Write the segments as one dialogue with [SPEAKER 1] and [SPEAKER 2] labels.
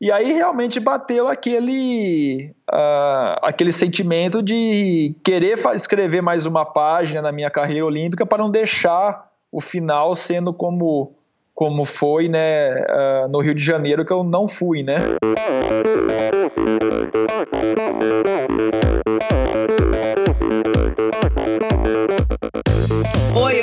[SPEAKER 1] E aí realmente bateu aquele, uh, aquele sentimento de querer escrever mais uma página na minha carreira olímpica para não deixar o final sendo como, como foi né, uh, no Rio de Janeiro, que eu não fui. Né?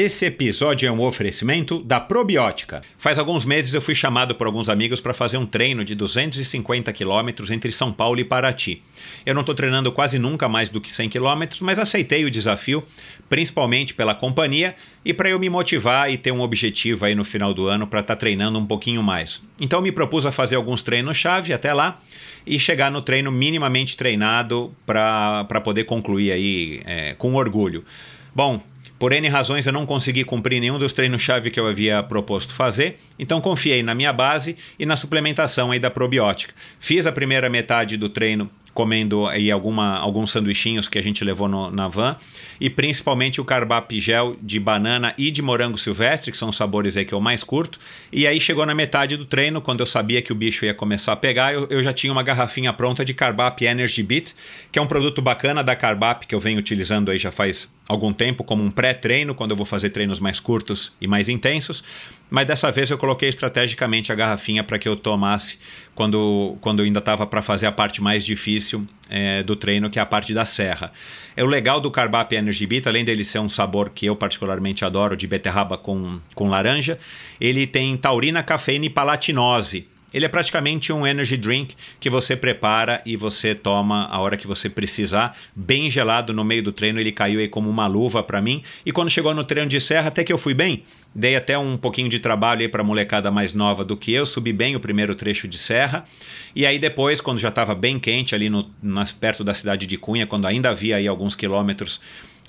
[SPEAKER 2] Esse episódio é um oferecimento da Probiótica. Faz alguns meses eu fui chamado por alguns amigos para fazer um treino de 250 quilômetros entre São Paulo e Paraty. Eu não estou treinando quase nunca mais do que 100 quilômetros, mas aceitei o desafio, principalmente pela companhia e para eu me motivar e ter um objetivo aí no final do ano para estar tá treinando um pouquinho mais. Então me propus a fazer alguns treinos-chave até lá e chegar no treino minimamente treinado para poder concluir aí é, com orgulho. Bom, por N razões eu não consegui cumprir nenhum dos treinos-chave que eu havia proposto fazer, então confiei na minha base e na suplementação aí da probiótica. Fiz a primeira metade do treino comendo aí alguma, alguns sanduichinhos que a gente levou no, na van e principalmente o carbap gel de banana e de morango silvestre, que são os sabores aí que eu mais curto. E aí chegou na metade do treino, quando eu sabia que o bicho ia começar a pegar, eu, eu já tinha uma garrafinha pronta de carbap Energy Beat, que é um produto bacana da carbap que eu venho utilizando aí já faz algum tempo como um pré-treino, quando eu vou fazer treinos mais curtos e mais intensos. Mas dessa vez eu coloquei estrategicamente a garrafinha para que eu tomasse quando, quando eu ainda estava para fazer a parte mais difícil é, do treino, que é a parte da serra. É o legal do Carbap Energy Beat, além dele ser um sabor que eu particularmente adoro, de beterraba com, com laranja, ele tem taurina, cafeína e palatinose ele é praticamente um energy drink que você prepara e você toma a hora que você precisar, bem gelado no meio do treino. Ele caiu aí como uma luva para mim. E quando chegou no treino de serra, até que eu fui bem. Dei até um pouquinho de trabalho aí para molecada mais nova do que eu, subi bem o primeiro trecho de serra. E aí depois, quando já estava bem quente ali no, nas, perto da cidade de Cunha, quando ainda havia aí alguns quilômetros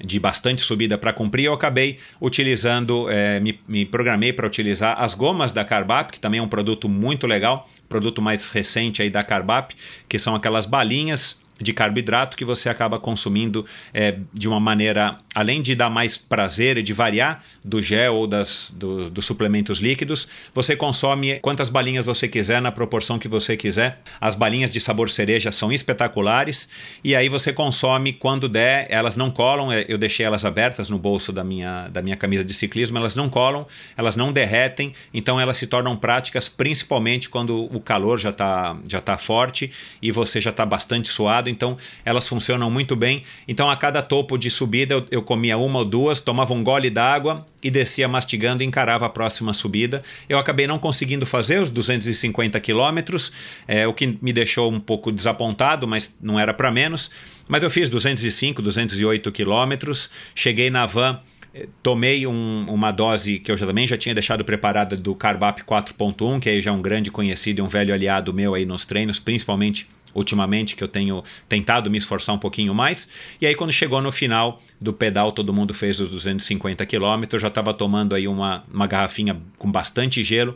[SPEAKER 2] de bastante subida para cumprir, eu acabei utilizando, é, me, me, programei para utilizar as gomas da Carbap, que também é um produto muito legal, produto mais recente aí da Carbap, que são aquelas balinhas de carboidrato que você acaba consumindo é, de uma maneira, além de dar mais prazer e de variar do gel ou das, do, dos suplementos líquidos, você consome quantas balinhas você quiser, na proporção que você quiser. As balinhas de sabor cereja são espetaculares e aí você consome quando der, elas não colam, é, eu deixei elas abertas no bolso da minha, da minha camisa de ciclismo, elas não colam, elas não derretem, então elas se tornam práticas principalmente quando o calor já está já tá forte e você já está bastante suado então elas funcionam muito bem. Então a cada topo de subida eu, eu comia uma ou duas, tomava um gole d'água e descia mastigando e encarava a próxima subida. Eu acabei não conseguindo fazer os 250 quilômetros, é, o que me deixou um pouco desapontado, mas não era para menos. Mas eu fiz 205, 208 quilômetros, cheguei na van eh, tomei um, uma dose que eu já, também já tinha deixado preparada do Carbap 4.1, que aí já é um grande conhecido e um velho aliado meu aí nos treinos, principalmente ultimamente que eu tenho tentado me esforçar um pouquinho mais. E aí quando chegou no final do pedal, todo mundo fez os 250 quilômetros, eu já estava tomando aí uma, uma garrafinha com bastante gelo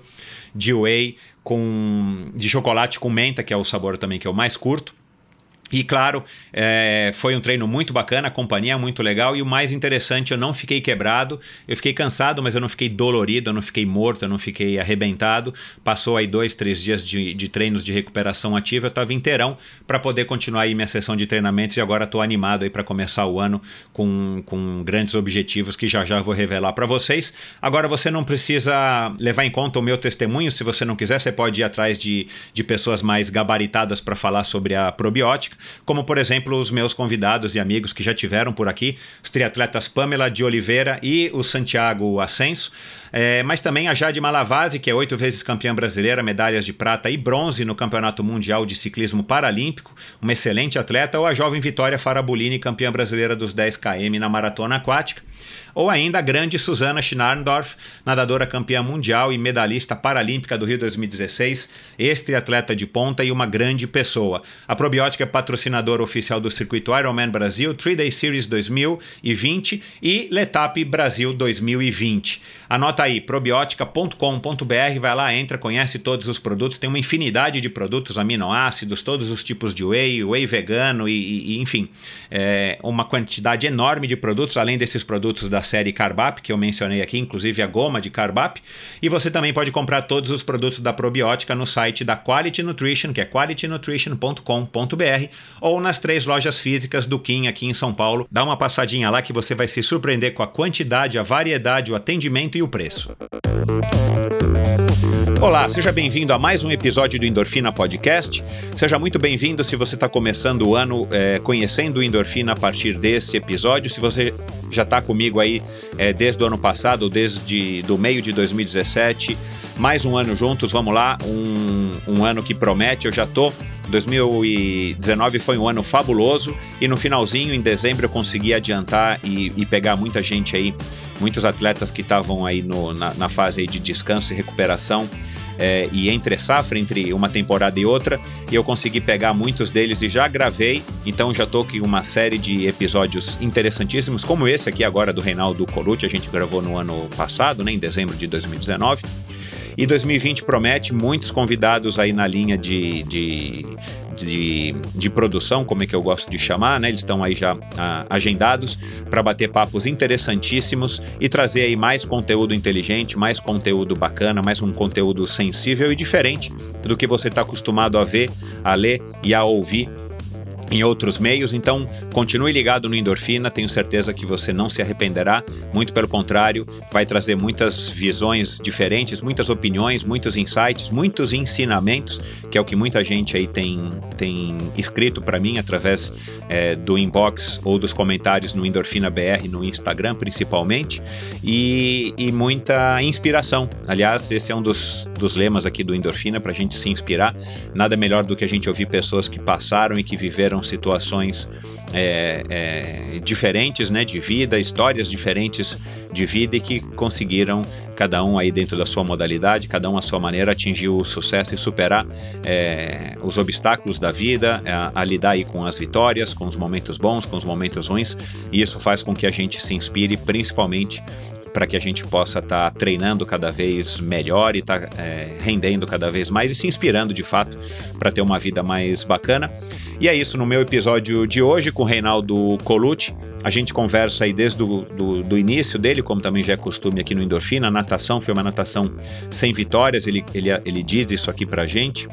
[SPEAKER 2] de whey com de chocolate com menta, que é o sabor também que eu mais curto. E claro, é, foi um treino muito bacana, a companhia é muito legal. E o mais interessante, eu não fiquei quebrado, eu fiquei cansado, mas eu não fiquei dolorido, eu não fiquei morto, eu não fiquei arrebentado. Passou aí dois, três dias de, de treinos de recuperação ativa, eu estava inteirão para poder continuar aí minha sessão de treinamentos. E agora estou animado aí para começar o ano com, com grandes objetivos que já já vou revelar para vocês. Agora você não precisa levar em conta o meu testemunho, se você não quiser, você pode ir atrás de, de pessoas mais gabaritadas para falar sobre a probiótica como por exemplo os meus convidados e amigos que já tiveram por aqui, os triatletas Pamela de Oliveira e o Santiago Ascenso. É, mas também a Jade Malavase, que é oito vezes campeã brasileira, medalhas de prata e bronze no Campeonato Mundial de Ciclismo Paralímpico, uma excelente atleta, ou a jovem Vitória Farabolini, campeã brasileira dos 10 km na maratona aquática ou ainda a grande Susana Schnarndorf, nadadora campeã mundial e medalhista paralímpica do Rio 2016, este atleta de ponta e uma grande pessoa. A Probiótica é patrocinadora oficial do circuito Ironman Brasil, 3-Day Series 2020 e Letap Brasil 2020. Anota aí, probiotica.com.br, vai lá, entra, conhece todos os produtos, tem uma infinidade de produtos, aminoácidos, todos os tipos de whey, whey vegano e, e enfim, é, uma quantidade enorme de produtos, além desses produtos da série Carbap, que eu mencionei aqui, inclusive a goma de Carbap. E você também pode comprar todos os produtos da probiótica no site da Quality Nutrition, que é qualitynutrition.com.br, ou nas três lojas físicas do Kim aqui em São Paulo. Dá uma passadinha lá que você vai se surpreender com a quantidade, a variedade, o atendimento e o preço. Olá, seja bem-vindo a mais um episódio do Endorfina Podcast. Seja muito bem-vindo se você está começando o ano é, conhecendo o Endorfina a partir desse episódio. Se você já está comigo aí é, desde o ano passado, desde do meio de 2017, mais um ano juntos, vamos lá, um, um ano que promete. Eu já tô. 2019 foi um ano fabuloso. E no finalzinho, em dezembro, eu consegui adiantar e, e pegar muita gente aí, muitos atletas que estavam aí no, na, na, fase aí de descanso e recuperação é, e entre safra, entre uma temporada e outra, e eu consegui pegar muitos deles e já gravei, então já tô com uma série de episódios interessantíssimos, como esse aqui agora do Reinaldo Colucci, a gente gravou no ano passado, né, em dezembro de 2019. E 2020 promete muitos convidados aí na linha de, de, de, de produção, como é que eu gosto de chamar, né? Eles estão aí já ah, agendados para bater papos interessantíssimos e trazer aí mais conteúdo inteligente, mais conteúdo bacana, mais um conteúdo sensível e diferente do que você está acostumado a ver, a ler e a ouvir em outros meios. Então, continue ligado no Endorfina, tenho certeza que você não se arrependerá, muito pelo contrário, vai trazer muitas visões diferentes, muitas opiniões, muitos insights, muitos ensinamentos, que é o que muita gente aí tem, tem escrito para mim através é, do inbox ou dos comentários no Endorfina BR no Instagram, principalmente, e, e muita inspiração. Aliás, esse é um dos, dos lemas aqui do Endorfina, para a gente se inspirar. Nada melhor do que a gente ouvir pessoas que passaram e que viveram situações é, é, diferentes né, de vida, histórias diferentes de vida e que conseguiram, cada um aí dentro da sua modalidade, cada um à sua maneira, atingir o sucesso e superar é, os obstáculos da vida, a, a lidar aí com as vitórias, com os momentos bons, com os momentos ruins, e isso faz com que a gente se inspire principalmente para que a gente possa estar tá treinando cada vez melhor e estar tá, é, rendendo cada vez mais e se inspirando de fato para ter uma vida mais bacana. E é isso no meu episódio de hoje com o Reinaldo Colucci. A gente conversa aí desde o do, do início dele, como também já é costume aqui no Endorfina. A natação foi uma natação sem vitórias, ele, ele, ele diz isso aqui para gente.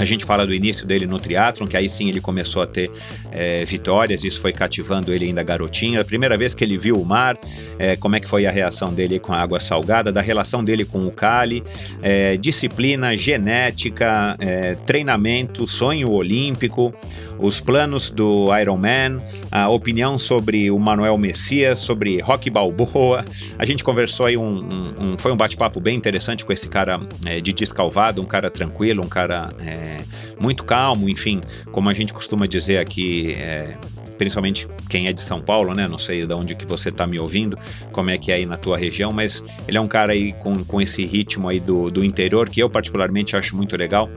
[SPEAKER 2] A gente fala do início dele no triatlon, que aí sim ele começou a ter é, vitórias, isso foi cativando ele ainda garotinho. A primeira vez que ele viu o mar, é, como é que foi a reação dele com a água salgada, da relação dele com o Cali, é, disciplina, genética, é, treinamento, sonho olímpico, os planos do Ironman, a opinião sobre o Manuel Messias, sobre Rock Balboa. A gente conversou aí um, um, um foi um bate-papo bem interessante com esse cara é, de descalvado, um cara tranquilo, um cara é, muito calmo, enfim, como a gente costuma dizer aqui, é, principalmente quem é de São Paulo, né? Não sei de onde que você está me ouvindo, como é que é aí na tua região, mas ele é um cara aí com, com esse ritmo aí do, do interior que eu particularmente acho muito legal.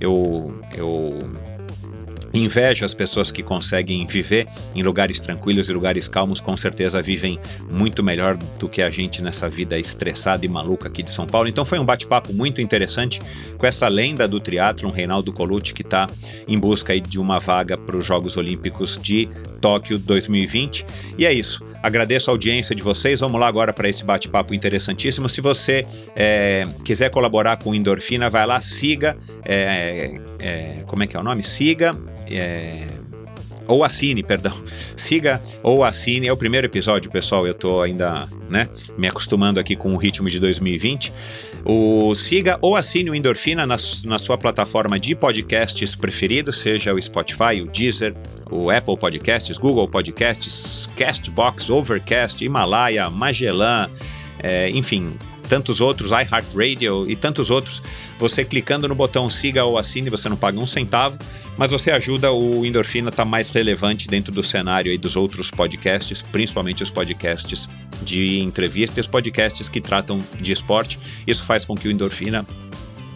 [SPEAKER 2] Eu, eu Invejo as pessoas que conseguem viver em lugares tranquilos e lugares calmos, com certeza vivem muito melhor do que a gente nessa vida estressada e maluca aqui de São Paulo. Então foi um bate-papo muito interessante com essa lenda do triatlon, Reinaldo Colucci, que está em busca de uma vaga para os Jogos Olímpicos de Tóquio 2020. E é isso. Agradeço a audiência de vocês. Vamos lá agora para esse bate-papo interessantíssimo. Se você é, quiser colaborar com Endorfina, vai lá, siga. É, é, como é que é o nome? Siga. Ou assine, perdão. Siga ou assine. É o primeiro episódio, pessoal. Eu estou ainda, né, me acostumando aqui com o ritmo de 2020. O siga ou assine o Endorfina na, na sua plataforma de podcasts preferido, seja o Spotify, o Deezer, o Apple Podcasts, Google Podcasts, Castbox, Overcast, Himalaya, Magellan, é, enfim, tantos outros, iHeartRadio e tantos outros. Você clicando no botão siga ou assine, você não paga um centavo, mas você ajuda o Endorfina a estar tá mais relevante dentro do cenário aí dos outros podcasts, principalmente os podcasts de entrevista e os podcasts que tratam de esporte. Isso faz com que o Endorfina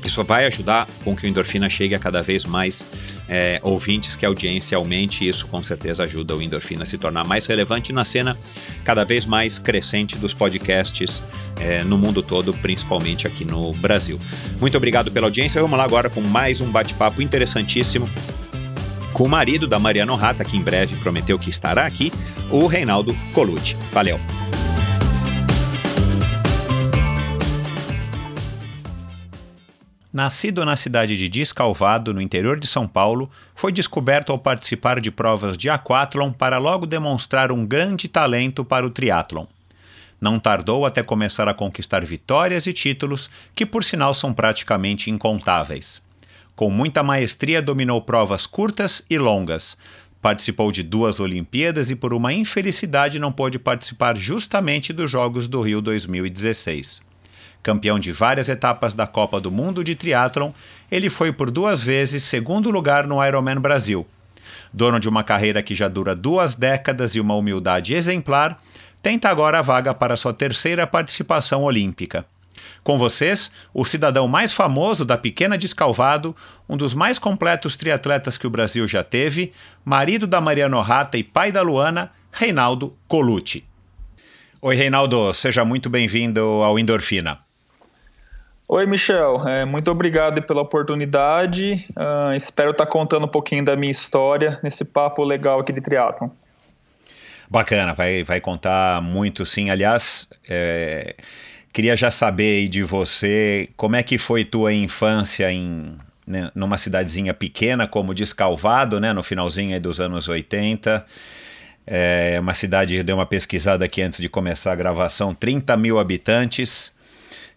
[SPEAKER 2] isso vai ajudar com que o Endorfina chegue a cada vez mais é, ouvintes, que a audiência aumente, e isso com certeza ajuda o Endorfina a se tornar mais relevante na cena cada vez mais crescente dos podcasts é, no mundo todo, principalmente aqui no Brasil. Muito obrigado pela audiência. Vamos lá agora com mais um bate-papo interessantíssimo com o marido da Mariana Rata, que em breve prometeu que estará aqui, o Reinaldo Colucci. Valeu! Nascido na cidade de Descalvado, no interior de São Paulo, foi descoberto ao participar de provas de aquatlon para logo demonstrar um grande talento para o triatlon. Não tardou até começar a conquistar vitórias e títulos, que por sinal são praticamente incontáveis. Com muita maestria dominou provas curtas e longas. Participou de duas Olimpíadas e por uma infelicidade não pôde participar justamente dos Jogos do Rio 2016 Campeão de várias etapas da Copa do Mundo de Triathlon, ele foi por duas vezes segundo lugar no Ironman Brasil. Dono de uma carreira que já dura duas décadas e uma humildade exemplar, tenta agora a vaga para sua terceira participação olímpica. Com vocês, o cidadão mais famoso da Pequena Descalvado, um dos mais completos triatletas que o Brasil já teve, marido da Mariana Rata e pai da Luana, Reinaldo Colucci. Oi, Reinaldo, seja muito bem-vindo ao Endorfina.
[SPEAKER 1] Oi, Michel. É, muito obrigado pela oportunidade. Uh, espero estar tá contando um pouquinho da minha história nesse papo legal aqui de triatlon.
[SPEAKER 2] Bacana, vai, vai contar muito sim. Aliás, é, queria já saber de você como é que foi tua infância em né, numa cidadezinha pequena como Descalvado, né, no finalzinho dos anos 80. É uma cidade, deu uma pesquisada aqui antes de começar a gravação, 30 mil habitantes.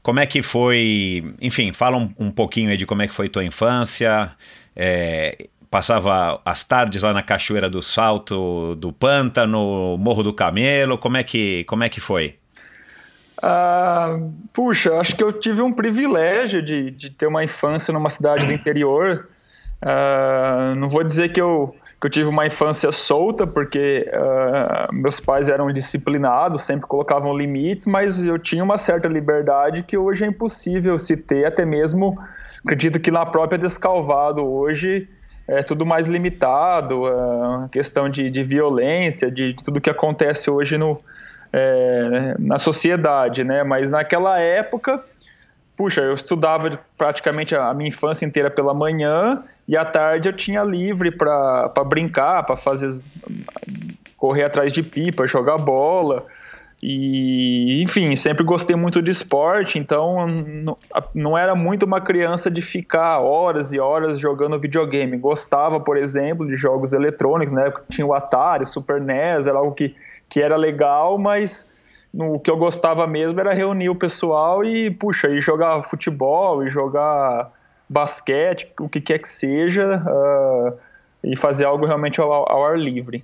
[SPEAKER 2] Como é que foi? Enfim, fala um, um pouquinho aí de como é que foi tua infância. É, passava as tardes lá na Cachoeira do Salto, do Pântano, Morro do Camelo. Como é que, como é que foi?
[SPEAKER 1] Ah, puxa, acho que eu tive um privilégio de, de ter uma infância numa cidade do interior. Ah, não vou dizer que eu que eu tive uma infância solta, porque uh, meus pais eram disciplinados, sempre colocavam limites, mas eu tinha uma certa liberdade que hoje é impossível se ter, até mesmo, acredito que na própria Descalvado hoje é tudo mais limitado, uh, questão de, de violência, de, de, tudo que acontece hoje no, é, na sociedade, né? Mas naquela época, puxa, eu estudava praticamente a minha infância inteira pela manhã, e à tarde eu tinha livre para brincar, para fazer correr atrás de pipa, jogar bola. E, enfim, sempre gostei muito de esporte, então não, não era muito uma criança de ficar horas e horas jogando videogame. Gostava, por exemplo, de jogos eletrônicos, né? Tinha o Atari, Super NES, era algo que, que era legal, mas no, o que eu gostava mesmo era reunir o pessoal e, puxa, e jogar futebol e jogar basquete, o que quer que seja, uh, e fazer algo realmente ao, ao, ar livre.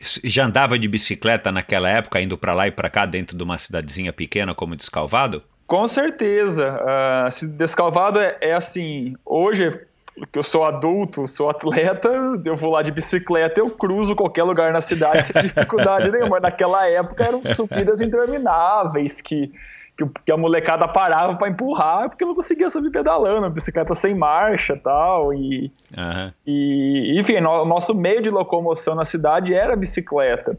[SPEAKER 2] Já andava de bicicleta naquela época, indo para lá e para cá, dentro de uma cidadezinha pequena como Descalvado?
[SPEAKER 1] Com certeza. Uh, Descalvado é, é assim, hoje que eu sou adulto, sou atleta, eu vou lá de bicicleta, eu cruzo qualquer lugar na cidade sem dificuldade nenhuma. Naquela época eram subidas intermináveis que que, a molecada parava para empurrar porque não conseguia subir pedalando, bicicleta sem marcha tal, e uhum. e enfim, o nosso meio de locomoção na cidade era a bicicleta.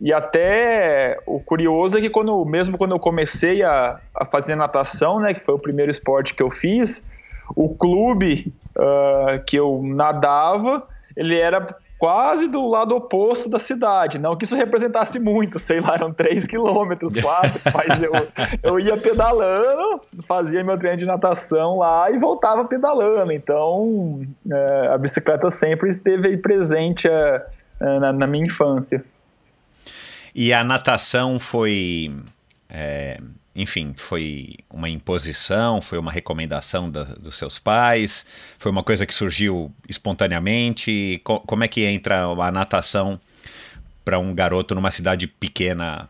[SPEAKER 1] E até o curioso é que quando, mesmo quando eu comecei a, a fazer natação, né, que foi o primeiro esporte que eu fiz, o clube uh, que eu nadava, ele era quase do lado oposto da cidade. Não que isso representasse muito, sei lá, eram 3 quilômetros, 4, mas eu, eu ia pedalando, fazia meu treino de natação lá e voltava pedalando. Então, é, a bicicleta sempre esteve aí presente é, é, na, na, minha infância.
[SPEAKER 2] E a natação foi. É enfim, foi uma imposição, foi uma recomendação da, dos seus pais, foi uma coisa que surgiu espontaneamente? Co como é que entra a natação para um garoto numa cidade pequena?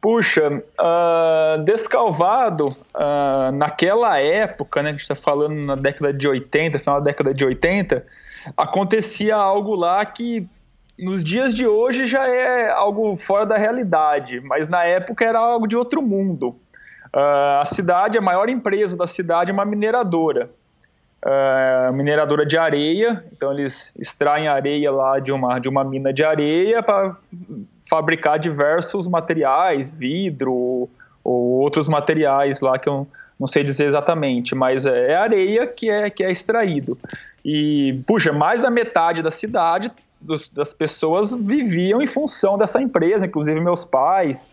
[SPEAKER 1] Puxa, uh, Descalvado, uh, naquela época, né, que a gente está falando na década de 80, final da década de 80, acontecia algo lá que nos dias de hoje já é algo fora da realidade, mas na época era algo de outro mundo. Uh, a cidade, a maior empresa da cidade é uma mineradora. Uh, mineradora de areia, então eles extraem areia lá de uma, de uma mina de areia para fabricar diversos materiais, vidro ou outros materiais lá que eu não sei dizer exatamente, mas é, é areia que é, que é extraído. E, puxa, mais da metade da cidade, dos, das pessoas viviam em função dessa empresa, inclusive meus pais,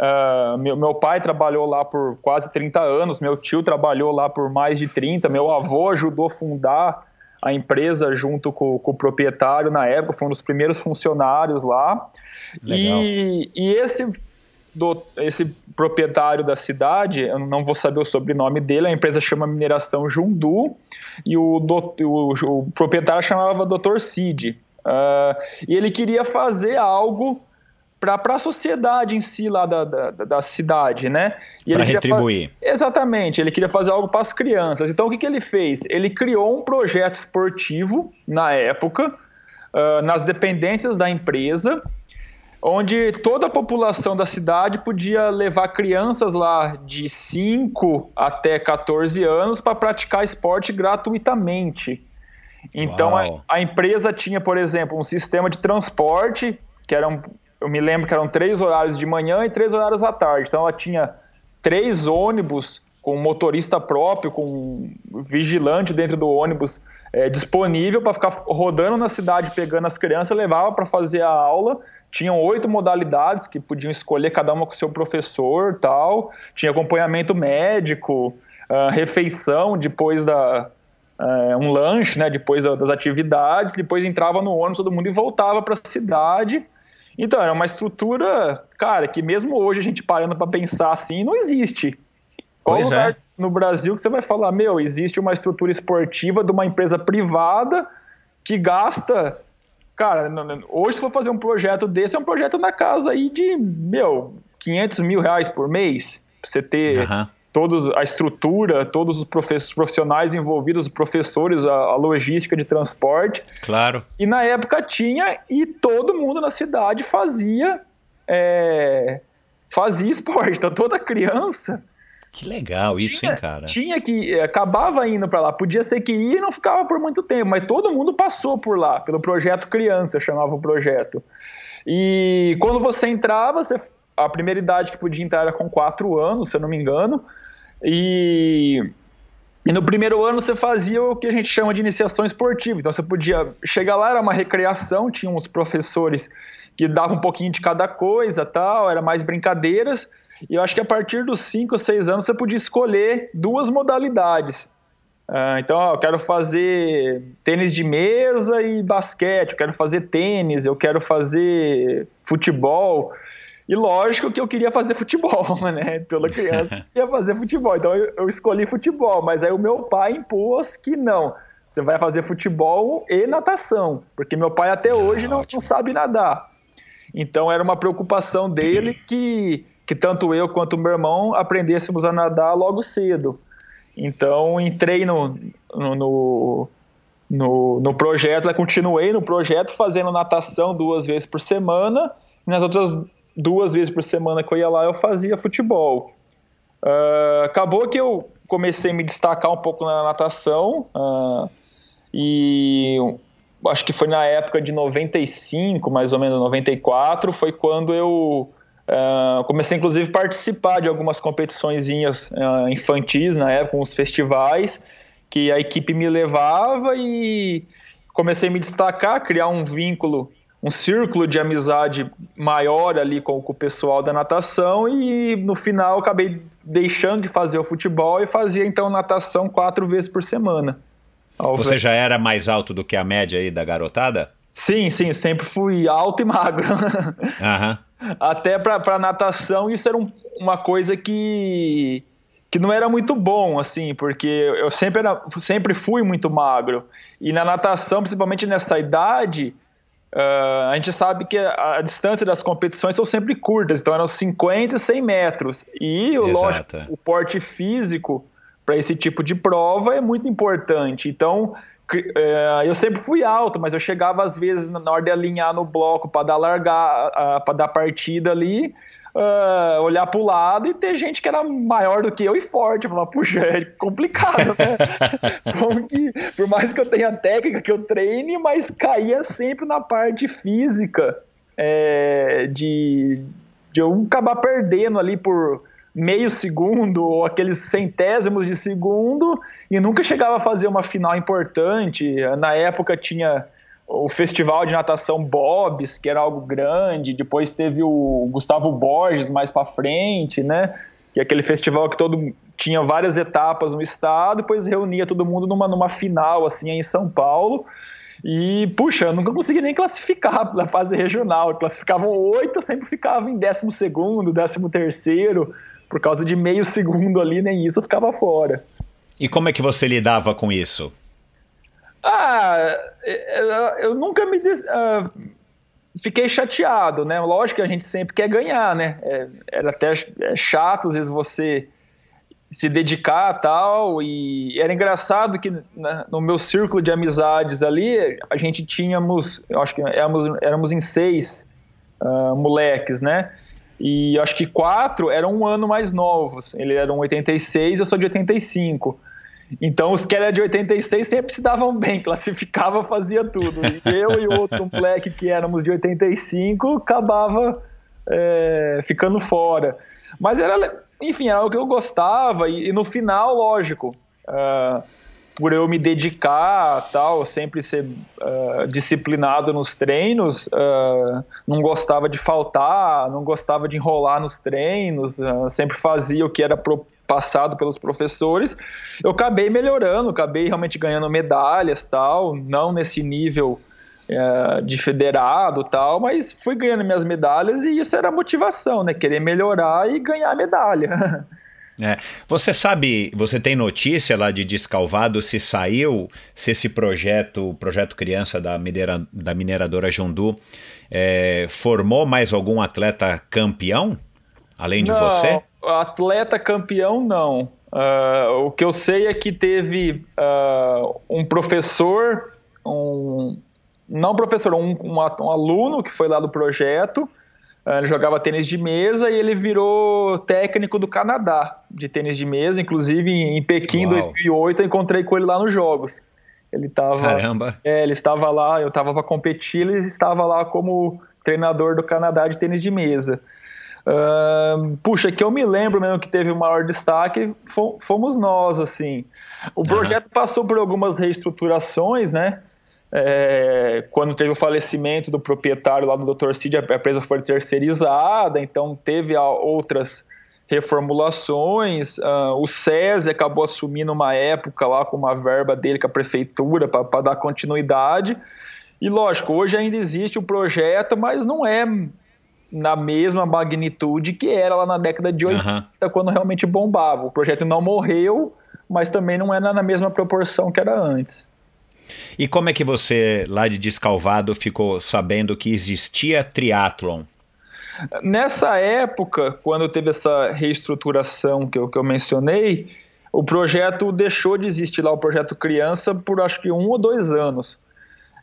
[SPEAKER 1] Uh, meu, meu, pai trabalhou lá por quase 30 anos, meu tio trabalhou lá por mais de 30, meu avô ajudou a fundar a empresa junto com, com o proprietário na época, foi um dos primeiros funcionários lá. E, e, esse, do, esse proprietário da cidade, eu não vou saber o sobrenome dele, a empresa chama Mineração Jundu, e o, do, o, o proprietário chamava Dr. Cid. Uh, e ele queria fazer algo para a sociedade em si lá da, da, da cidade, né?
[SPEAKER 2] Para retribuir.
[SPEAKER 1] Exatamente, ele queria fazer algo para as crianças. Então o que, que ele fez? Ele criou um projeto esportivo na época, uh, nas dependências da empresa, onde toda a população da cidade podia levar crianças lá de 5 até 14 anos para praticar esporte gratuitamente. Então a, a, empresa tinha, por exemplo, um sistema de transporte que era um, eu me lembro que eram três horários de manhã e três horários à tarde. Então ela tinha três ônibus com motorista próprio, com vigilante dentro do ônibus é, disponível para ficar rodando na cidade pegando as crianças, levava para fazer a aula. Tinham oito modalidades que podiam escolher cada uma com seu professor, tal. Tinha acompanhamento médico, uh, refeição depois da uh, um lanche, né? Depois das atividades. Depois entrava no ônibus todo mundo e voltava para a cidade então, era uma estrutura, cara, que mesmo hoje a gente parando para pensar assim, não existe. Qual pois lugar é. no Brasil que você vai falar, meu, existe uma estrutura esportiva de uma empresa privada que gasta. Cara, hoje se for fazer um projeto desse, é um projeto na casa aí de, meu, 500 mil reais por mês. Pra você ter uhum todos a estrutura, todos os profissionais envolvidos, os professores, a, a, logística de transporte.
[SPEAKER 2] Claro.
[SPEAKER 1] E na época tinha e todo mundo na cidade fazia é, fazia esporte. Então toda criança
[SPEAKER 2] que legal tinha, isso, hein, cara?
[SPEAKER 1] Tinha que é, acabava indo para lá. Podia ser que ia e não ficava por muito tempo, mas todo mundo passou por lá pelo projeto criança, chamava o projeto. E quando você entrava, você a primeira idade que podia entrar era com quatro anos, se eu não me engano. E, e no primeiro ano você fazia o que a gente chama de iniciação esportiva. Então você podia chegar lá, era uma recreação, tinha uns professores que davam um pouquinho de cada coisa, tal, era mais brincadeiras. E eu acho que a partir dos 5 ou 6 anos você podia escolher duas modalidades. Uh, então, eu quero fazer tênis de mesa e basquete, eu quero fazer tênis, eu quero fazer futebol. E lógico que eu queria fazer futebol, né? Toda criança queria fazer futebol. Então eu, eu escolhi futebol, mas aí o meu pai impôs que não. Você vai fazer futebol e natação, porque meu pai até ah, hoje não, não sabe nadar. Então era uma preocupação dele que, que tanto eu quanto meu irmão aprendêssemos a nadar logo cedo. Então entrei no, no, no, no projeto, continuei no projeto fazendo natação duas vezes por semana. E nas outras duas vezes por semana que eu ia lá, eu fazia futebol. Uh, acabou que eu comecei a me destacar um pouco na natação uh, e acho que foi na época de 95, mais ou menos 94, foi quando eu uh, comecei inclusive a participar de algumas competiçõezinhas infantis na época, uns festivais que a equipe me levava e comecei a me destacar, criar um vínculo um círculo de amizade maior ali com, com, o pessoal da natação e no final acabei deixando de fazer o futebol e fazia então natação quatro vezes por semana.
[SPEAKER 2] Você já era mais alto do que a média aí da garotada?
[SPEAKER 1] Sim, sim, sempre fui alto e magro.
[SPEAKER 2] Uhum.
[SPEAKER 1] Até para natação isso era um, uma coisa que que não era muito bom, assim, porque eu sempre, era, sempre fui muito magro. E na natação, principalmente nessa idade, Uh, a gente sabe que a, a, distância das competições são sempre curtas, então eram 50 e 100 metros. E o, lógico, o porte físico para esse tipo de prova é muito importante. Então, uh, eu sempre fui alto, mas eu chegava às vezes na hora de alinhar no bloco para dar largar, uh, para dar partida ali uh, olhar para o lado e ter gente que era maior do que eu e forte. Eu falava, puxa, é complicado, né? Como que, por mais que eu tenha técnica, que eu treine, mas caía sempre na parte física é, de, de eu acabar perdendo ali por meio segundo ou aqueles centésimos de segundo e nunca chegava a fazer uma final importante. Na época tinha o festival de natação Bobs, que era algo grande, depois teve o Gustavo Borges mais para frente, né? Que aquele festival que todo tinha várias etapas no estado, depois reunia todo mundo numa, numa final assim em São Paulo. E, puxa, eu nunca consegui nem classificar na fase regional. Classificavam oito, eu sempre ficava em décimo segundo, décimo terceiro, por causa de meio segundo ali, nem isso eu ficava fora.
[SPEAKER 2] E como é que você lidava com isso?
[SPEAKER 1] Ah, é, é, eu nunca me uh, fiquei chateado, né? Lógico que a gente sempre quer ganhar, né? É, era até chato às vezes você se dedicar tal e era engraçado que no meu círculo de amizades ali a gente tínhamos, eu acho que éramos, éramos em seis uh, moleques, né? E acho que quatro eram um ano mais novos. Ele era um 86, eu sou de 85. Então os que eram de 86 sempre se davam bem, classificava, fazia tudo. E eu e outro moleque que éramos de 85 acabava é, ficando fora. Mas era, enfim, era o que eu gostava e, e no final, lógico, uh, por eu me dedicar, tal, sempre ser uh, disciplinado nos treinos, uh, não gostava de faltar, não gostava de enrolar nos treinos, sempre fazia o que era pro, passado pelos professores, eu acabei melhorando, acabei realmente ganhando medalhas tal, não nesse nível é, de federado tal, mas fui ganhando minhas medalhas e isso era motivação, né? Querer melhorar e ganhar medalha.
[SPEAKER 2] É. Você sabe, você tem notícia lá de Descalvado se saiu, se esse projeto, o projeto criança da, minera, da mineradora Jundu, é, formou mais algum atleta campeão? Além de
[SPEAKER 1] Não,
[SPEAKER 2] você?
[SPEAKER 1] Atleta campeão, não. Uh, o que eu sei é que teve uh, um professor, um, não professor, um, um, um, aluno que foi lá do projeto, uh, ele jogava tênis de mesa e ele virou técnico do Canadá de tênis de mesa, inclusive em Pequim, em 2008, eu encontrei com ele lá nos Jogos. Ele estava,
[SPEAKER 2] Caramba!
[SPEAKER 1] É, ele estava lá, eu estava para competir, ele estava lá como treinador do Canadá de tênis de mesa. Uh, puxa, que eu me lembro mesmo que teve o maior destaque fomos nós, assim. O projeto uhum. passou por algumas reestruturações, né? É, quando teve o falecimento do proprietário lá do Dr. Cid, a empresa foi terceirizada, então teve outras reformulações. Uh, o SESI acabou assumindo uma época lá com uma verba dele com a prefeitura para dar continuidade. E lógico, hoje ainda existe o projeto, mas não é na mesma magnitude que era lá na década de 80, uhum. quando realmente bombava. O projeto não morreu, mas também não era na mesma proporção que era antes.
[SPEAKER 2] E como é que você, lá de Descalvado, ficou sabendo que existia triatlon?
[SPEAKER 1] Nessa época, quando teve essa reestruturação que eu, que eu mencionei, o projeto deixou de existir lá, o projeto Criança, por acho que um ou dois anos.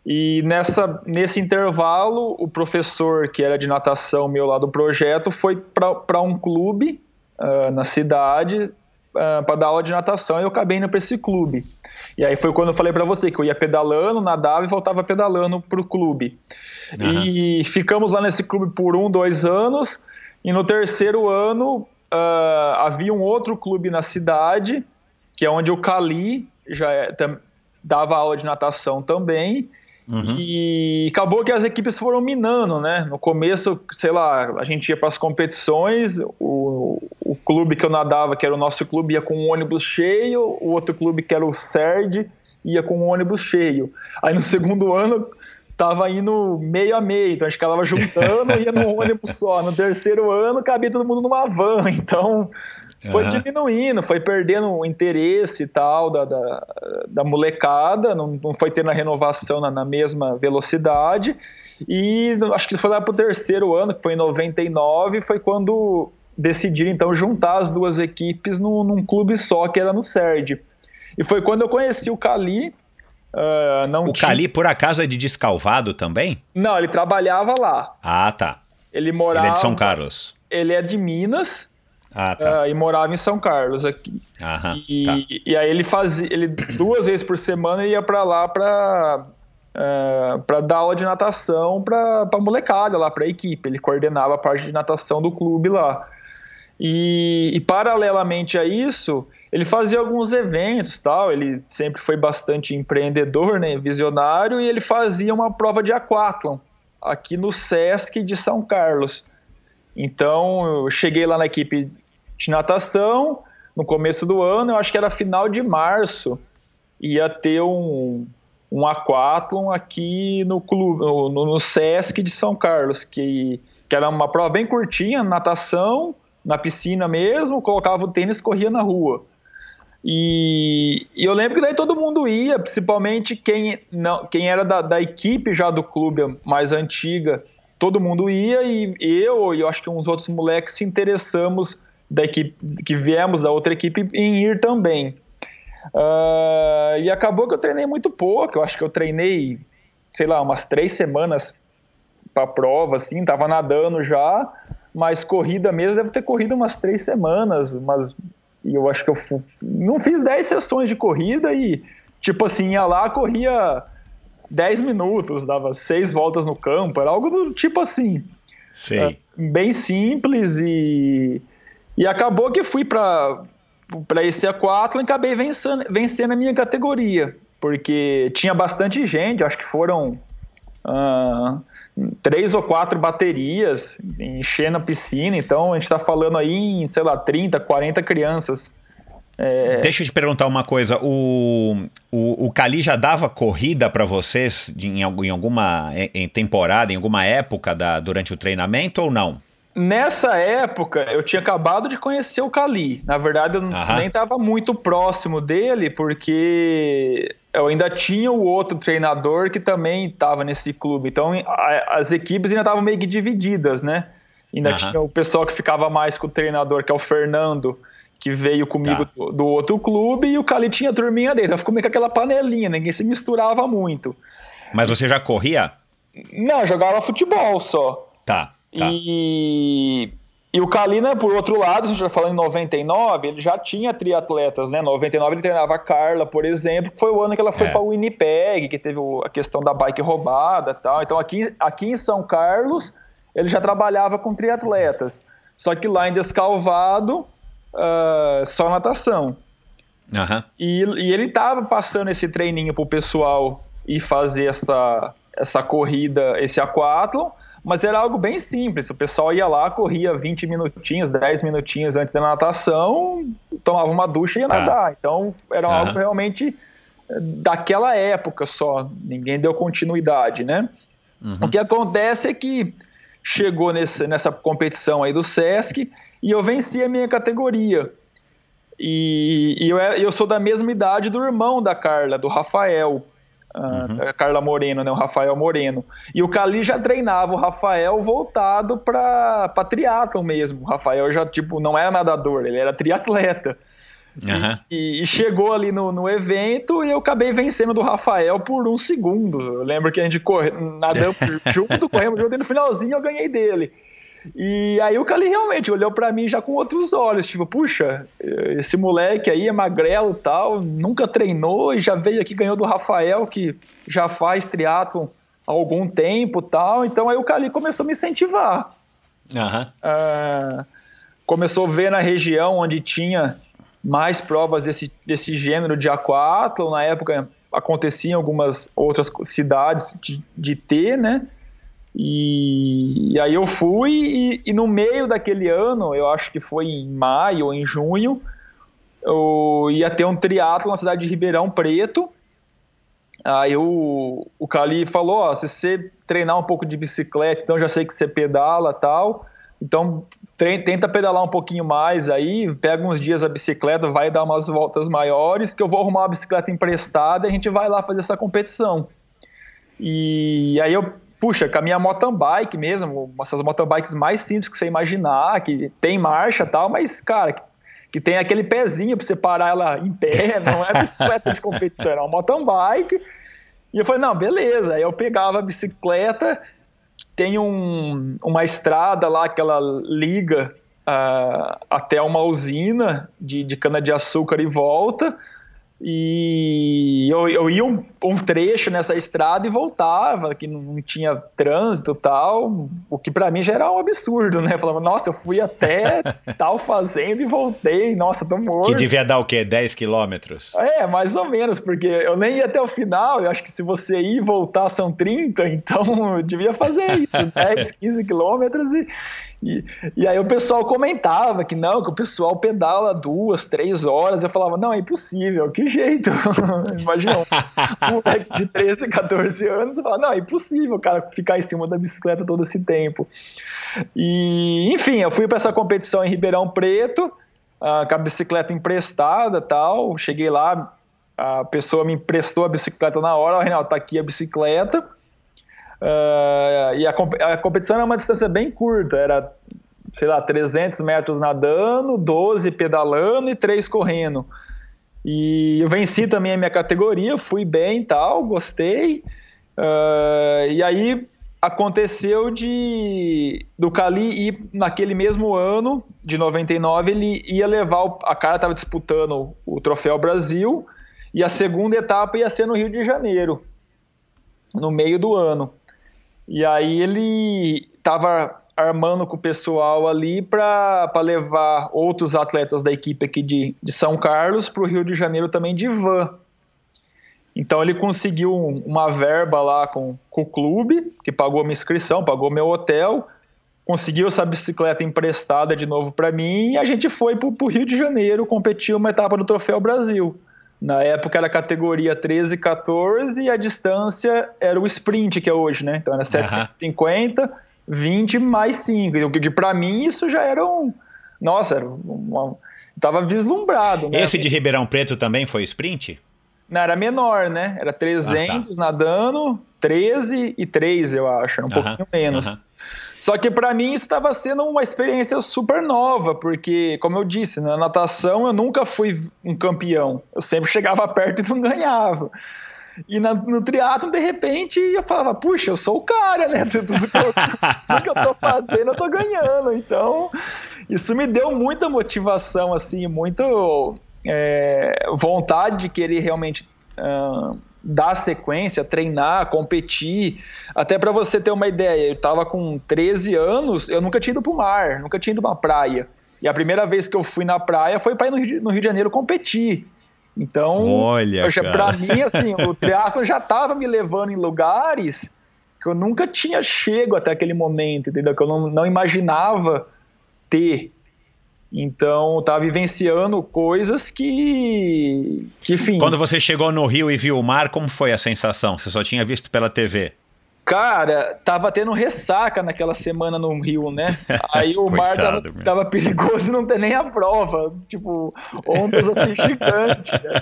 [SPEAKER 1] E nessa, nesse intervalo, o professor que era de natação meu lá do projeto foi para um clube uh, na cidade uh, ah, para dar aula de natação e eu acabei indo para esse clube. E aí foi quando eu falei para você que eu ia pedalando, nadava e voltava pedalando para o clube. Uhum. E ficamos lá nesse clube por um, dois anos. E no terceiro ano uh, havia um outro clube na cidade, que é onde o Cali já é, dava aula de natação também. Uhum. E acabou que as equipes foram minando, né? No começo, sei lá, a gente ia para as competições, o, o clube que eu nadava, que era o nosso clube, ia com um ônibus cheio, o outro clube, que era o CERD, ia com um ônibus cheio. Aí no segundo ano, tava indo meio a meio, então a gente acabava juntando e ia num ônibus só. No terceiro ano, cabia todo mundo numa van, então foi
[SPEAKER 2] Aham.
[SPEAKER 1] diminuindo, foi perdendo o interesse e tal da, da, da molecada, não, não foi tendo a renovação na, na mesma velocidade. E acho que foi lá pro terceiro ano, que foi em 99, foi quando decidiram então juntar as duas equipes num, num clube só, que era no SERD. E foi quando eu conheci o Cali. não
[SPEAKER 2] O
[SPEAKER 1] tinha-
[SPEAKER 2] Cali, por acaso, é de Descalvado também?
[SPEAKER 1] Não, ele trabalhava lá.
[SPEAKER 2] Ah, tá.
[SPEAKER 1] Ele morava.
[SPEAKER 2] Ele é de São Carlos.
[SPEAKER 1] Ele é de Minas
[SPEAKER 2] Ah, tá.
[SPEAKER 1] ah, e morava em São Carlos aqui.
[SPEAKER 2] Aham,
[SPEAKER 1] E,
[SPEAKER 2] tá.
[SPEAKER 1] e aí ele fazia, ele duas vezes por semana ia pra lá pra, eh, pra dar aula de natação pra, pra molecada lá, pra equipe. Ele coordenava a parte de natação do clube lá. E, e paralelamente a isso, ele fazia alguns eventos tal. Ele sempre foi bastante empreendedor, né, visionário, e ele fazia uma prova de aquatlon aqui no Sesc de São Carlos. Então, eu cheguei lá na equipe de natação no começo do ano, eu acho que era final de março, ia ter um, um aquatlon aqui no clube, no, no- Sesc de São Carlos, que, que era uma prova bem curtinha, natação, na piscina mesmo, colocava o tênis corria na rua. E, e eu lembro que daí todo mundo ia, principalmente quem, não, quem era da, da equipe já do clube mais antiga, todo mundo ia e eu e eu acho que uns outros moleques se interessamos da equipe que viemos da outra equipe em ir também. Ah, e acabou que eu treinei muito pouco, eu acho que eu treinei, sei lá, umas três semanas para prova, assim, tava nadando já, mas corrida mesmo deve ter corrido umas três semanas, mas eu acho que eu não fiz 10 sessões de corrida e, tipo assim, ia lá, corria 10 minutos, dava seis voltas no campo, era algo do tipo assim,
[SPEAKER 2] Sei.
[SPEAKER 1] bem simples e, e acabou que fui para para esse aquatlon e acabei vencendo, vencendo a minha categoria, porque tinha bastante gente, acho que foram ah, três ou quatro baterias enchendo a piscina, então a gente está falando aí em, sei lá, 30, 40 crianças. É.
[SPEAKER 2] Deixa eu te perguntar uma coisa. O, o, o Cali já dava corrida para vocês em, algum- em alguma em, em temporada, em alguma época da, durante o treinamento ou não?
[SPEAKER 1] Nessa época, eu tinha acabado de conhecer o Cali. Na verdade, eu
[SPEAKER 2] Aham.
[SPEAKER 1] nem estava muito próximo dele, porque eu ainda tinha o outro treinador que também estava nesse clube. Então, a- as equipes ainda estavam meio que divididas, né? Ainda
[SPEAKER 2] Aham.
[SPEAKER 1] tinha o pessoal que ficava mais com o treinador, que é o Fernando, que veio comigo
[SPEAKER 2] Tá.
[SPEAKER 1] do, do outro clube, e o Cali tinha a turminha dele. Então, ficou meio com aquela panelinha, ninguém se misturava muito.
[SPEAKER 2] Mas você já corria?
[SPEAKER 1] Não, jogava futebol só.
[SPEAKER 2] Tá. tá.
[SPEAKER 1] E, e o Kalina, por outro lado, a gente já falando em 99, ele já tinha triatletas, né? 99 ele treinava a Carla, por exemplo, que foi o ano que ela foi
[SPEAKER 2] É.
[SPEAKER 1] para o Winnipeg, que teve a questão da bike roubada e tal. Então aqui, aqui em São Carlos, ele já trabalhava com triatletas. Só que lá em Descalvado, ah, só natação.
[SPEAKER 2] Aham.
[SPEAKER 1] E, e ele tava passando esse treininho pro pessoal ir fazer essa, essa corrida, esse aquatlon, mas era algo bem simples. O pessoal ia lá, corria 20 minutinhos, 10 minutinhos antes da natação, tomava uma ducha e ia
[SPEAKER 2] Tá.
[SPEAKER 1] nadar. Então era
[SPEAKER 2] Aham.
[SPEAKER 1] algo realmente eh, daquela época só. Ninguém deu continuidade, né? O que acontece é que chegou nesse, nessa competição aí do Sesc e eu venci a minha categoria. E, e eu, é- eu sou da mesma idade do irmão da Carla, do Rafael. ah, a Carla Moreno, né? O Rafael Moreno. E o Cali já treinava o Rafael voltado para triatlon mesmo. O Rafael já, tipo, não era nadador, ele era triatleta.
[SPEAKER 2] Aham.
[SPEAKER 1] E, e chegou ali no, no evento e eu acabei vencendo do Rafael por um segundo. Eu lembro que a gente corre, nadamos junto, corremos junto e no finalzinho eu ganhei dele. E aí o Cali realmente olhou pra mim já com outros olhos, tipo, puxa, esse moleque aí é magrelo e tal, nunca treinou e já veio aqui ganhou do Rafael, que já faz triatlon há algum tempo e tal. Então aí o Cali começou a me incentivar.
[SPEAKER 2] Aham.
[SPEAKER 1] Ah, começou a ver na região onde tinha mais provas desse, desse gênero de aquatlon. Na época acontecia em algumas outras cidades de, de ter, né? E, e aí eu fui e, e no meio daquele ano, eu acho que foi em maio ou em junho, eu ia ter um triatlo na cidade de Ribeirão Preto. Aí o, o Cali falou, ó, se você treinar um pouco de bicicleta, então já sei que você pedala tal, então tenta pedalar um pouquinho mais aí, pega uns dias a bicicleta, vai dar umas voltas maiores, que eu vou arrumar uma bicicleta emprestada e a gente vai lá fazer essa competição. E aí eu, puxa, com a minha mountain bike mesmo, essas mountain bikes mais simples que você imaginar, que tem marcha e tal, mas, cara, que, que tem aquele pezinho para você parar ela em pé, não é bicicleta de competição, é uma mountain bike. E eu falei, não, beleza. Aí eu pegava a bicicleta tem um, uma estrada lá que ela liga uh, até uma usina de, de cana-de-açúcar e volta. E eu, eu ia um, um, trecho nessa estrada e voltava, que não tinha trânsito e tal, o que para mim já era um absurdo, né? Eu falava, nossa, eu fui até tal fazenda e voltei, nossa, tô morto.
[SPEAKER 2] Que devia dar o quê? 10 quilômetros?
[SPEAKER 1] É, mais ou menos, porque eu nem ia até o final, eu acho que se você ir e voltar são 30, então eu devia fazer isso, 10, 15 quilômetros e, e, e, aí o pessoal comentava que não, que o pessoal pedala duas, três horas. Eu falava, não, é impossível, que jeito? Imagina um moleque de 13, 14 anos. Eu falava, não, é impossível, cara, ficar em cima da bicicleta todo esse tempo. E, enfim, eu fui para essa competição em Ribeirão Preto, uh, com a bicicleta emprestada tal. Cheguei lá, a pessoa me emprestou a bicicleta na hora. Reinaldo, tá aqui a bicicleta. Uh, e a, a, competição era uma distância bem curta, era, sei lá, 300 metros nadando, 12 pedalando e 3 correndo. E eu venci também a minha categoria, fui bem tal, gostei. Uh, e aí aconteceu de do Cali ir naquele mesmo ano de 99 ele ia levar o, a cara estava disputando o troféu Brasil e a segunda etapa ia ser no Rio de Janeiro no meio do ano e aí ele estava armando com o pessoal ali para levar outros atletas da equipe aqui de, de São Carlos para o Rio de Janeiro também de van. Então ele conseguiu uma verba lá com, com o clube, que pagou minha inscrição, pagou meu hotel, conseguiu essa bicicleta emprestada de novo para mim e a gente foi para o Rio de Janeiro competir uma etapa do Troféu Brasil. Na época era categoria 13 e 14 e a distância era o sprint que é hoje, né? Então era 750, uhum. 20 mais 5. O que para mim isso já era um. Nossa, era uma... tava vislumbrado. Né?
[SPEAKER 2] Esse de Ribeirão Preto também foi sprint?
[SPEAKER 1] Não, era menor, né? Era 300 ah, tá. nadando, 13 e 3, eu acho. Um uhum. pouquinho menos. Uhum. Só que para mim isso estava sendo uma experiência super nova, porque, como eu disse, na natação eu nunca fui um campeão. Eu sempre chegava perto e não ganhava. E na, no triatlo, de repente, eu falava, puxa, eu sou o cara, né? Tudo que eu, tudo que eu tô fazendo, eu tô ganhando. Então, isso me deu muita motivação, assim, muito é, vontade de querer realmente uh, dar sequência, treinar, competir. Até para você ter uma ideia, eu estava com 13 anos, eu nunca tinha ido para o mar, nunca tinha ido para uma praia. E a primeira vez que eu fui na praia foi para ir no Rio, no Rio de Janeiro competir. Então, para mim, assim, o triatlo já estava me levando em lugares que eu nunca tinha chego até aquele momento, entendeu? Que eu não, não imaginava ter. Então, tá vivenciando coisas que, que, enfim.
[SPEAKER 2] Quando você chegou no Rio e viu o mar, como foi a sensação? Você só tinha visto pela TV?
[SPEAKER 1] Cara, tava tendo ressaca naquela semana no Rio, né? Aí o mar tava, tava, perigoso não ter nem a prova. Tipo, ondas assim gigantes. Né?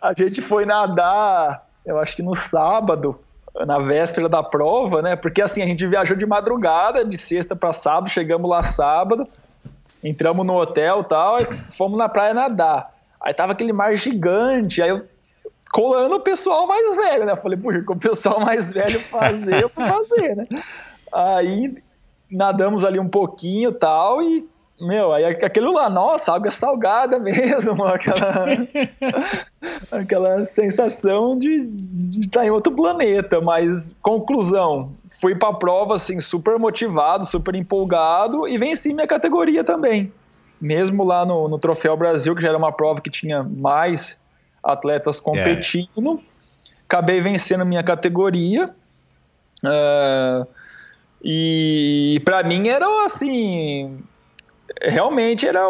[SPEAKER 1] A gente foi nadar, eu acho que no sábado, na véspera da prova, né? Porque assim, a gente viajou de madrugada, de sexta para sábado, chegamos lá sábado. Entramos no hotel tal, e fomos na praia nadar. Aí tava aquele mar gigante, aí eu colando o pessoal mais velho, né? Eu falei, puxa, o pessoal mais velho fazer, eu vou fazer, né? Aí nadamos ali um pouquinho tal, e meu, aí aquilo lá, nossa, água salgada mesmo, aquela, aquela sensação de, de estar em outro planeta. Mas, conclusão, fui para a prova assim, super motivado, super empolgado e venci minha categoria também. Mesmo lá no, no Troféu Brasil, que já era uma prova que tinha mais atletas competindo, é. acabei vencendo minha categoria. Uh, e para mim era assim realmente era,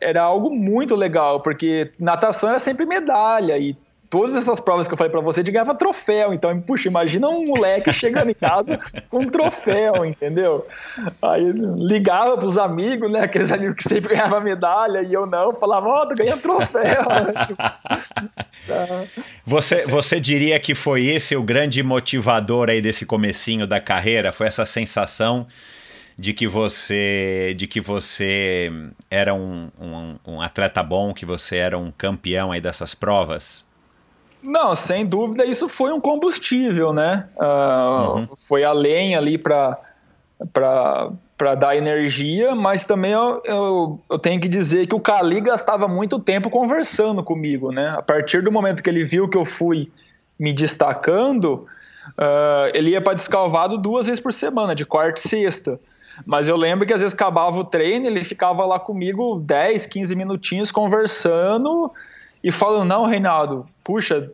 [SPEAKER 1] era algo muito legal, porque natação era sempre medalha e todas essas provas que eu falei para você, de ganhava troféu. Então, puxa, imagina um moleque chegando em casa com um troféu, entendeu? Aí ligava pros amigos, né? Aqueles amigos que sempre ganhavam medalha e eu não, falava, ó, oh, tô ganhando troféu.
[SPEAKER 2] você, você diria que foi esse o grande motivador aí desse comecinho da carreira? Foi essa sensação de que você de que você era um, um, um, atleta bom, que você era um campeão aí dessas provas?
[SPEAKER 1] Não, sem dúvida isso foi um combustível, né? Uh, uhum. Foi a lenha ali para para dar energia, mas também eu, eu, eu, tenho que dizer que o Cali gastava muito tempo conversando comigo, né? A partir do momento que ele viu que eu fui me destacando, uh, ele ia para descalvado duas vezes por semana, de quarta e sexta. Mas eu lembro que às vezes acabava o treino, ele ficava lá comigo 10, 15 minutinhos conversando e falando: Não, Reinaldo, puxa,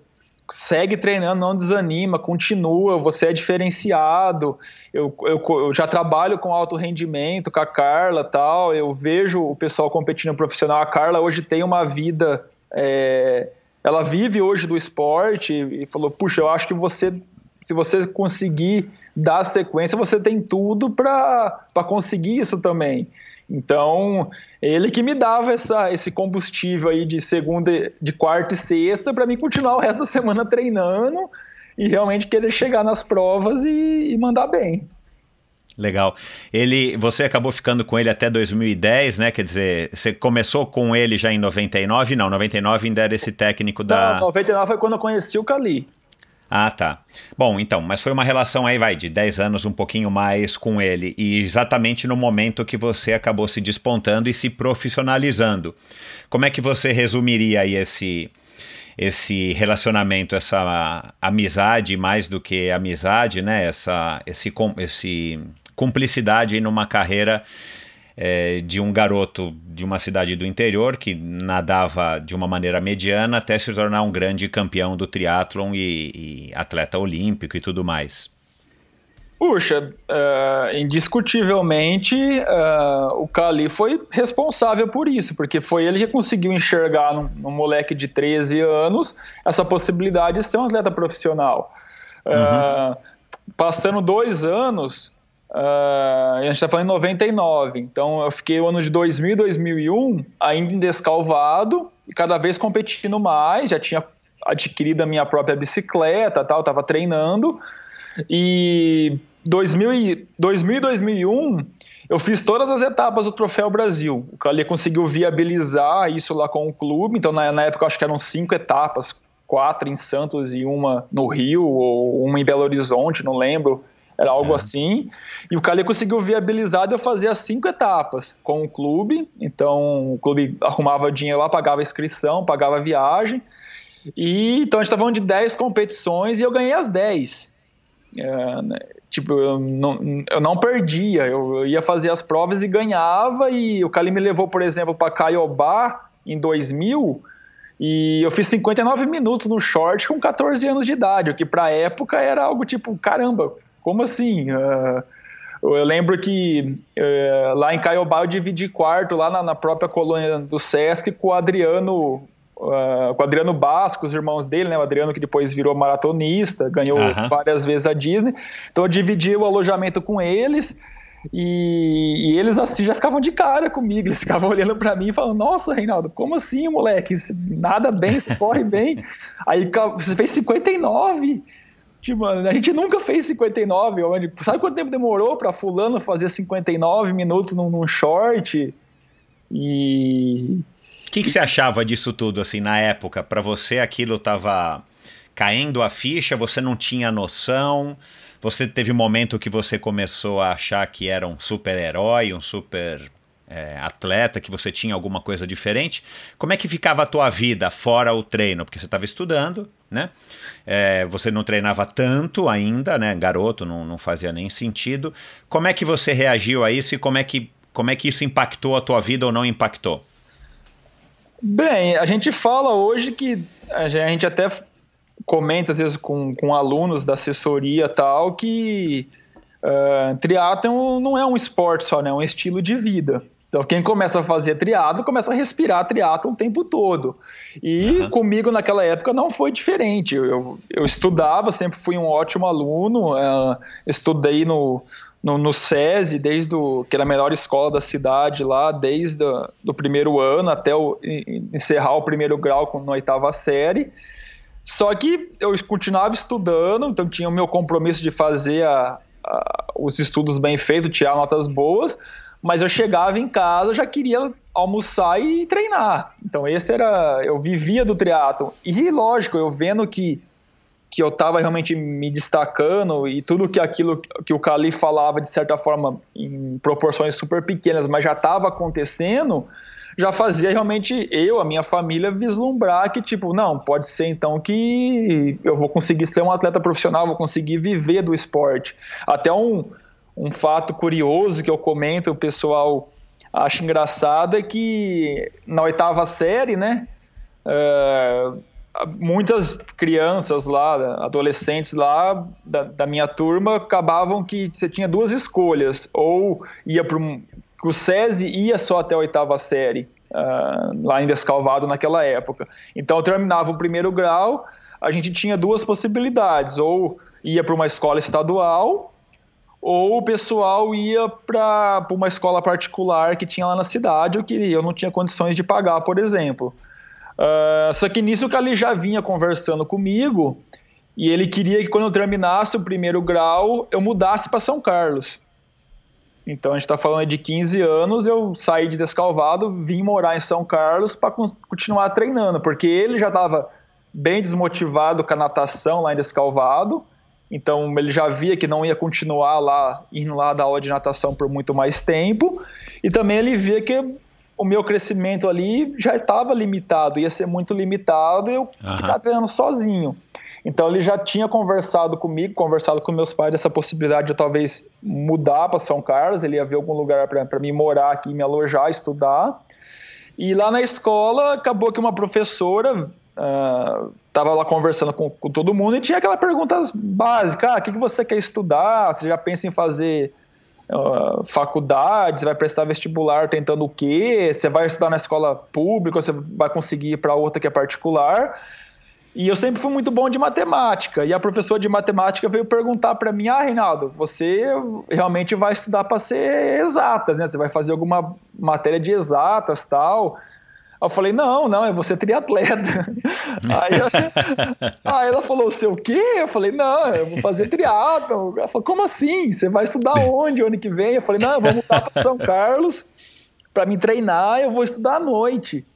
[SPEAKER 1] segue treinando, não desanima, continua, você é diferenciado. Eu, eu, eu, já trabalho com alto rendimento, com a Carla tal. Eu vejo o pessoal competindo profissional. A Carla hoje tem uma vida. É, ela vive hoje do esporte e falou: Puxa, eu acho que você, se você conseguir dar sequência, você tem tudo para conseguir isso também. Então, ele que me dava essa, esse combustível aí de segunda, de quarta e sexta para mim continuar o resto da semana treinando e realmente querer chegar nas provas e, e mandar bem.
[SPEAKER 2] Legal. Ele, você acabou ficando com ele até 2010, né? Quer dizer, você começou com ele já em 99? Não, 99 ainda era esse técnico da.
[SPEAKER 1] Não, 99 foi quando eu conheci o Cali.
[SPEAKER 2] Ah, tá. Bom, então, mas foi uma relação aí, vai, de 10 anos, um pouquinho mais com ele. E exatamente no momento que você acabou se despontando e se profissionalizando. Como é que você resumiria aí esse, esse relacionamento, essa amizade, mais do que amizade, né? Essa, esse, esse cumplicidade numa carreira é, de um garoto de uma cidade do interior que nadava de uma maneira mediana até se tornar um grande campeão do triatlon e, e atleta olímpico e tudo mais.
[SPEAKER 1] Puxa, uh, indiscutivelmente uh, o Cali foi responsável por isso, porque foi ele que conseguiu enxergar num, num moleque de 13 anos essa possibilidade de ser um atleta profissional. Uh, passando dois anos, Uh, a gente está falando em 99, então eu fiquei o ano de 2000 e 2001 ainda em descalvado e cada vez competindo mais. Já tinha adquirido a minha própria bicicleta, tal, estava treinando. E 2000 e, 2000 e 2001 eu fiz todas as etapas do Troféu Brasil. O Cali conseguiu viabilizar isso lá com o clube, então na, na época acho que eram cinco etapas, quatro em Santos e uma no Rio, ou uma em Belo Horizonte, não lembro era algo é. assim. E o Cali conseguiu viabilizar de eu fazer as cinco etapas com o clube. Então, o clube arrumava dinheiro lá, pagava inscrição, pagava viagem. E então a gente estava falando de 10 competições e eu ganhei as 10. É, né, tipo, eu não, eu não perdia, eu, eu, ia fazer as provas e ganhava. E o Cali me levou, por exemplo, para Caiobá em 2000. E eu fiz 59 minutos no short com 14 anos de idade, o que para época era algo tipo, caramba, como assim? Uh, eu lembro que uh, lá em Caiobá eu dividi quarto, lá na, na, própria colônia do Sesc, com o Adriano. Uh, com o Adriano Basco, os irmãos dele, né? O Adriano que depois virou maratonista, ganhou várias vezes a Disney. Então eu dividi o alojamento com eles. E, e, eles assim já ficavam de cara comigo, eles ficavam olhando para mim e falando: Nossa, Reinaldo, como assim, moleque? Nada bem, você corre bem. Aí você fez 59. Tipo, a gente nunca fez 59. Sabe quanto tempo demorou para fulano fazer 59 minutos num, num short? E.
[SPEAKER 2] O que, que, você achava disso tudo, assim, na época? Para você aquilo tava caindo a ficha, você não tinha noção? Você teve um momento que você começou a achar que era um super-herói, um super é, atleta, que você tinha alguma coisa diferente. Como é que ficava a tua vida fora o treino? Porque você estava estudando, né? É, você não treinava tanto ainda, né? Garoto, não, não fazia nem sentido. Como é que você reagiu a isso e como é que, como é que isso impactou a tua vida ou não impactou?
[SPEAKER 1] Bem, a gente fala hoje que a gente até comenta às vezes com, com alunos da assessoria tal que uh, triatlon não é um esporte só, né? É um estilo de vida. Então, quem começa a fazer triatlo começa a respirar triatlo o tempo todo. E uhum. comigo naquela época não foi diferente. Eu, eu estudava, sempre fui um ótimo aluno, uh, estudei no, no, no SESI, desde o, que era a melhor escola da cidade lá, desde o primeiro ano até o, encerrar o primeiro grau na oitava série. Só que eu continuava estudando, então tinha o meu compromisso de fazer a, a, os estudos bem feitos, tirar notas boas, mas eu chegava em casa, já queria almoçar e treinar. Então esse era, eu vivia do triatlo. E lógico, eu vendo que que eu estava realmente me destacando e tudo que aquilo que o Cali falava de certa forma em proporções super pequenas, mas já estava acontecendo, já fazia realmente eu, a minha família vislumbrar que tipo, não, pode ser então que eu vou conseguir ser um atleta profissional, vou conseguir viver do esporte. Até um um fato curioso que eu comento, o pessoal acha engraçado, é que na oitava série, né, uh, muitas crianças lá, adolescentes lá da, da, minha turma, acabavam que você tinha duas escolhas, ou ia para o SESI ia só até a oitava série, uh, lá em Descalvado naquela época. Então terminava o primeiro grau, a gente tinha duas possibilidades, ou ia para uma escola estadual, ou o pessoal ia para uma escola particular que tinha lá na cidade, ou que eu não tinha condições de pagar, por exemplo. Uh, só que nisso o Cali já vinha conversando comigo e ele queria que quando eu terminasse o primeiro grau eu mudasse para São Carlos. Então a gente está falando de 15 anos, eu saí de Descalvado, vim morar em São Carlos para continuar treinando, porque ele já estava bem desmotivado com a natação lá em Descalvado então ele já via que não ia continuar lá, indo lá da aula de natação por muito mais tempo. E também ele via que o meu crescimento ali já estava limitado, ia ser muito limitado e eu uhum. ficar treinando sozinho. Então ele já tinha conversado comigo, conversado com meus pais dessa possibilidade de eu talvez mudar para São Carlos, ele ia ver algum lugar para mim morar aqui, me alojar, estudar. E lá na escola acabou que uma professora Uh, tava lá conversando com, com, todo mundo e tinha aquela pergunta básica: ah, o que, que você quer estudar? Você já pensa em fazer uh, faculdade? Você vai prestar vestibular tentando o quê? Você vai estudar na escola pública? Você vai conseguir ir para outra que é particular? E eu sempre fui muito bom de matemática. E a professora de matemática veio perguntar para mim: Ah, Reinaldo, você realmente vai estudar para ser exatas, né? Você vai fazer alguma matéria de exatas tal. Eu falei, não, não, eu vou ser triatleta. aí, aí, ela falou, sei o quê? Eu falei, não, eu vou fazer triatlo. Ela falou, como assim? Você vai estudar onde ano que vem? Eu falei, não, eu vou mudar para São Carlos para me treinar, eu vou estudar à noite.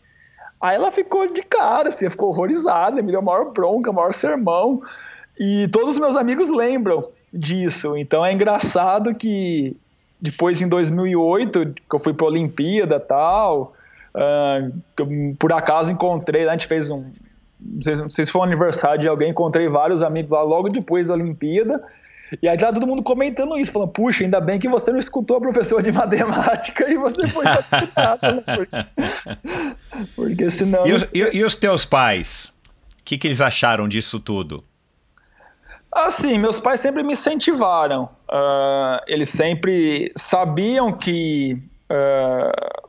[SPEAKER 1] Aí ela ficou de cara, assim, ficou horrorizada, me deu maior bronca, maior sermão. E todos os meus amigos lembram disso. Então é engraçado que depois, em 2008, que eu fui para a Olimpíada e tal Uh, por acaso encontrei, a gente fez um. Não sei, não sei, se foi um aniversário de alguém, encontrei vários amigos lá logo depois da Olimpíada. E aí tá todo mundo comentando isso, falando, puxa, ainda bem que você não escutou a professora de matemática e você foi né? porque, porque senão.
[SPEAKER 2] E os, e, e os teus pais? O que, que eles acharam disso tudo?
[SPEAKER 1] Assim, meus pais sempre me incentivaram. Uh, eles sempre sabiam que uh,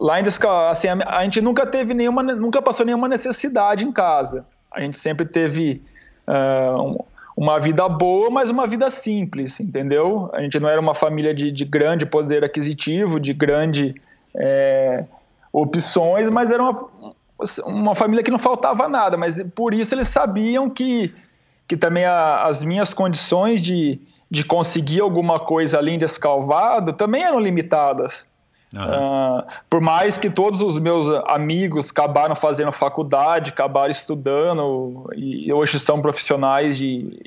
[SPEAKER 1] Lá em assim, a, a, gente nunca teve nenhuma, nunca passou nenhuma necessidade em casa. A gente sempre teve uh, um, uma vida boa, mas uma vida simples, entendeu? A gente não era uma família de, de grande poder aquisitivo, de grande é, opções, mas era uma, uma família que não faltava nada. Mas por isso eles sabiam que, que também a, as minhas condições de, de conseguir alguma coisa além descalvado também eram limitadas. Uh, por mais que todos os meus amigos acabaram fazendo faculdade, acabaram estudando e hoje são profissionais de,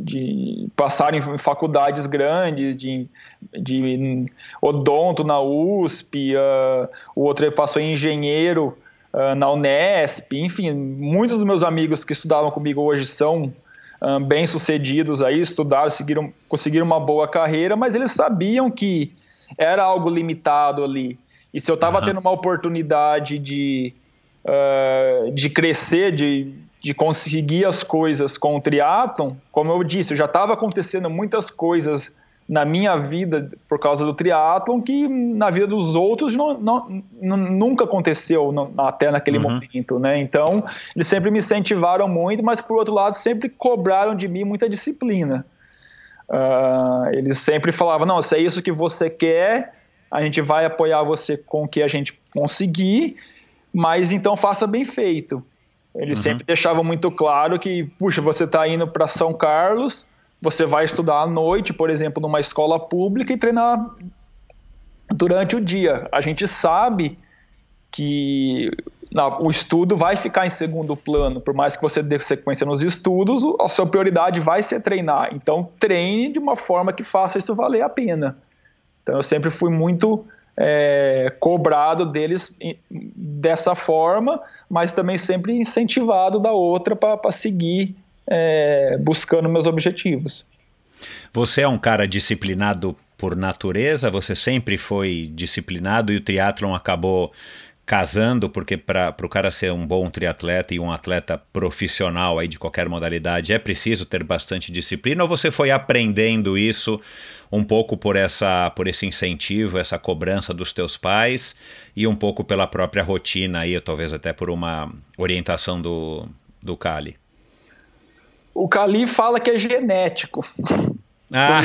[SPEAKER 1] de passarem em faculdades grandes, de, de odonto na USP, uh, o outro passou em engenheiro uh, na Unesp, enfim, muitos dos meus amigos que estudavam comigo hoje são bem sucedidos aí, estudaram, seguiram, conseguiram uma boa carreira, mas eles sabiam que era algo limitado ali. E se eu estava uhum. tendo uma oportunidade de, uh, de crescer, de, de conseguir as coisas com o triatlon, como eu disse, já estava acontecendo muitas coisas na minha vida por causa do triatlon que na vida dos outros não, não, nunca aconteceu não, até naquele uhum. momento, né? Então, eles sempre me incentivaram muito, mas por outro lado sempre cobraram de mim muita disciplina. Uh, eles sempre falavam, não, se é isso que você quer, a gente vai apoiar você com o que a gente conseguir, mas então faça bem feito. Eles uhum. sempre deixavam muito claro que, puxa, você está indo para São Carlos, você vai estudar à noite, por exemplo, numa escola pública e treinar durante o dia. A gente sabe que o estudo vai ficar em segundo plano, por mais que você dê sequência nos estudos, a sua prioridade vai ser treinar. Então, treine de uma forma que faça isso valer a pena. Então, eu sempre fui muito é, cobrado deles dessa forma, mas também sempre incentivado da outra para seguir é, buscando meus objetivos.
[SPEAKER 2] Você é um cara disciplinado por natureza? Você sempre foi disciplinado e o triatlon acabou casando, porque para o cara ser um bom triatleta e um atleta profissional aí de qualquer modalidade é preciso ter bastante disciplina ou você foi aprendendo isso um pouco por essa por esse incentivo, essa cobrança dos teus pais e um pouco pela própria rotina aí, talvez até por uma orientação do, do Cali?
[SPEAKER 1] O Cali fala que é genético. Ah.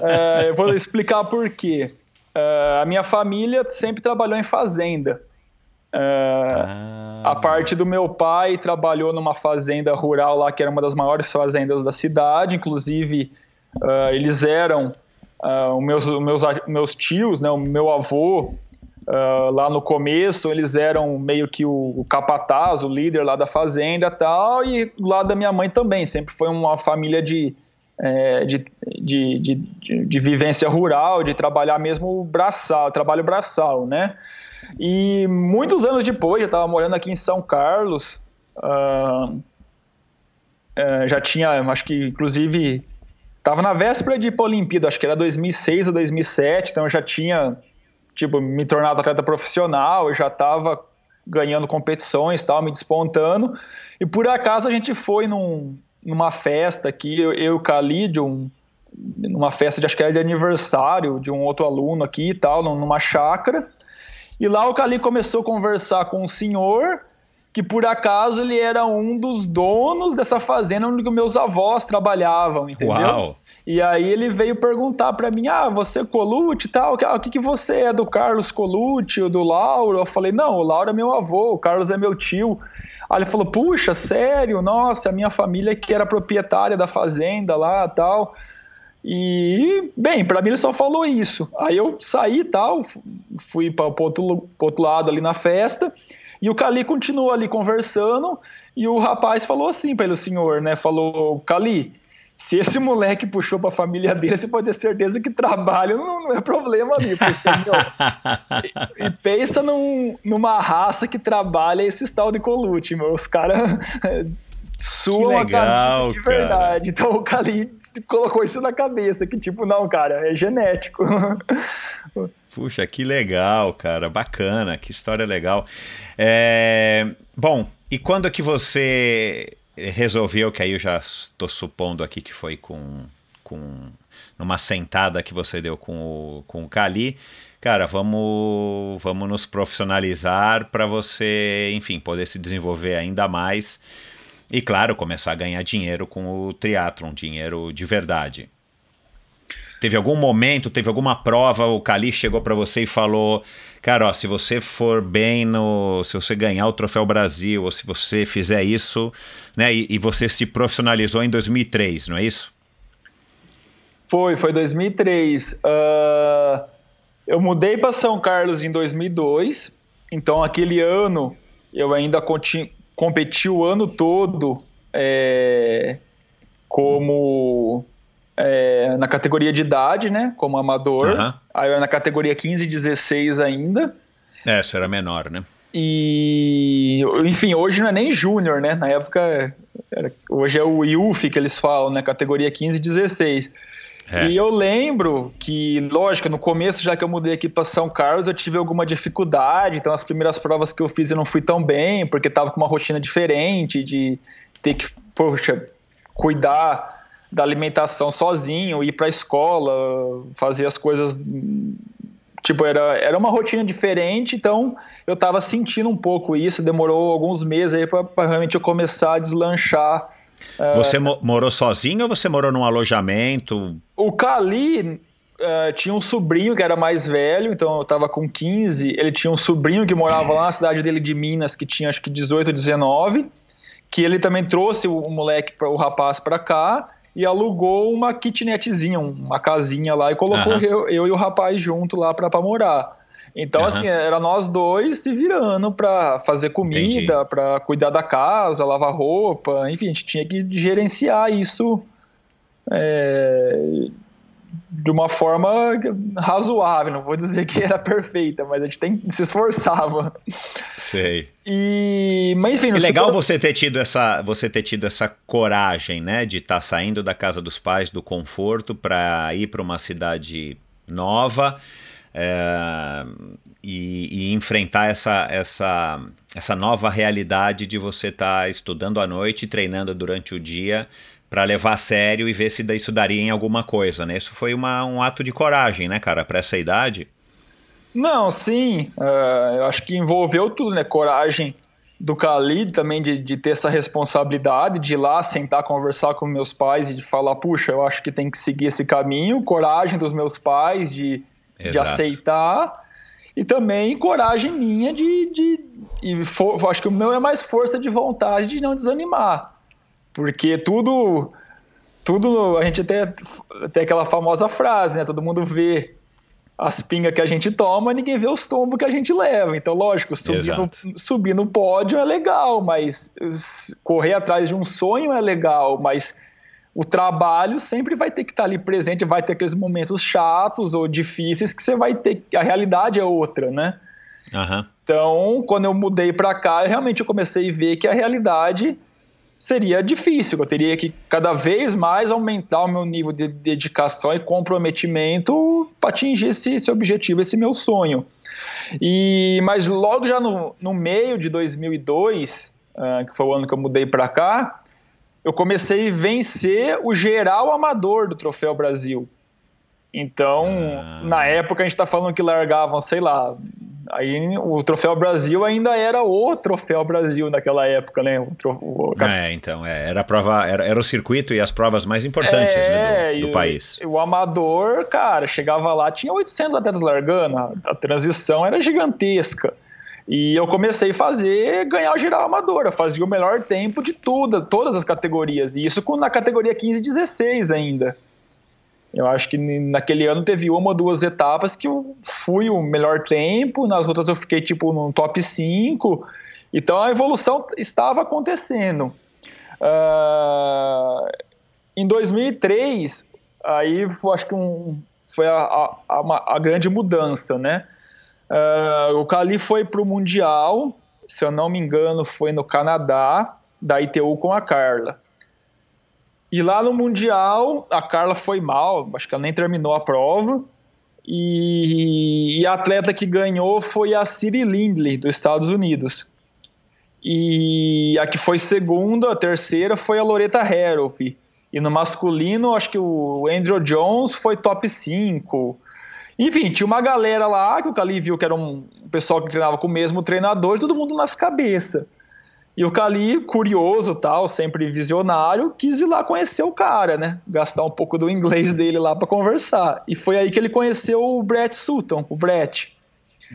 [SPEAKER 1] é, eu vou explicar por quê. Uh, a minha família sempre trabalhou em fazenda. Uh, ah. A parte do meu pai trabalhou numa fazenda rural lá, que era uma das maiores fazendas da cidade. Inclusive, uh, eles eram os meus, meus, meus tios, né, o meu avô, lá no começo, eles eram meio que o, o capataz, o líder lá da fazenda tal. E lado da minha mãe também. Sempre foi uma família de é, de, de, de, de, vivência rural, de trabalhar mesmo braçal, trabalho braçal, né? E muitos anos depois, eu estava morando aqui em São Carlos, uh, já tinha, acho que inclusive, estava na véspera de Olimpíada, acho que era 2006 ou 2007, então eu já tinha, tipo, me tornado atleta profissional, eu já estava ganhando competições, tal, me despontando, e por acaso a gente foi num, numa festa aqui, eu, eu e o Khalid, um, numa festa de acho que era de aniversário de um outro aluno aqui e tal, numa chácara. E lá o Khalid começou a conversar com um senhor que por acaso ele era um dos donos dessa fazenda onde meus avós trabalhavam, entendeu? Uau. E aí ele veio perguntar para mim, ah, você é Colucci e tal, o que, que você é do Carlos Colucci ou do Lauro? Eu falei, não, o Lauro é meu avô, o Carlos é meu tio. Aí ele falou: Puxa, sério? Nossa, a minha família que era proprietária da fazenda lá tal. E, bem, para mim ele só falou isso. Aí eu saí e tal, fui para o outro, outro lado ali na festa. E o Cali continuou ali conversando. E o rapaz falou assim para ele, o senhor, né? Falou: Cali, se esse moleque puxou para a família dele, você pode ter certeza que trabalho não, não é problema ali. Porque, e, e, pensa num, numa raça que trabalha esse tal de colute, meu. Os caras suam a camisa de verdade. Então o Kali colocou isso na cabeça, que tipo, não, cara, é genético.
[SPEAKER 2] Puxa, que legal, cara, bacana, que história legal. É... Bom, e quando é que você resolveu, que aí eu já estou supondo aqui que foi com, com numa sentada que você deu com o, com o Cali, cara, vamos, vamos nos profissionalizar para você, enfim, poder se desenvolver ainda mais e, claro, começar a ganhar dinheiro com o triatlon, dinheiro de verdade. Teve algum momento, teve alguma prova, o Cali chegou para você e falou: Cara, ó, se você for bem no. Se você ganhar o Troféu Brasil, ou se você fizer isso, né? E, e você se profissionalizou em 2003, não é isso?
[SPEAKER 1] Foi, foi 2003. Uh, eu mudei para São Carlos em 2002, então aquele ano eu ainda competi o ano todo é, como é, na categoria de idade, né? Como amador. Uhum. Aí eu era na categoria 15 e 16 ainda.
[SPEAKER 2] É, isso era menor, né?
[SPEAKER 1] E, enfim, hoje não é nem júnior, né? Na época, era, hoje é o IUF que eles falam, né? Categoria 15 e 16. É. E eu lembro que, lógico, no começo, já que eu mudei aqui para São Carlos, eu tive alguma dificuldade. Então, as primeiras provas que eu fiz eu não fui tão bem, porque tava com uma rotina diferente, de ter que, poxa, cuidar da alimentação sozinho, ir para a escola, fazer as coisas. Tipo, era, era uma rotina diferente, então eu estava sentindo um pouco isso. Demorou alguns meses aí para realmente eu começar a deslanchar.
[SPEAKER 2] Você mo morou sozinho ou você morou num alojamento?
[SPEAKER 1] O Cali uh, tinha um sobrinho que era mais velho, então eu tava com 15. Ele tinha um sobrinho que morava lá na cidade dele de Minas, que tinha acho que 18, 19. Que ele também trouxe o, o moleque, pra, o rapaz para cá e alugou uma kitnetzinha, uma casinha lá e colocou uhum. eu, eu, e o rapaz junto lá para morar. Então, uhum. assim, era nós dois se virando para fazer comida, para cuidar da casa, lavar roupa, enfim, a gente tinha que gerenciar isso é, de uma forma razoável, não vou dizer que era perfeita, mas a gente tem, se esforçava.
[SPEAKER 2] Sei.
[SPEAKER 1] E, mas enfim,
[SPEAKER 2] é legal super... você ter tido essa, você ter tido essa coragem, né, de estar tá saindo da casa dos pais, do conforto, para ir para uma cidade nova. É, e, e, enfrentar essa, essa, essa nova realidade de você estar tá estudando à noite, treinando durante o dia para levar a sério e ver se isso daria em alguma coisa, né? Isso foi uma, um ato de coragem, né, cara, para essa idade?
[SPEAKER 1] Não, sim. Uh, eu acho que envolveu tudo, né? Coragem do Khalid também de, de ter essa responsabilidade de ir lá sentar, conversar com meus pais e de falar, puxa, eu acho que tem que seguir esse caminho. Coragem dos meus pais de, de aceitar. E também coragem minha de. de e for, acho que o meu é mais força de vontade de não desanimar. Porque tudo. Tudo. A gente até tem aquela famosa frase, né? Todo mundo vê as pingas que a gente toma, ninguém vê os tombos que a gente leva. Então, lógico, subir no, subir no pódio é legal, mas correr atrás de um sonho é legal, mas o trabalho sempre vai ter que estar ali presente, vai ter aqueles momentos chatos ou difíceis que você vai ter. A realidade é outra, né?
[SPEAKER 2] Uhum.
[SPEAKER 1] Então, quando eu mudei para cá, realmente eu comecei a ver que a realidade seria difícil. Eu teria que cada vez mais aumentar o meu nível de dedicação e comprometimento para atingir esse, esse, objetivo, esse meu sonho. E mas logo já no, no meio de 2002, uh, que foi o ano que eu mudei para cá, eu comecei a vencer o geral amador do Troféu Brasil. Então, ah. na época a gente está falando que largavam, sei lá, Aí o Troféu Brasil ainda era o Troféu Brasil naquela época, né? O,
[SPEAKER 2] o... É, então, é, era prova, era, era o circuito e as provas mais importantes é, né, do, do país.
[SPEAKER 1] O, o amador, cara, chegava lá, tinha 800 atletas largando, a, a transição era gigantesca. E eu comecei a fazer, ganhar o geral amador. Eu fazia o melhor tempo de tudo, todas as categorias. E isso na categoria 15 e 16 ainda. Eu acho que naquele ano teve uma ou duas etapas que eu fui o melhor tempo, nas outras eu fiquei tipo no top 5. Então a evolução estava acontecendo. Uh, em 2003, aí acho que um, foi a, a, a, grande mudança, né? Uh, o Cali foi para o Mundial, se eu não me engano, foi no Canadá, da ITU com a Carla. E lá no Mundial, a Carla foi mal, acho que ela nem terminou a prova. E, e a atleta que ganhou foi a Ciri Lindley, dos Estados Unidos. E a que foi segunda, a terceira, foi a Loreta Harrop. E no masculino, acho que o Andrew Jones foi top 5. Enfim, tinha uma galera lá que o Cali viu que era um pessoal que treinava com o mesmo treinador, todo mundo nas cabeças. E o Cali, curioso tal, sempre visionário, quis ir lá conhecer o cara, né? Gastar um pouco do inglês dele lá para conversar. E foi aí que ele conheceu o Brett Sutton, o Brett.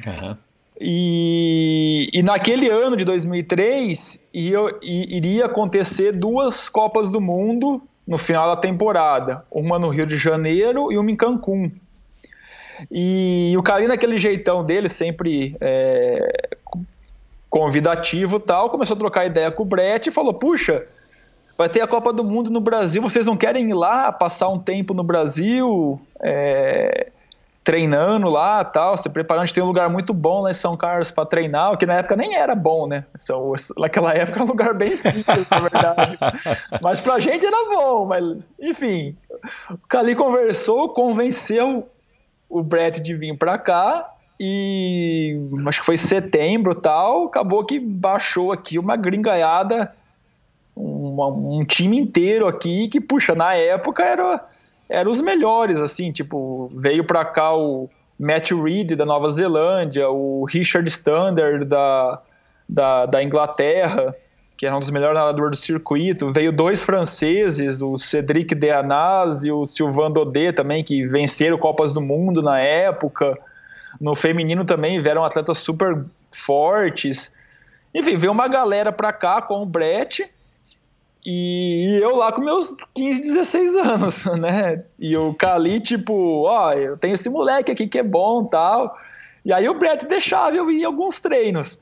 [SPEAKER 1] Uhum. E, e naquele ano de 2003 ia, iria acontecer duas Copas do Mundo no final da temporada. Uma no Rio de Janeiro e uma em Cancún. E o Cali, naquele jeitão dele, sempre é, convidativo tal, começou a trocar ideia com o Brett e falou: Puxa, vai ter a Copa do Mundo no Brasil, vocês não querem ir lá passar um tempo no Brasil, é, treinando lá tal, se preparando? A gente tem um lugar muito bom lá em São Carlos para treinar, que na época nem era bom, né? Naquela época era um lugar bem simples, na verdade. mas pra gente era bom, mas enfim. O Cali conversou, convenceu o Brett de vir para cá e acho que foi setembro tal, acabou que baixou aqui uma gringaiada, um uma, um time inteiro aqui que, puxa, na época era, era os melhores, assim, tipo, veio para cá o Matt Reed da Nova Zelândia, o Richard Stander da, da, da Inglaterra, que era um dos melhores nadadores do circuito. Veio dois franceses, o Cedric Deanaz e o Sylvain Daudet também, que venceram Copas do Mundo na época. No feminino também vieram atletas super fortes. Enfim, veio uma galera pra cá com o Brett e eu lá com meus 15, 16 anos, né? E o Cali, tipo, ó, eu tenho esse moleque aqui que é bom tal. E aí o Brett deixava eu ir em alguns treinos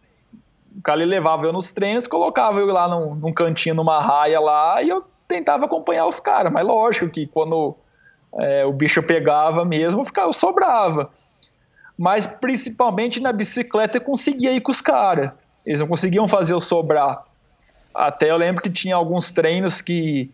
[SPEAKER 1] o Cali levava eu nos treinos, colocava eu lá num, num cantinho, numa raia lá, e eu tentava acompanhar os caras. Mas lógico que quando é, o bicho pegava mesmo, eu, ficava, eu sobrava. Mas principalmente na bicicleta eu conseguia ir com os caras. Eles não conseguiam fazer eu sobrar. Até eu lembro que tinha alguns treinos que,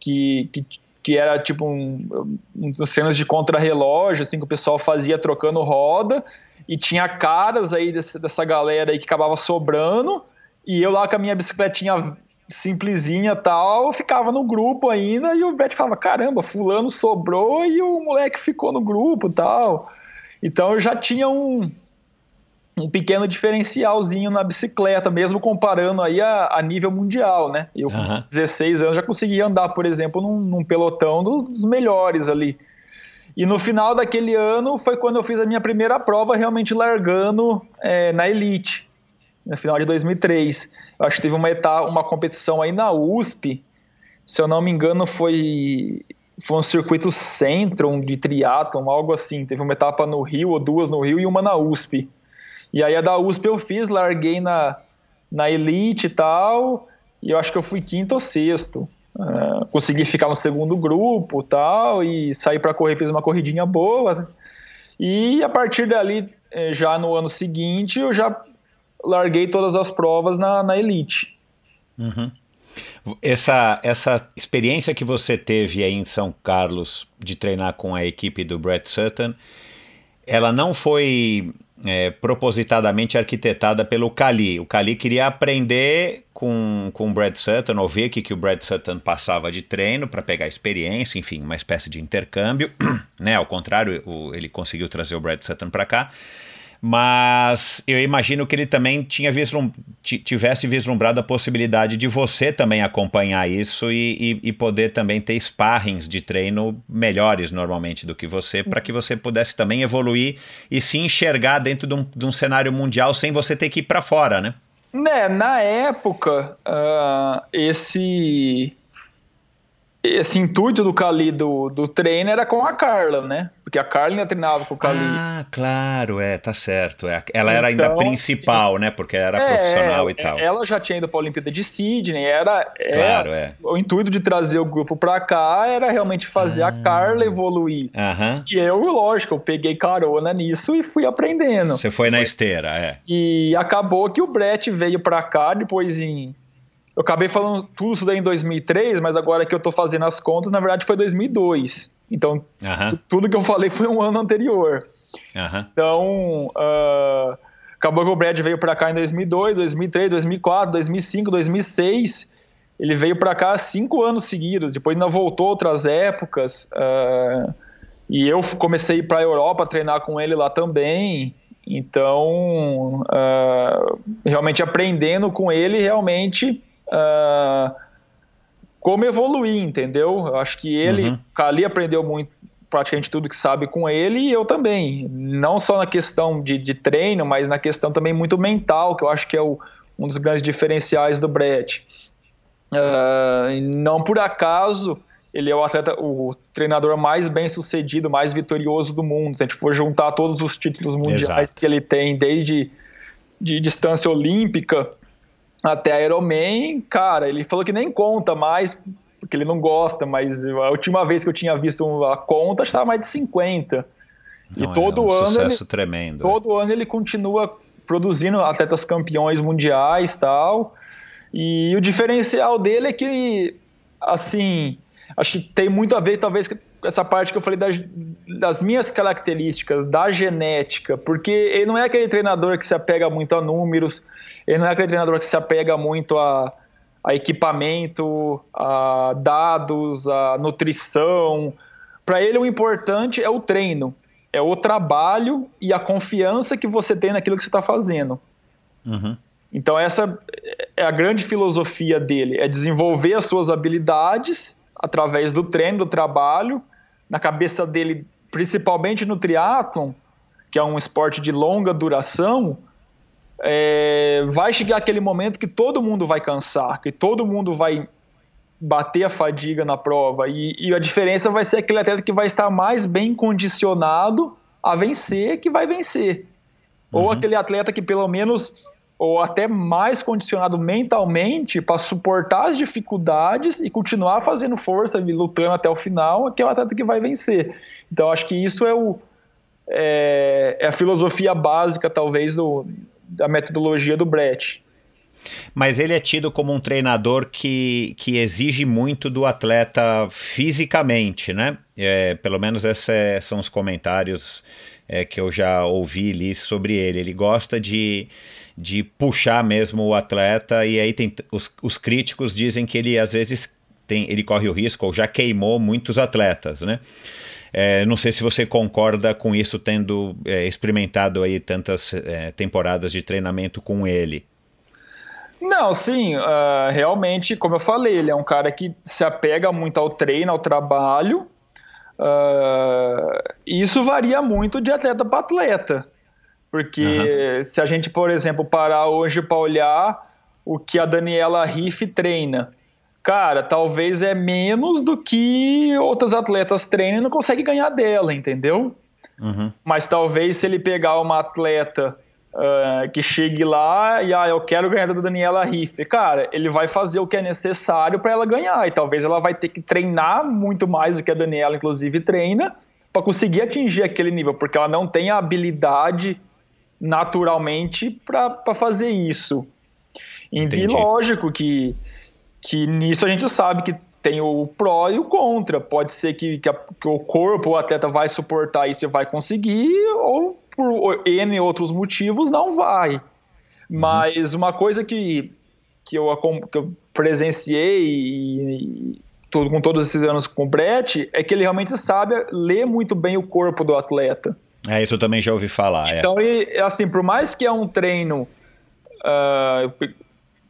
[SPEAKER 1] que, que, que era tipo um, uns treinos de contrarrelógio, assim, que o pessoal fazia trocando roda e tinha caras aí desse, dessa galera aí que acabava sobrando, e eu lá com a minha bicicletinha simplesinha tal, ficava no grupo ainda, e o Brett falava, caramba, fulano sobrou e o moleque ficou no grupo tal. Então eu já tinha um, um pequeno diferencialzinho na bicicleta, mesmo comparando aí a, a nível mundial, né? Eu com 16 anos já conseguia andar, por exemplo, num, num pelotão dos melhores ali. E no final daquele ano foi quando eu fiz a minha primeira prova realmente largando é, na Elite, no final de 2003. Eu acho que teve uma etapa, uma competição aí na USP, se eu não me engano foi foi um circuito Centron de triatlon, algo assim. Teve uma etapa no Rio, ou duas no Rio e uma na USP. E aí a da USP eu fiz, larguei na, na Elite e tal, e eu acho que eu fui quinto ou sexto. Uh, consegui ficar no segundo grupo tal, e sair para correr, fiz uma corridinha boa. E a partir dali, eh, já no ano seguinte, eu já larguei todas as provas na, na Elite.
[SPEAKER 2] Uhum. Essa, essa experiência que você teve aí em São Carlos de treinar com a equipe do Brett Sutton, ela não foi é, propositadamente arquitetada pelo Cali. O Cali queria aprender com, com o Brad Sutton, ouvir o que, que o Brad Sutton passava de treino para pegar experiência, enfim, uma espécie de intercâmbio. né? Ao contrário, o, ele conseguiu trazer o Brad Sutton para cá mas eu imagino que ele também tinha vislum tivesse vislumbrado a possibilidade de você também acompanhar isso e, e, e poder também ter sparrings de treino melhores normalmente do que você, para que você pudesse também evoluir e se enxergar dentro de um, de um cenário mundial sem você ter que ir para fora, né?
[SPEAKER 1] Né, na época, uh, esse esse intuito do Cali do, do treino era com a Carla, né? Porque a Carla ainda treinava com o Cali.
[SPEAKER 2] Ah, claro, é, tá certo. É, ela era ainda então, principal, sim. né? Porque era é, profissional e tal.
[SPEAKER 1] Ela já tinha ido para a Olimpíada de Sydney, era, claro, é. O intuito de trazer o grupo para cá era realmente fazer ah. a Carla evoluir.
[SPEAKER 2] Aham.
[SPEAKER 1] E eu, lógico, eu peguei carona nisso e fui aprendendo.
[SPEAKER 2] Você foi na esteira, é.
[SPEAKER 1] E acabou que o Brett veio para cá depois em eu acabei falando tudo isso daí em 2003, mas agora que eu estou fazendo as contas, na verdade foi 2002. Então, tudo que eu falei foi um ano anterior. Então, uh, acabou que o Brad veio para cá em 2002, 2003, 2004, 2005, 2006. Ele veio para cá cinco anos seguidos. Depois ainda voltou outras épocas. Uh, e eu comecei a ir para a Europa treinar com ele lá também. Então, uh, realmente aprendendo com ele, realmente uh, como evoluir, entendeu? Eu acho que ele, uhum. Kali aprendeu muito, praticamente tudo que sabe com ele e eu também. Não só na questão de, de treino, mas na questão também muito mental, que eu acho que é o, um dos grandes diferenciais do Brett. Uh, não por acaso ele é o atleta, o treinador mais bem sucedido, mais vitorioso do mundo. Se a gente for juntar todos os títulos mundiais Exato. que ele tem, desde de distância olímpica até a Ironman, cara, ele falou que nem conta mais, porque ele não gosta, mas a última vez que eu tinha visto a conta estava mais de 50. Não, e todo é um ano
[SPEAKER 2] sucesso
[SPEAKER 1] ele,
[SPEAKER 2] tremendo.
[SPEAKER 1] Todo é. ano ele continua produzindo atletas campeões mundiais, tal. E o diferencial dele é que assim, acho que tem muito a ver talvez essa parte que eu falei das, das, minhas características, da genética, porque ele não é aquele treinador que se apega muito a números, ele não é aquele treinador que se apega muito a, a equipamento, a dados, a nutrição. Para ele, o importante é o treino, é o trabalho e a confiança que você tem naquilo que você está fazendo.
[SPEAKER 2] Uhum.
[SPEAKER 1] Então, essa é a grande filosofia dele: é desenvolver as suas habilidades através do treino, do trabalho. Na cabeça dele, principalmente no triatlon, que é um esporte de longa duração, é, vai chegar aquele momento que todo mundo vai cansar, que todo mundo vai bater a fadiga na prova. E, e, a diferença vai ser aquele atleta que vai estar mais bem condicionado a vencer, que vai vencer. Uhum. Ou aquele atleta que pelo menos, ou até mais condicionado mentalmente para suportar as dificuldades e continuar fazendo força e lutando até o final, que o atleta que vai vencer. Então acho que isso é, o, é, é a filosofia básica, talvez, do, da metodologia do Brett.
[SPEAKER 2] Mas ele é tido como um treinador que, que exige muito do atleta fisicamente, né? É, pelo menos esses são os comentários é, que eu já ouvi ali sobre ele. Ele gosta de, de puxar mesmo o atleta, e aí tem os, os críticos dizem que ele às vezes tem, ele corre o risco ou já queimou muitos atletas, né? É, não sei se você concorda com isso, tendo é, experimentado aí tantas é, temporadas de treinamento com ele.
[SPEAKER 1] Não, sim, uh, realmente, como eu falei, ele é um cara que se apega muito ao treino, ao trabalho. Uh, e isso varia muito de atleta para atleta. Porque uhum. se a gente, por exemplo, parar hoje para olhar o que a Daniela Riff treina, cara, talvez é menos do que outras atletas treinam e não consegue ganhar dela, entendeu? Uhum. Mas talvez se ele pegar uma atleta uh, que chegue lá e ah, eu quero ganhar da Daniela Riff, cara, ele vai fazer o que é necessário para ela ganhar e talvez ela vai ter que treinar muito mais do que a Daniela, inclusive, treina para conseguir atingir aquele nível, porque ela não tem a habilidade naturalmente para fazer isso. Entendi. E lógico que que nisso a gente sabe que tem o pró e o contra. Pode ser que, que, a, que, o corpo, o atleta vai suportar isso e vai conseguir, ou por N outros motivos não vai. Uhum. Mas uma coisa que, que, eu, que eu presenciei e, tudo, com todos esses anos com o Brett é que ele realmente sabe ler muito bem o corpo do atleta.
[SPEAKER 2] É, isso eu também já ouvi falar.
[SPEAKER 1] É. Então, é. assim, por mais que é um treino. Uh,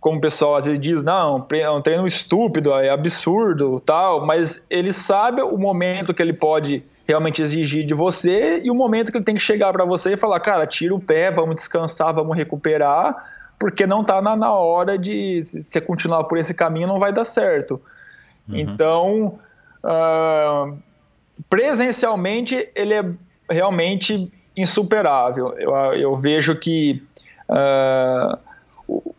[SPEAKER 1] como o pessoal às vezes diz, não, é um treino estúpido, é absurdo, tal, mas ele sabe o momento que ele pode realmente exigir de você e o momento que ele tem que chegar para você e falar, cara, tira o pé, vamos descansar, vamos recuperar, porque não está na, na, hora de se você continuar por esse caminho não vai dar certo. Uhum. Então, uh, presencialmente ele é realmente insuperável. Eu, eu vejo que uh,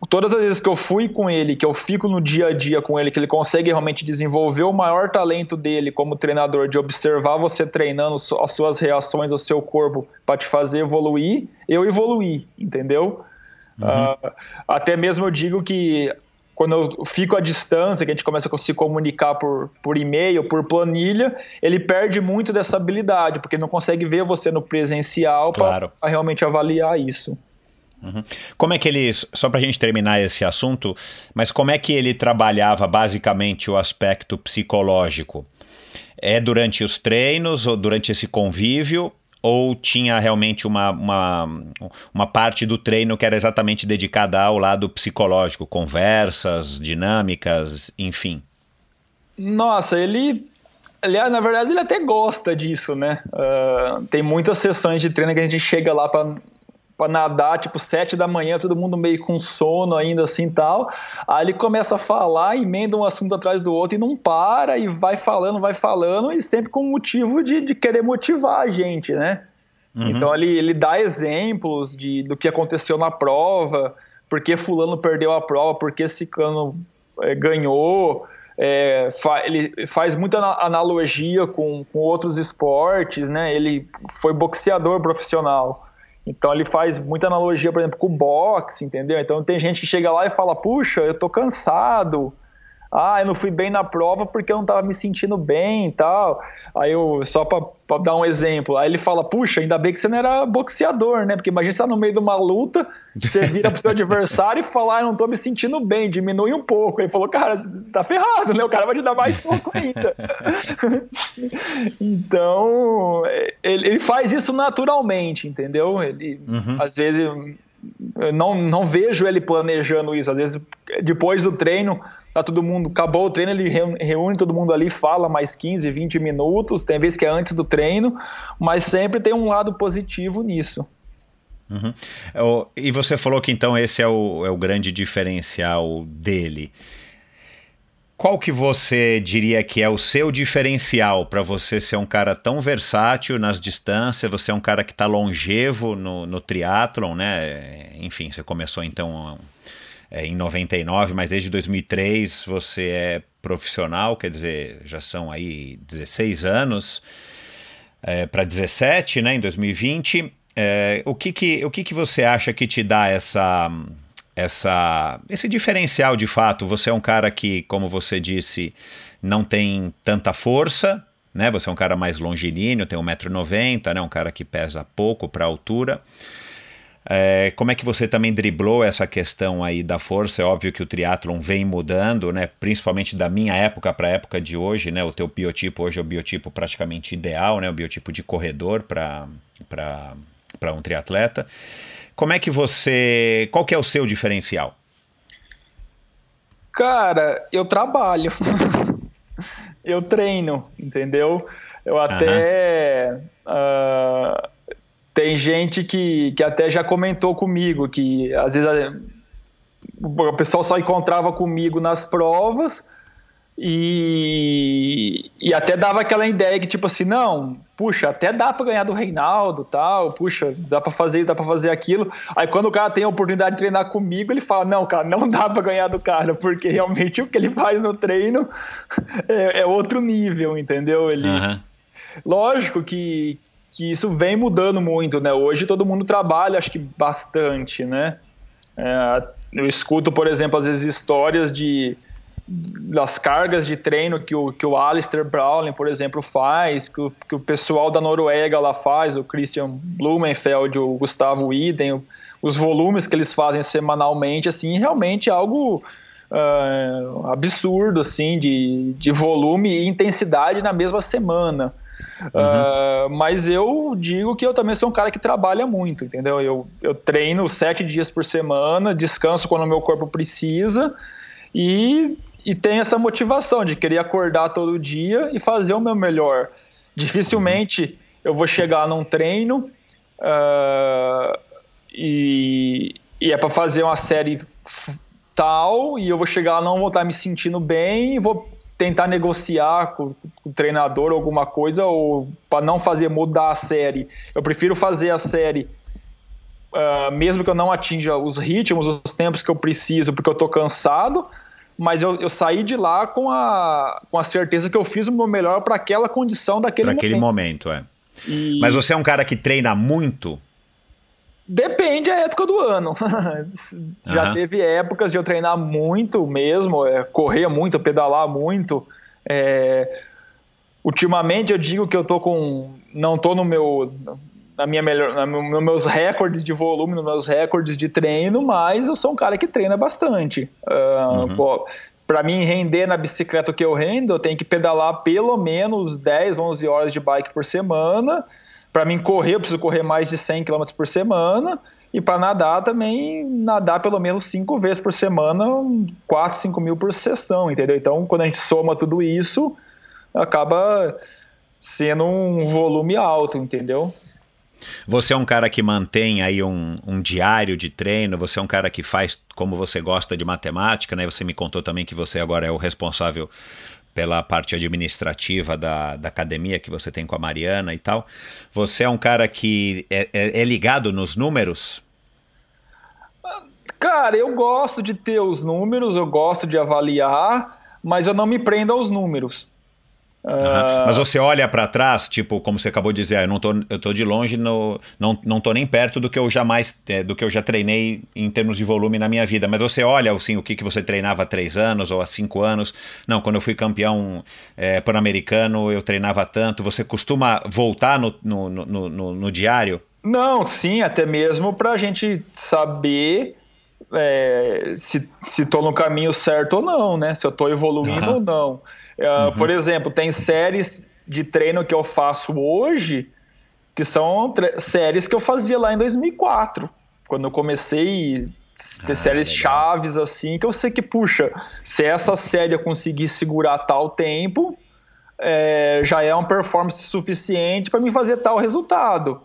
[SPEAKER 1] todas as vezes que eu fui com ele, que eu fico no dia a dia com ele, que ele consegue realmente desenvolver o maior talento dele como treinador, de observar você treinando as suas reações, o seu corpo, para te fazer evoluir, eu evoluí, entendeu? Uhum. Uh, até mesmo eu digo que quando eu fico à distância, que a gente começa a se comunicar por, por e-mail, por planilha, ele perde muito dessa habilidade, porque não consegue ver você no presencial claro. para realmente avaliar isso.
[SPEAKER 2] Uhum. Como é que ele, só para a gente terminar esse assunto, mas como é que ele trabalhava basicamente o aspecto psicológico? É durante os treinos ou durante esse convívio? Ou tinha realmente uma, uma, uma parte do treino que era exatamente dedicada ao lado psicológico, conversas, dinâmicas, enfim?
[SPEAKER 1] Nossa, ele Aliás, na verdade, ele até gosta disso, né? Uh, tem muitas sessões de treino que a gente chega lá para para nadar, tipo, sete da manhã, todo mundo meio com sono ainda assim tal. Aí ele começa a falar, emenda um assunto atrás do outro e não para, e vai falando, vai falando, e sempre com o motivo de, de querer motivar a gente, né? Uhum. Então ele, ele dá exemplos de, do que aconteceu na prova, por que fulano perdeu a prova, por que ciclano é, ganhou. É, fa ele faz muita analogia com, com outros esportes, né? Ele foi boxeador profissional. Então ele faz muita analogia, por exemplo, com o boxe, entendeu? Então tem gente que chega lá e fala, puxa, eu tô cansado, ah, eu não fui bem na prova porque eu não estava me sentindo bem e tal. Aí eu, só para dar um exemplo, aí ele fala, puxa, ainda bem que você não era boxeador, né? Porque imagina você tá no meio de uma luta, você vira pro seu adversário e fala, ah, eu não tô me sentindo bem, diminui um pouco. Aí ele falou, cara, você tá ferrado, né? O cara vai te dar mais soco ainda. então, ele, ele, faz isso naturalmente, entendeu? Ele, uhum. às vezes, eu não, não vejo ele planejando isso. Às vezes, depois do treino tá todo mundo, acabou o treino, ele reúne todo mundo ali, fala mais 15, 20 minutos, tem vezes que é antes do treino, mas sempre tem um lado positivo nisso.
[SPEAKER 2] Uhum. E você falou que então esse é o, é o grande diferencial dele. Qual que você diria que é o seu diferencial para você ser um cara tão versátil nas distâncias? Você é um cara que está longevo no, no triatlon, né? Enfim, você começou então é, em 99, mas desde 2003 você é profissional, quer dizer, já são aí 16 anos é, para 17, né, em 2020. É, o que que, o que que você acha que te dá essa, essa, esse diferencial de fato? Você é um cara que, como você disse, não tem tanta força, né? Você é um cara mais longilíneo, tem 1,90m, né? Um cara que pesa pouco para a altura. É, como é que você também driblou essa questão aí da força? É óbvio que o triatlon vem mudando, né? Principalmente da minha época para a época de hoje, né? O teu biotipo hoje é o biotipo praticamente ideal, né? O biotipo de corredor para para um triatleta. Como é que você, qual que é o seu diferencial?
[SPEAKER 1] Cara, eu trabalho. eu treino, entendeu? Eu até uh, tem gente que, que até já comentou comigo que às vezes o pessoal só encontrava comigo nas provas e, e até dava aquela ideia que tipo assim, não, puxa, até dá para ganhar do Reinaldo, tal, puxa, dá para fazer, dá para fazer aquilo. Aí quando o cara tem a oportunidade de treinar comigo, ele fala: "Não, cara, não dá para ganhar do cara, porque realmente o que ele faz no treino é, é outro nível, entendeu? Ele uhum. Lógico que, que isso vem mudando muito, né? Hoje todo mundo trabalha, acho que bastante, né? É, eu escuto, por exemplo, às vezes histórias de das cargas de treino que o, que o Alistair Browning, por exemplo, faz, que o, que o pessoal da Noruega lá faz, o Christian Blumenfeld, o Gustavo Iden, os volumes que eles fazem semanalmente, assim, realmente é algo uh, absurdo, assim, de, de volume e intensidade na mesma semana. Uhum. Uh, mas eu digo que eu também sou um cara que trabalha muito, entendeu? Eu, eu treino sete dias por semana, descanso quando o meu corpo precisa e, e tenho essa motivação de querer acordar todo dia e fazer o meu melhor. Dificilmente eu vou chegar num treino uh, e, e é para fazer uma série tal e eu vou chegar lá não vou estar me sentindo bem e vou tentar negociar com, o treinador alguma coisa ou para não fazer mudar a série. Eu prefiro fazer a série uh, mesmo que eu não atinja os ritmos, os tempos que eu preciso, porque eu estou cansado, mas eu, eu, saí de lá com a, com a certeza que eu fiz o meu melhor para aquela condição daquele
[SPEAKER 2] pra momento. Para aquele momento, é. E... Mas você é um cara que treina muito?
[SPEAKER 1] Depende da época do ano. Já uhum. teve épocas de eu treinar muito mesmo, é, correr muito, pedalar muito. É, ultimamente eu digo que eu tô com. não tô no meu. Na minha melhor, nos meus recordes de volume, nos meus recordes de treino, mas eu sou um cara que treina bastante. Uh, uhum. para mim render na bicicleta o que eu rendo, eu tenho que pedalar pelo menos 10, 11 horas de bike por semana para mim correr, eu preciso correr mais de 100 km por semana. E para nadar também, nadar pelo menos cinco vezes por semana, 4, 5 mil por sessão, entendeu? Então, quando a gente soma tudo isso, acaba sendo um volume alto, entendeu?
[SPEAKER 2] Você é um cara que mantém aí um, um, diário de treino, você é um cara que faz como você gosta de matemática, né? Você me contou também que você agora é o responsável pela parte administrativa da, da academia que você tem com a Mariana e tal. Você é um cara que é, é, é ligado nos números?
[SPEAKER 1] Cara, eu gosto de ter os números, eu gosto de avaliar, mas eu não me prendo aos números.
[SPEAKER 2] Uhum. Mas você olha para trás, tipo, como você acabou de dizer, ah, eu não tô, eu tô de longe, no, não, não tô nem perto do que eu jamais, é, do que eu já treinei em termos de volume na minha vida. Mas você olha, assim, o que, que você treinava há três anos ou há cinco anos. Não, quando eu fui campeão é, pan-americano, eu treinava tanto. Você costuma voltar no, no, no, no, no diário?
[SPEAKER 1] Não, sim, até mesmo para a gente saber é, se estou no caminho certo ou não, né? Se eu estou evoluindo uhum. ou não. Uh, uhum. Por exemplo, tem séries de treino que eu faço hoje que são séries que eu fazia lá em 2004, quando eu comecei a ter ah, séries legal. chaves assim, que eu sei que, puxa, se essa série eu conseguir segurar tal tempo, é, já é uma performance suficiente para me fazer tal resultado.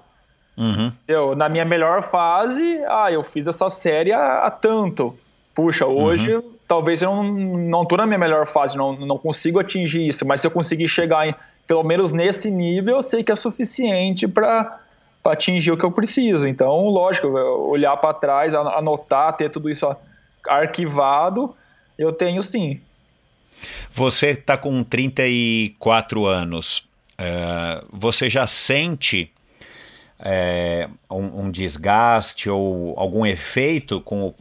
[SPEAKER 1] Uhum. Eu, na minha melhor fase, ah, eu fiz essa série há, há tanto. Puxa, hoje uhum talvez eu não, tô na minha melhor fase, não, não consigo atingir isso, mas se eu conseguir chegar em, pelo menos nesse nível, eu sei que é suficiente para atingir o que eu preciso. Então, lógico, olhar para trás, anotar, ter tudo isso arquivado, eu tenho sim.
[SPEAKER 2] Você está com 34 anos. Uh, você já sente é, um, um, desgaste ou algum efeito com o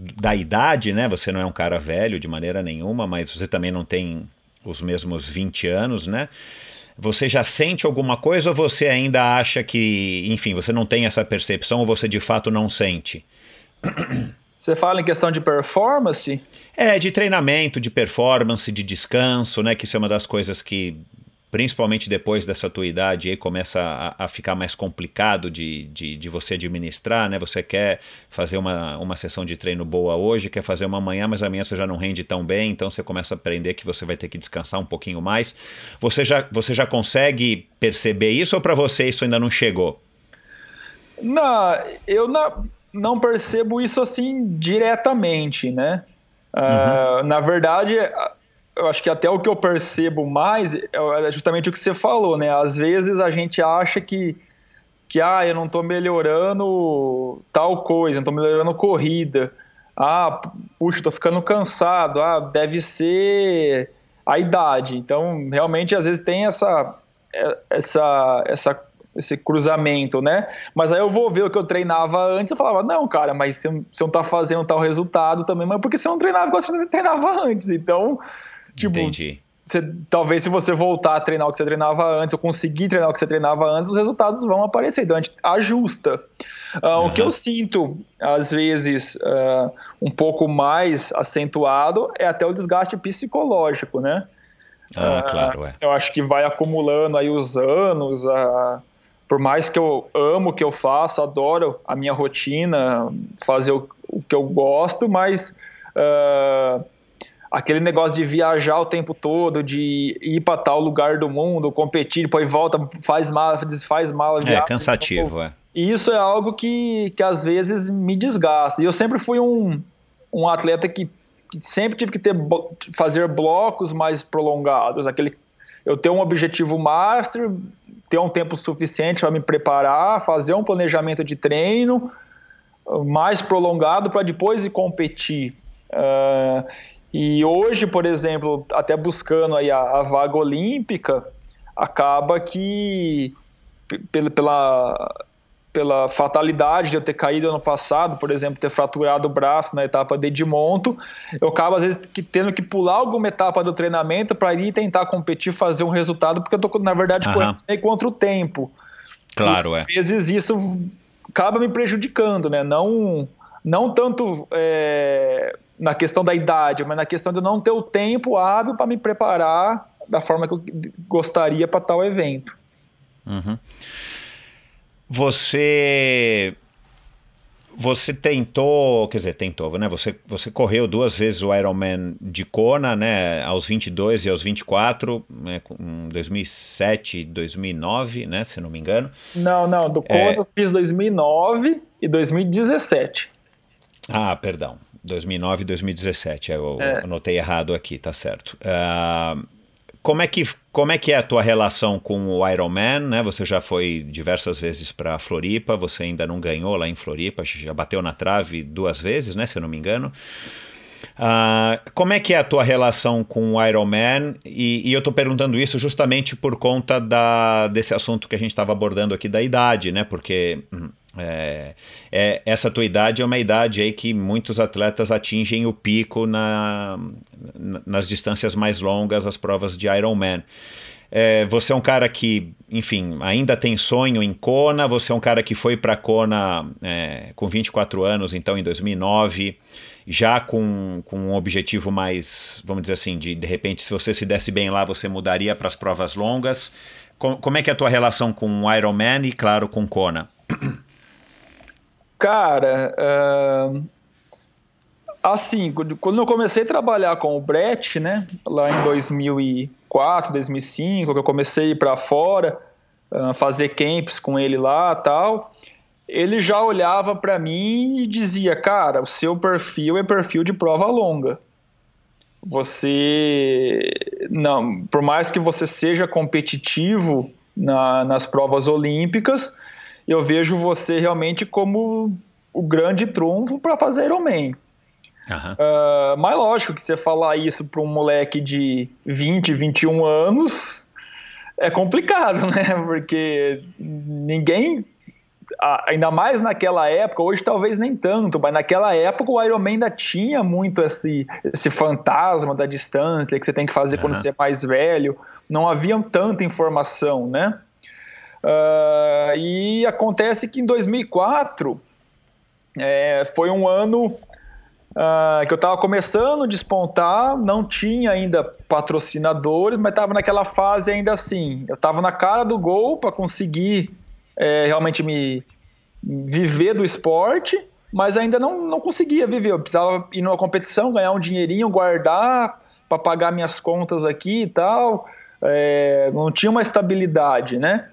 [SPEAKER 2] da idade, né? Você não é um cara velho de maneira nenhuma, mas você também não tem os mesmos 20 anos, né? Você já sente alguma coisa ou você ainda acha que, enfim, você não tem essa percepção ou você de fato não sente?
[SPEAKER 1] Você fala em questão de performance?
[SPEAKER 2] É, de treinamento, de performance, de descanso, né? Que isso é uma das coisas que principalmente depois dessa tua idade, aí começa a, a ficar mais complicado de, de, de, você administrar, né? Você quer fazer uma, uma sessão de treino boa hoje, quer fazer uma amanhã, mas amanhã você já não rende tão bem, então você começa a aprender que você vai ter que descansar um pouquinho mais. Você já, você já consegue perceber isso ou para você isso ainda não chegou?
[SPEAKER 1] Não, eu não, não percebo isso assim diretamente, né? Uhum. Uh, na verdade, eu acho que até o que eu percebo mais é, é justamente o que você falou, né? Às vezes a gente acha que, que ah, eu não estou melhorando tal coisa, não estou melhorando corrida. Ah, puxa, estou ficando cansado. Ah, deve ser a idade. Então, realmente, às vezes tem essa, é, essa, essa esse cruzamento, né? Mas aí eu vou ver o que eu treinava antes, eu falava, não, cara, mas não, você não tá fazendo tal resultado também, mas porque você não treinava igual você treinava antes, então Tipo, Entendi. Você, talvez se você voltar a treinar o que você treinava antes, ou conseguir treinar o que você treinava antes, os resultados vão aparecer. Então a gente ajusta. Uh, uhum. O que eu sinto, às vezes, uh, um pouco mais acentuado é até o desgaste psicológico, né?
[SPEAKER 2] Ah, uh, claro, é.
[SPEAKER 1] Eu acho que vai acumulando aí os anos, por mais que eu amo o que eu faço, adoro a minha rotina, fazer o, o que eu gosto, mas uh, aquele negócio de viajar o tempo todo, de ir para tal lugar do mundo, competir, depois volta, faz mala, desfaz mala.
[SPEAKER 2] É cansativo, é.
[SPEAKER 1] E isso é algo que, que às vezes me desgasta. E eu sempre fui um, um atleta que, que sempre tive que ter fazer blocos mais prolongados, aquele eu ter um objetivo master, ter um tempo suficiente para me preparar, fazer um planejamento de treino mais prolongado para depois ir competir. Uh, e hoje, por exemplo, até buscando aí a, a vaga olímpica, acaba que pela, pela, fatalidade de eu ter caído ano passado, por exemplo, ter fraturado o braço na etapa de Edmonton, eu acabo às vezes que, tendo que pular alguma etapa do treinamento para ir tentar competir, fazer um resultado, porque eu tô na verdade uhum. contra o tempo.
[SPEAKER 2] Claro,
[SPEAKER 1] e,
[SPEAKER 2] às
[SPEAKER 1] é. vezes isso acaba me prejudicando, né? Não, não tanto é, na questão da idade, mas na questão de não ter o tempo hábil para me preparar da forma que eu gostaria para tal evento.
[SPEAKER 2] Uhum. Você você tentou, quer dizer, tentou, né? Você, você correu duas vezes o Ironman de Kona, né? Aos 22 e aos 24, né? em 2007 e 2009, né? Se não me engano.
[SPEAKER 1] Não, não, do Kona é... eu fiz 2009 e 2017.
[SPEAKER 2] Ah, perdão. 2009 e 2017, eu é. anotei errado aqui, tá certo. Uh, como, é que, como é que é a tua relação com o Ironman, né? Você já foi diversas vezes para Floripa, você ainda não ganhou lá em Floripa, já bateu na trave duas vezes, né, se eu não me engano. Uh, como é que é a tua relação com o Iron Man? E, e eu estou perguntando isso justamente por conta da, desse assunto que a gente estava abordando aqui da idade, né? Porque hum, é, é, essa tua idade é uma idade aí que muitos atletas atingem o pico na, nas distâncias mais longas, as provas de Ironman. É, você é um cara que, enfim, ainda tem sonho em Kona, você é um cara que foi para Kona é, com 24 anos, então em 2009, já com, com um objetivo mais, vamos dizer assim, de de repente, se você se desse bem lá, você mudaria para as provas longas. Com, como é que é a tua relação com Ironman e, claro, com Kona?
[SPEAKER 1] Cara, uh, assim, quando eu comecei a trabalhar com o Brett, né, lá em 2004, 2005, que eu comecei para fora, uh, fazer camps com ele lá tal, ele já olhava para mim e dizia, cara, o seu perfil é perfil de prova longa. Você, não, por mais que você seja competitivo na, nas provas olímpicas, eu vejo você realmente como o grande trunfo para fazer Ironman. Uhum. Uh, mas lógico que você falar isso para um moleque de 20, 21 anos é complicado, né? Porque ninguém, ainda mais naquela época, hoje talvez nem tanto, mas naquela época o Ironman ainda tinha muito esse, esse fantasma da distância que você tem que fazer uhum. quando você é mais velho. Não havia tanta informação, né? Uh, e acontece que em 2004 é, foi um ano uh, que eu estava começando a despontar, não tinha ainda patrocinadores, mas estava naquela fase ainda assim. Eu estava na cara do gol para conseguir é, realmente me viver do esporte, mas ainda não, não conseguia viver. Eu precisava ir numa competição, ganhar um dinheirinho, guardar para pagar minhas contas aqui e tal. É, não tinha uma estabilidade, né?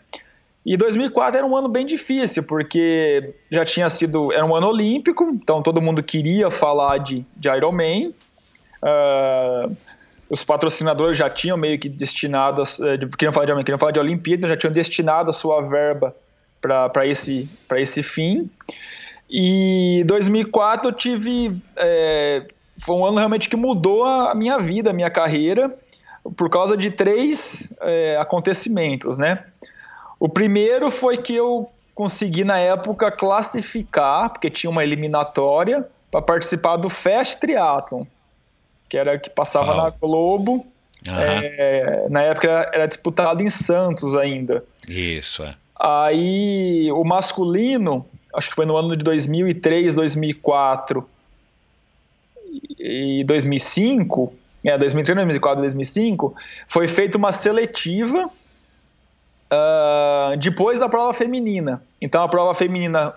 [SPEAKER 1] E 2004 era um ano bem difícil, porque já tinha sido. Era um ano olímpico, então todo mundo queria falar de, de Ironman. Uh, os patrocinadores já tinham meio que destinado. Uh, queriam falar de Ironman, queriam falar de Olimpíada, já tinham destinado a sua verba para esse, esse fim. E 2004 eu tive. É, foi um ano realmente que mudou a minha vida, a minha carreira, por causa de três é, acontecimentos, né? O primeiro foi que eu consegui, na época, classificar, porque tinha uma eliminatória, para participar do Fast Triathlon, que era que passava na Globo. Uhum. É, na época era, era disputado em Santos ainda.
[SPEAKER 2] Isso, é.
[SPEAKER 1] Aí o masculino, acho que foi no ano de 2003, 2004 e 2005, é, 2003, 2004, 2005, foi feita uma seletiva uh, depois da prova feminina. Então a prova feminina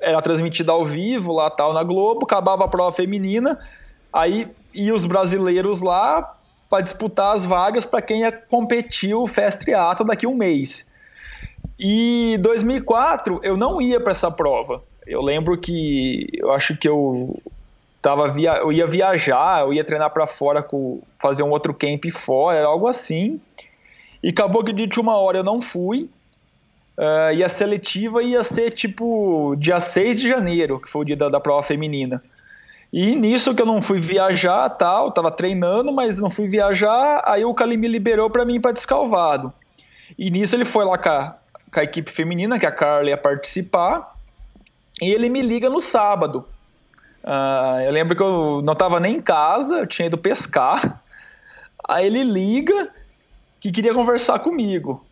[SPEAKER 1] era transmitida ao vivo lá tal na Globo, acabava a prova feminina, aí e os brasileiros lá para disputar as vagas para quem ia competir o Fast Triathlon daqui a um mês. E 2004 eu não ia para essa prova. Eu lembro que eu acho que eu tava via, eu ia viajar, eu ia treinar para fora com fazer um outro camp fora, algo assim. E acabou que de última hora eu não fui. Uh, e a seletiva ia ser tipo dia 6 de janeiro, que foi o dia da, da prova feminina. E nisso que eu não fui viajar, tal, tava treinando, mas não fui viajar, aí o Cali me liberou para mim para Descalvado. E nisso ele foi lá com a, com a, equipe feminina, que a Carla ia participar, e ele me liga no sábado. Uh, eu lembro que eu não tava nem em casa, eu tinha ido pescar. Aí ele liga que queria conversar comigo.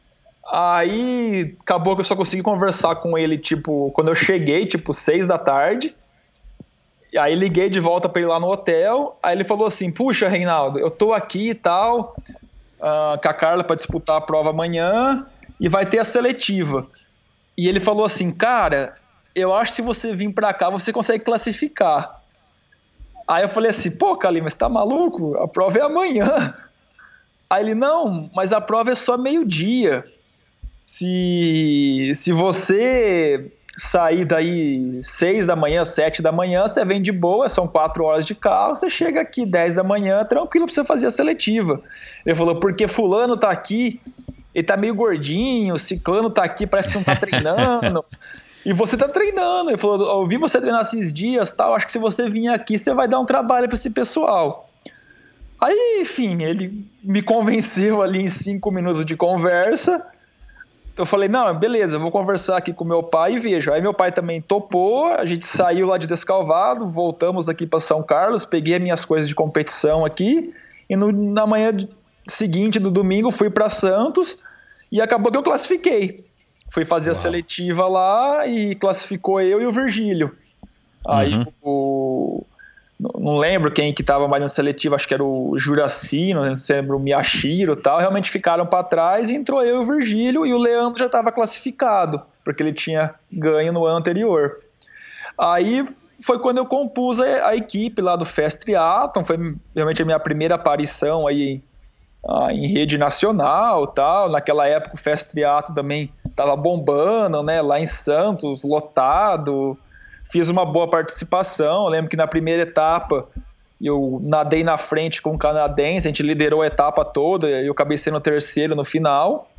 [SPEAKER 1] Aí acabou que eu só consegui conversar com ele, tipo, quando eu cheguei, tipo, seis da tarde. E aí liguei de volta para ele lá no hotel. Aí ele falou assim: Puxa, Reinaldo, eu tô aqui e tal, uh, com a Carla para disputar a prova amanhã e vai ter a seletiva. E ele falou assim: Cara, eu acho que se você vir para cá, você consegue classificar. Aí eu falei assim: Pô, Kalima, você tá maluco? A prova é amanhã. Aí ele, não, mas a prova é só meio-dia. Se, se você sair daí seis da manhã, sete da manhã, você vem de boa, são quatro horas de carro, você chega aqui dez da manhã, tranquilo pra você fazer a seletiva. Ele falou, porque fulano tá aqui, ele tá meio gordinho, ciclano tá aqui, parece que não tá treinando. E você tá treinando. Ele falou: Eu vi você treinar esses dias tal. Acho que se você vir aqui, você vai dar um trabalho para esse pessoal. Aí, enfim, ele me convenceu ali em cinco minutos de conversa. Eu falei, não, beleza, vou conversar aqui com meu pai e vejo. Aí meu pai também topou, a gente saiu lá de Descalvado, voltamos aqui para São Carlos, peguei minhas coisas de competição aqui, e no, na manhã seguinte, do domingo, fui para Santos, e acabou que eu classifiquei. Fui fazer Uau. a seletiva lá e classificou eu e o Virgílio. Aí uhum. o, não lembro quem que estava mais na seletiva, acho que era o Juraci, não lembro o Miyashiro tal, realmente ficaram para trás e entrou eu e o Virgílio e o Leandro já estava classificado, porque ele tinha ganho no ano anterior. Aí foi quando eu compus a, a equipe lá do Fest Triathlon, foi realmente a minha primeira aparição aí ah, em rede nacional tal, naquela época o Fest Triathlon também estava bombando, né, lá em Santos, lotado, fiz uma boa participação. Eu lembro que na primeira etapa eu nadei na frente com o canadense, a gente liderou a etapa toda e eu acabei sendo o terceiro no final.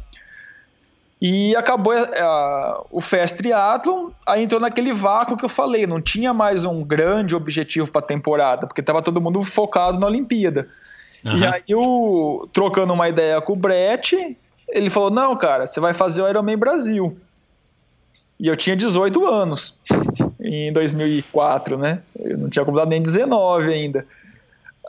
[SPEAKER 1] E acabou uh, o Fest Triathlon, aí entrou naquele vácuo que eu falei, não tinha mais um grande objetivo para a temporada, porque estava todo mundo focado na Olimpíada. Uhum. E aí, eu, trocando uma ideia com o Brett, ele falou: Não, cara, você vai fazer o Ironman Brasil. E eu tinha 18 anos em 2004, né? Eu não tinha completado nem 19 ainda.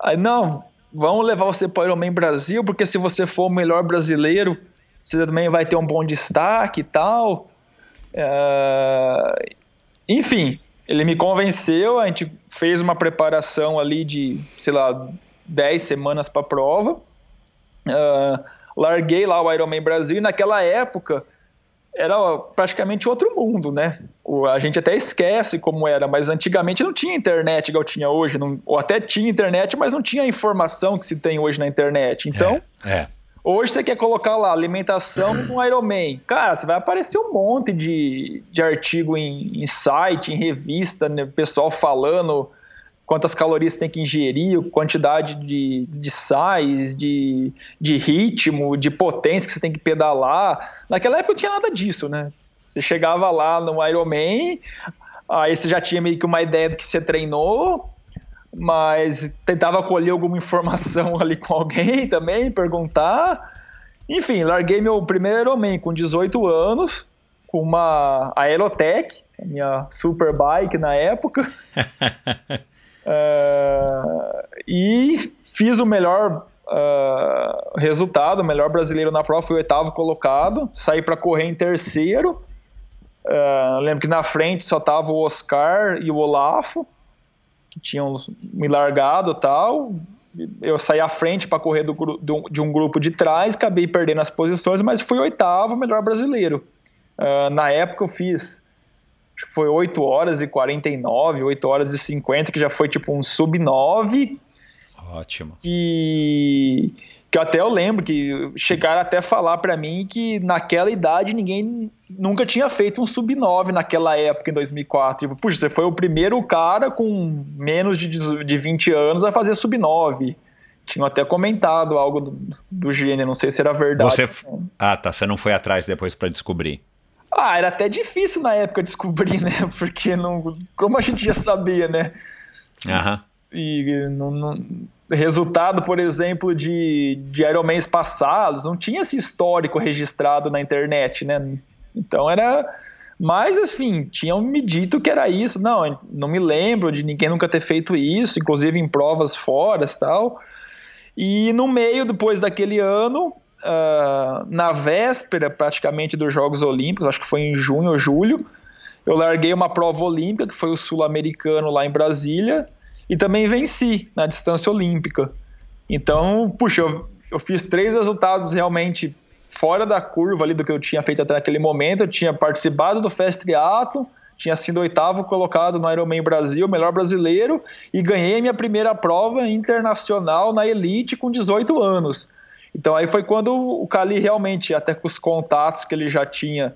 [SPEAKER 1] Aí, não, vamos levar você para o Ironman Brasil, porque se você for o melhor brasileiro, você também vai ter um bom destaque e tal. Uh, enfim, ele me convenceu, a gente fez uma preparação ali de, sei lá, 10 semanas para a prova. Uh, larguei lá o Ironman Brasil e naquela época era praticamente outro mundo, né? A gente até esquece como era, mas antigamente não tinha internet igual tinha hoje, não, ou até tinha internet, mas não tinha a informação que se tem hoje na internet. Então, é, é. hoje você quer colocar lá alimentação no Ironman, cara, você vai aparecer um monte de, de artigo em, em site, em revista, né? pessoal falando quantas calorias tem que ingerir, quantidade de, de sais, de, de ritmo, de potência que você tem que pedalar. Naquela época não tinha nada disso, né? Você chegava lá no Ironman, aí você já tinha meio que uma ideia do que você treinou, mas tentava colher alguma informação ali com alguém também, perguntar. Enfim, larguei meu primeiro Ironman com 18 anos, com uma Aerotech, minha super bike na época. Uh, e fiz o melhor uh, resultado, o melhor brasileiro na prova, fui o oitavo colocado, saí para correr em terceiro. Uh, lembro que na frente só tava o Oscar e o Olafo, que tinham me largado e tal. Eu saí à frente para correr do, do, de um grupo de trás, acabei perdendo as posições, mas fui oitavo melhor brasileiro. Uh, na época eu fiz acho que foi 8 horas e 49, 8 horas e 50, que já foi tipo um sub 9.
[SPEAKER 2] Ótimo.
[SPEAKER 1] Que, que até eu lembro que chegaram até a falar para mim que naquela idade ninguém nunca tinha feito um sub 9 naquela época, em 2004. Tipo, puxa, você foi o primeiro cara com menos de, de 20 anos a fazer sub 9 tinham até comentado algo do, do gênero, não sei se era verdade.
[SPEAKER 2] Você... Ah, tá. Você não foi atrás depois para descobrir.
[SPEAKER 1] Ah, era até difícil na época descobrir, né? Porque não. Como a gente já sabia, né?
[SPEAKER 2] Aham.
[SPEAKER 1] E não, resultado, por exemplo, de, de Ironmans passados, não tinha esse histórico registrado na internet, né? Então era. Mas, enfim, tinham me dito que era isso. Não, não me lembro de ninguém nunca ter feito isso, inclusive em provas fora e tal. E no meio, depois daquele ano, uh, na véspera praticamente dos Jogos Olímpicos, acho que foi em junho ou julho, eu larguei uma prova olímpica, que foi o Sul-Americano lá em Brasília, e também venci na distância olímpica. Então, puxa, eu, eu fiz três resultados realmente fora da curva ali do que eu tinha feito até naquele momento. Eu tinha participado do Fest Triathlon, tinha sido oitavo colocado no Ironman Brasil, melhor brasileiro, e ganhei minha primeira prova internacional na elite com 18 anos. Então aí foi quando o Cali realmente, até com os contatos que ele já tinha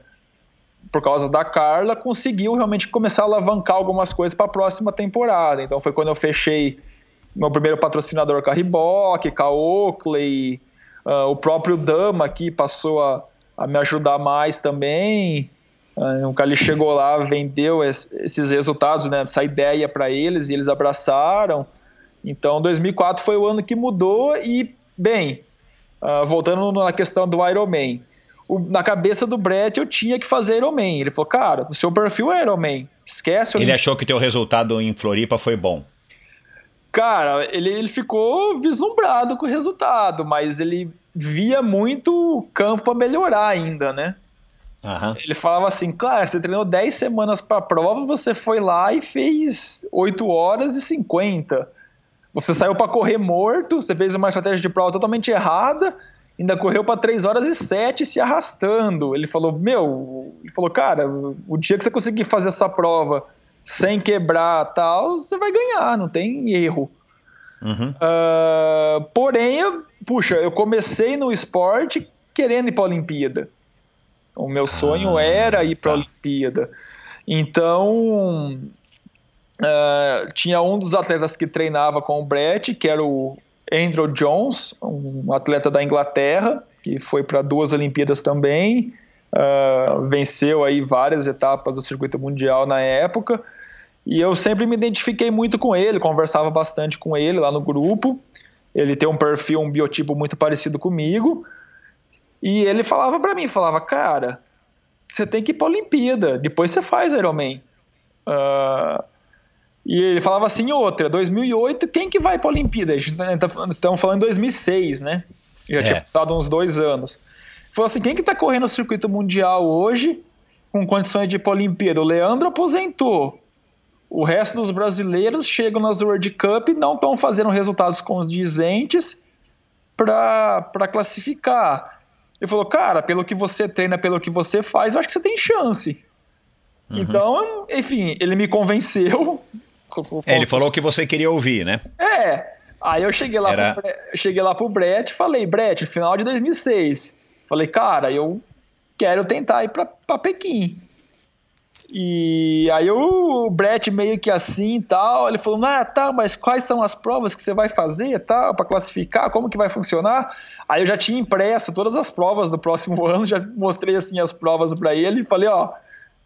[SPEAKER 1] por causa da Carla, conseguiu realmente começar a alavancar algumas coisas para a próxima temporada. Então foi quando eu fechei meu primeiro patrocinador com a Reebok, com a Oakley, uh, o próprio Dama aqui passou a, a, me ajudar mais também. O Cali chegou lá, vendeu es, esses resultados, né, essa ideia para eles e eles abraçaram. Então, 2004 foi o ano que mudou e, bem, uh, voltando na questão do Ironman, o, na cabeça do Brett eu tinha que fazer Ironman. Ele falou, cara, o seu perfil é Ironman, esquece.
[SPEAKER 2] Ele achou que o teu resultado em Floripa foi bom.
[SPEAKER 1] Cara, ele, ele ficou vislumbrado com o resultado, mas ele via muito campo para melhorar ainda, né? Uhum. Ele falava assim, claro, você treinou 10 semanas para a prova, você foi lá e fez 8 horas e 50. Você saiu para correr morto, você fez uma estratégia de prova totalmente errada, ainda correu para 3 horas e 7 se arrastando. Ele falou, meu, ele falou, cara, o dia que você conseguir fazer essa prova sem quebrar tal, você vai ganhar, não tem erro. Uhum. Uh, porém, eu, puxa, eu comecei no esporte querendo ir para a Olimpíada. O meu sonho ah, era ir para a tá. Olimpíada. Então, uh, tinha um dos atletas que treinava com o Brett, que era o Andrew Jones, um atleta da Inglaterra, que foi para duas Olimpíadas também. Uh, venceu aí várias etapas do circuito mundial na época. E eu sempre me identifiquei muito com ele, conversava bastante com ele lá no grupo. Ele tem um perfil, um biotipo muito parecido comigo. E ele falava para mim, falava, cara, você tem que ir para a Olimpíada, depois você faz Ironman. Uh, e ele falava assim, outra, 2008, quem que vai para a Olimpíada? A gente tá, estamos falando em 2006, né? Já é. tinha passado uns dois anos. Ele falou assim, quem que está correndo o circuito mundial hoje com condições de ir para a Olimpíada? O Leandro aposentou. O resto dos brasileiros chegam nas World Cup e não estão fazendo resultados condizentes para classificar. Ele falou, cara, pelo que você treina, pelo que você faz, eu acho que você tem chance. Uhum. Então, enfim, ele me convenceu.
[SPEAKER 2] É, ele falou o que você queria ouvir, né?
[SPEAKER 1] É. Aí eu cheguei lá, Era... pro, cheguei lá pro Brett e falei, Brett, final de 2006. Falei, cara, eu quero tentar ir para Pequim. E aí o Brett meio que assim e tal, ele falou, ah, tá, mas quais são as provas que você vai fazer tal, para classificar, como que vai funcionar? Aí eu já tinha impresso todas as provas do próximo ano, já mostrei assim as provas para ele e falei, ó,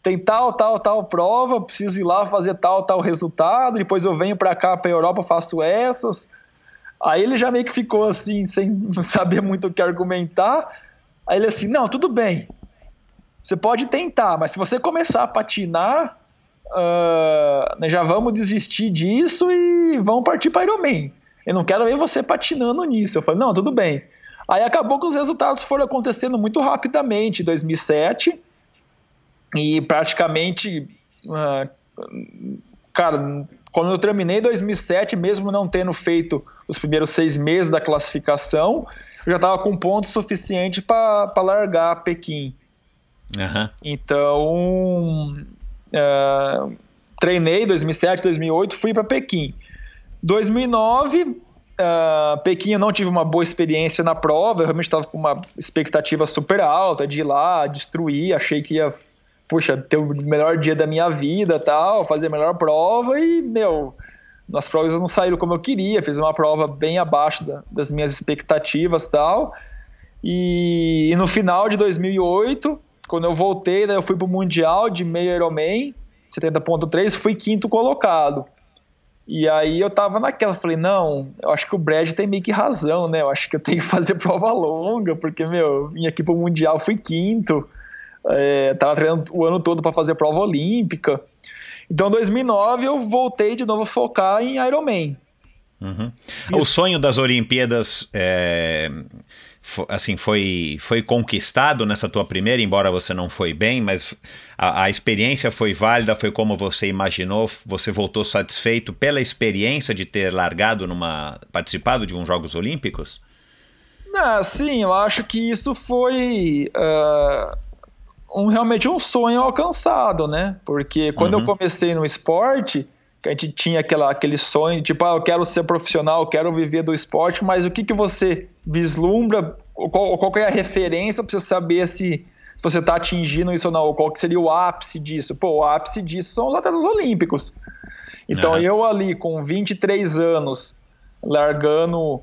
[SPEAKER 1] tem tal, tal, tal prova, preciso ir lá fazer tal, tal resultado, depois eu venho para cá, para Europa, faço essas. Aí ele já meio que ficou assim, sem saber muito o que argumentar. Aí ele assim, não, tudo bem, você pode tentar, mas se você começar a patinar, uh, já vamos desistir disso e vamos partir para Ironman. Eu não quero ver você patinando nisso. Eu falei, não, tudo bem. Aí acabou que os resultados foram acontecendo muito rapidamente em 2007 e praticamente, uh, cara, quando eu terminei 2007, mesmo não tendo feito os primeiros seis meses da classificação, eu já estava com ponto suficiente para largar Pequim. Uhum. Então, uh, treinei 2007, 2008, fui para Pequim. 2009, uh, Pequim eu não tive uma boa experiência na prova, eu realmente estava com uma expectativa super alta de ir lá, destruir, achei que ia, puxa, ter o melhor dia da minha vida tal, fazer a melhor prova e, meu, as provas não saíram como eu queria, fiz uma prova bem abaixo da, das minhas expectativas tal. E, e no final de 2008, quando eu voltei, daí eu fui pro Mundial de meio Ironman, 70.3, fui quinto colocado. E aí eu tava naquela, falei, não, eu acho que o Brad tem meio que razão, né? Eu acho que eu tenho que fazer prova longa, porque, meu, vim aqui pro Mundial, fui quinto, é, tava treinando o ano todo para fazer prova olímpica. Então, em 2009, eu voltei de novo a focar em Ironman.
[SPEAKER 2] Uhum. O sonho das Olimpíadas é, assim, foi, foi conquistado nessa tua primeira, embora você não foi bem, mas a, a, experiência foi válida, foi como você imaginou, você voltou satisfeito pela experiência de ter largado numa. participado de uns Jogos Olímpicos?
[SPEAKER 1] Ah, sim, eu acho que isso foi uh, um, realmente um sonho alcançado, né? Porque quando uhum. eu comecei no esporte, que a gente tinha aquela, aquele sonho, tipo, ah, eu quero ser profissional, eu quero viver do esporte, mas o que, que você vislumbra, qual, qual é a referência para você saber se, se você está atingindo isso ou não, qual que seria o ápice disso? Pô, o ápice disso são os atletas olímpicos. Então, uhum. eu ali com 23 anos, largando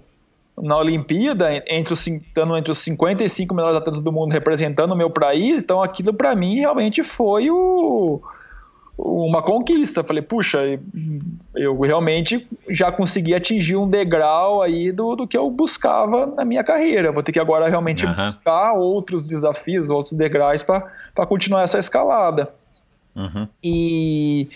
[SPEAKER 1] na Olimpíada, entre os, estando entre os 55 melhores atletas do mundo representando o meu país, então aquilo para mim realmente foi o, uma conquista. Falei, puxa, eu realmente já consegui atingir um degrau aí do, do que eu buscava na minha carreira. Vou ter que agora realmente uhum. buscar outros desafios, outros degraus para continuar essa escalada. Uhum. E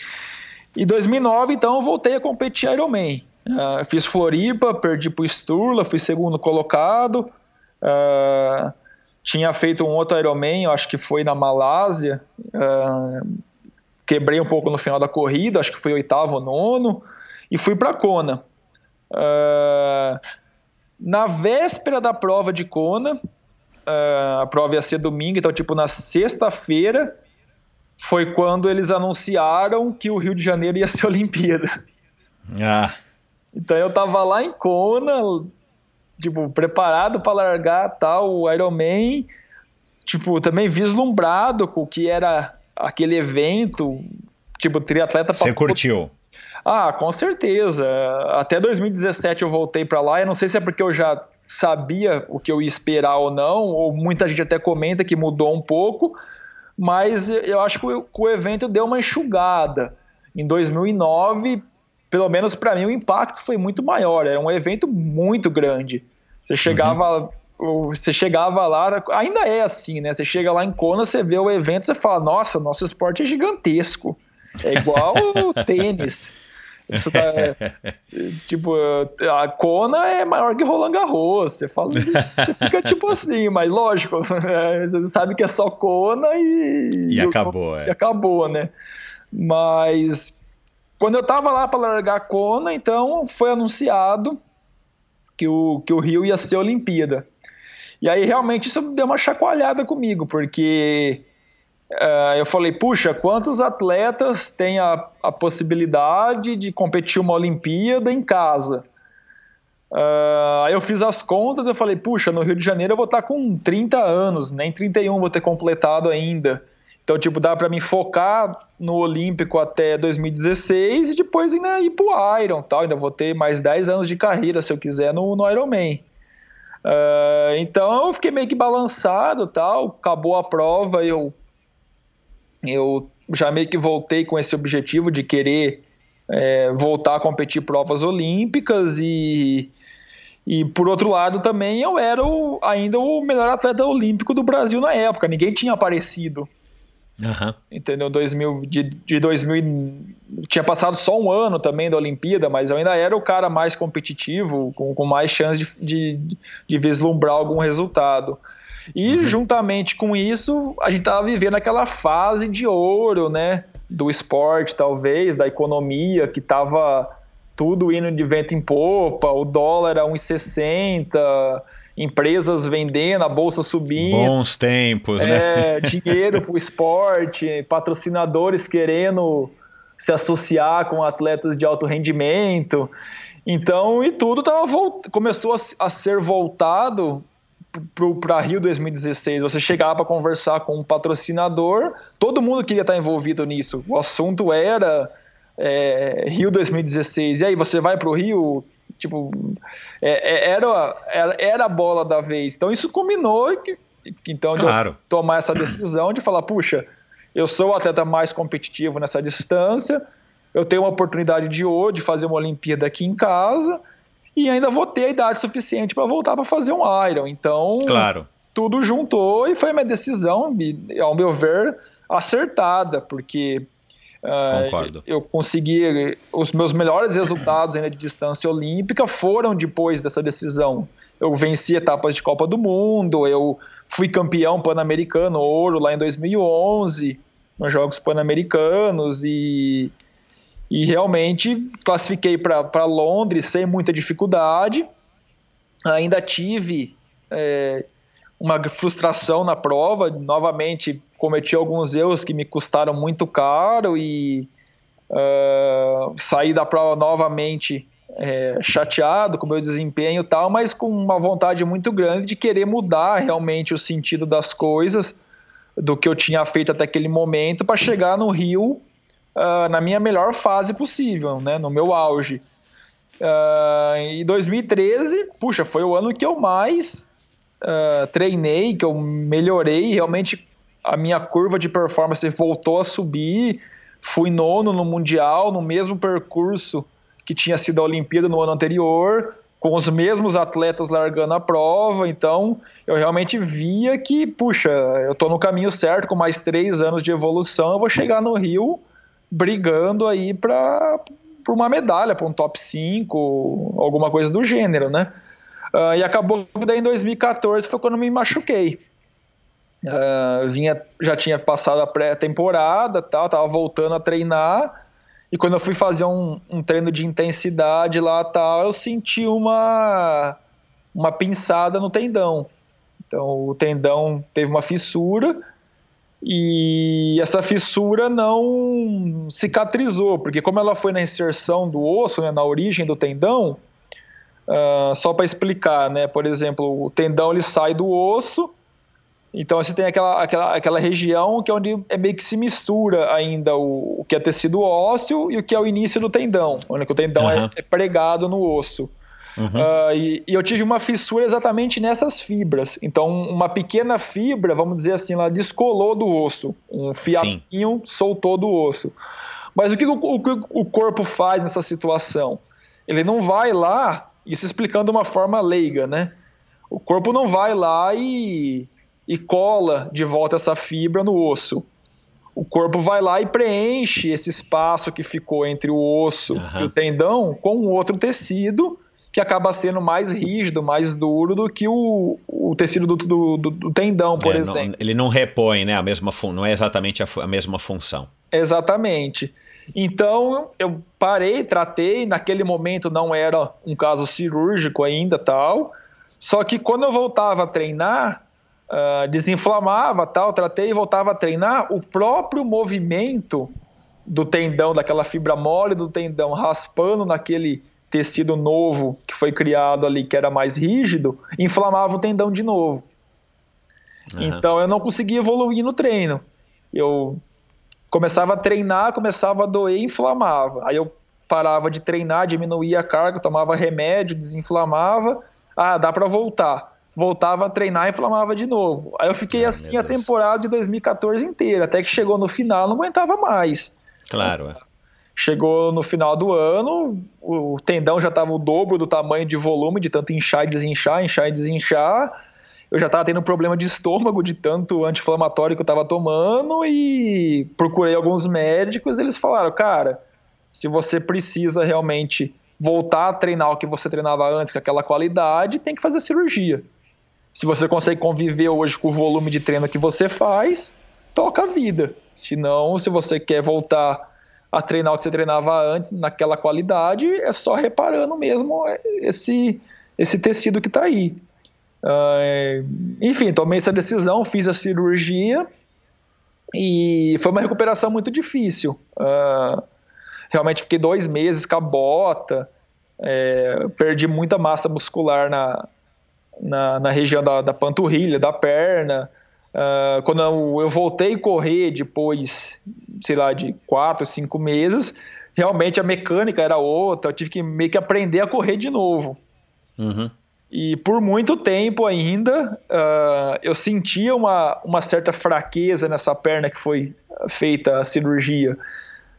[SPEAKER 1] em 2009, então, eu voltei a competir Ironman. Uh, fiz Floripa, perdi para o Sturla, fui segundo colocado. Uh, tinha feito um outro Ironman, acho que foi na Malásia. Uh, quebrei um pouco no final da corrida, acho que foi oitavo ou nono. E fui para Kona. na véspera da prova de Kona, a prova ia ser domingo, então, tipo, na sexta-feira, foi quando eles anunciaram que o Rio de Janeiro ia ser Olimpíada. Ah. Então eu tava lá em Kona, tipo, preparado para largar tal o Ironman, tipo, também vislumbrado com o que era aquele evento, tipo, triatleta
[SPEAKER 2] Você curtiu?
[SPEAKER 1] Ah, com certeza. Até 2017 eu voltei para lá, eu não sei se é porque eu já sabia o que eu ia esperar ou não, ou muita gente até comenta que mudou um pouco, mas eu acho que o, o evento deu uma enxugada. Em 2009, pelo menos para mim, o impacto foi muito maior. Era um evento muito grande. Você chegava, uhum. você chegava lá, ainda é assim, né? Você chega lá em Kona, você vê o evento, você fala: Nossa, nosso esporte é gigantesco. É igual o tênis. Isso tá, é, tipo, a Kona é maior que Roland Garros. Você fala, você fica tipo assim, mas lógico, né? você sabe que é só Kona e.
[SPEAKER 2] E acabou,
[SPEAKER 1] é. E acabou, né? Mas quando eu estava lá para largar a Kona, então foi anunciado que o, que o Rio ia ser Olimpíada. E aí realmente isso deu uma chacoalhada comigo, porque uh, eu falei, puxa, quantos atletas têm a, a possibilidade de competir uma Olimpíada em casa? Uh, aí eu fiz as contas, eu falei, puxa, no Rio de Janeiro eu vou estar com 30 anos, nem 31 vou ter completado ainda. Então, tipo, dá para mim focar no Olímpico até 2016 e depois ainda ir pro Iron, tal. Ainda vou ter mais 10 anos de carreira, se eu quiser, no, no Ironman. Uh, então, eu fiquei meio que balançado, tal. Acabou a prova, eu, eu já meio que voltei com esse objetivo de querer é, voltar a competir provas olímpicas e... E por outro lado também eu era o, ainda o melhor atleta olímpico do Brasil na época, ninguém tinha aparecido. Uhum. Entendeu? 2000, de, de 2000. Tinha passado só um ano também da Olimpíada, mas eu ainda era o cara mais competitivo, com, com mais chance de, de, de vislumbrar algum resultado. E uhum. juntamente com isso, a gente estava vivendo aquela fase de ouro, né? Do esporte, talvez, da economia, que estava tudo indo de vento em popa, o dólar a 1,60 empresas vendendo, a bolsa subindo.
[SPEAKER 2] Bons tempos, né?
[SPEAKER 1] É, dinheiro para o esporte, patrocinadores querendo se associar com atletas de alto rendimento. Então, e tudo tava começou a, a ser voltado para Rio 2016. Você chegava para conversar com um patrocinador, todo mundo queria estar envolvido nisso. O assunto era é, Rio 2016. E aí, você vai para o Rio? Tipo, é, é, era, era, era a bola da vez. Então isso combinou que, então claro. de tomar essa decisão de falar, puxa, eu sou o atleta mais competitivo nessa distância, eu tenho uma oportunidade de hoje de fazer uma Olimpíada aqui em casa e ainda vou ter a idade suficiente para voltar para fazer um Iron. Então,
[SPEAKER 2] claro.
[SPEAKER 1] tudo juntou e foi uma decisão, ao meu ver, acertada, porque
[SPEAKER 2] Concordo.
[SPEAKER 1] Eu consegui. Os meus melhores resultados ainda de distância olímpica foram depois dessa decisão. Eu venci etapas de Copa do Mundo, eu fui campeão pan-americano, ouro lá em 2011, nos Jogos Pan-Americanos, e, e realmente classifiquei para Londres sem muita dificuldade. Ainda tive é, uma frustração na prova, novamente cometi alguns erros que me custaram muito caro e uh, saí da prova novamente é, chateado com o meu desempenho e tal, mas com uma vontade muito grande de querer mudar realmente o sentido das coisas do que eu tinha feito até aquele momento para chegar no Rio uh, na minha melhor fase possível, né, no meu auge. Uh, em 2013, puxa, foi o ano que eu mais uh, treinei, que eu melhorei, realmente a minha curva de performance voltou a subir, fui nono no Mundial, no mesmo percurso que tinha sido a Olimpíada no ano anterior, com os mesmos atletas largando a prova, então eu realmente via que, puxa, eu estou no caminho certo, com mais três anos de evolução, eu vou chegar no Rio brigando aí para uma medalha, para um top 5, alguma coisa do gênero, né? Uh, e acabou que daí em 2014 foi quando me machuquei. Uh, vinha, já tinha passado a pré-temporada, tal, tava voltando a treinar e quando eu fui fazer um, um treino de intensidade lá tal, eu senti uma, uma pinçada no tendão. Então o tendão teve uma fissura e essa fissura não cicatrizou, porque como ela foi na inserção do osso, né, na origem do tendão, uh, só para explicar, né, por exemplo, o tendão ele sai do osso, então você tem aquela, aquela, aquela região que é onde é meio que se mistura ainda o, o que é tecido ósseo e o que é o início do tendão, onde o tendão uhum. é, é, pregado no osso. Uhum. Uh, e, e, eu tive uma fissura exatamente nessas fibras. Então, uma pequena fibra, vamos dizer assim, ela descolou do osso. Um fiapinho Sim. soltou do osso. Mas o que o, o, o corpo faz nessa situação? Ele não vai lá, isso explicando de uma forma leiga, né? O corpo não vai lá e e cola de volta essa fibra no osso. O corpo vai lá e preenche esse espaço que ficou entre o osso uhum. e o tendão com outro tecido que acaba sendo mais rígido, mais duro do que o, o tecido do, do, do tendão, por
[SPEAKER 2] é,
[SPEAKER 1] exemplo.
[SPEAKER 2] Não, ele não repõe, né? A mesma não é exatamente a, a mesma função.
[SPEAKER 1] Exatamente. Então eu parei, tratei. Naquele momento não era um caso cirúrgico ainda, tal. Só que quando eu voltava a treinar, uh, desinflamava, tal, tratei e voltava a treinar, o próprio movimento do tendão, daquela fibra mole do tendão raspando naquele tecido novo que foi criado ali, que era mais rígido, inflamava o tendão de novo. Uhum. Então eu não conseguia evoluir no treino. Eu começava a treinar, começava a doer e inflamava. Aí eu parava de treinar, diminuía a carga, tomava remédio, desinflamava. Ah, dá para voltar voltava a treinar e inflamava de novo. Aí eu fiquei assim a temporada de 2014 inteira, até que chegou no final, não aguentava mais.
[SPEAKER 2] Claro. É.
[SPEAKER 1] Chegou no final do ano, o tendão já estava o dobro do tamanho de volume, de tanto inchar e desinchar, inchar e desinchar. Eu já estava tendo problema de estômago de tanto anti-inflamatório que eu estava tomando e procurei alguns médicos. Eles falaram, cara, se você precisa realmente voltar a treinar o que você treinava antes com aquela qualidade, tem que fazer cirurgia. Se você consegue conviver hoje com o volume de treino que você faz, toca a vida. Se não, se você quer voltar a treinar o que você treinava antes, naquela qualidade, é só reparando mesmo esse, esse tecido que está aí. Uh, enfim, tomei essa decisão, fiz a cirurgia e foi uma recuperação muito difícil. Uh, realmente fiquei dois meses com a bota, é, perdi muita massa muscular na, na, na região da, da, panturrilha, da perna. Uh, quando eu, eu, voltei a correr depois, sei lá, de quatro, cinco meses, realmente a mecânica era outra, eu tive que meio que aprender a correr de novo.
[SPEAKER 2] Uhum.
[SPEAKER 1] E por muito tempo ainda, uh, eu sentia uma, uma certa fraqueza nessa perna que foi feita a cirurgia.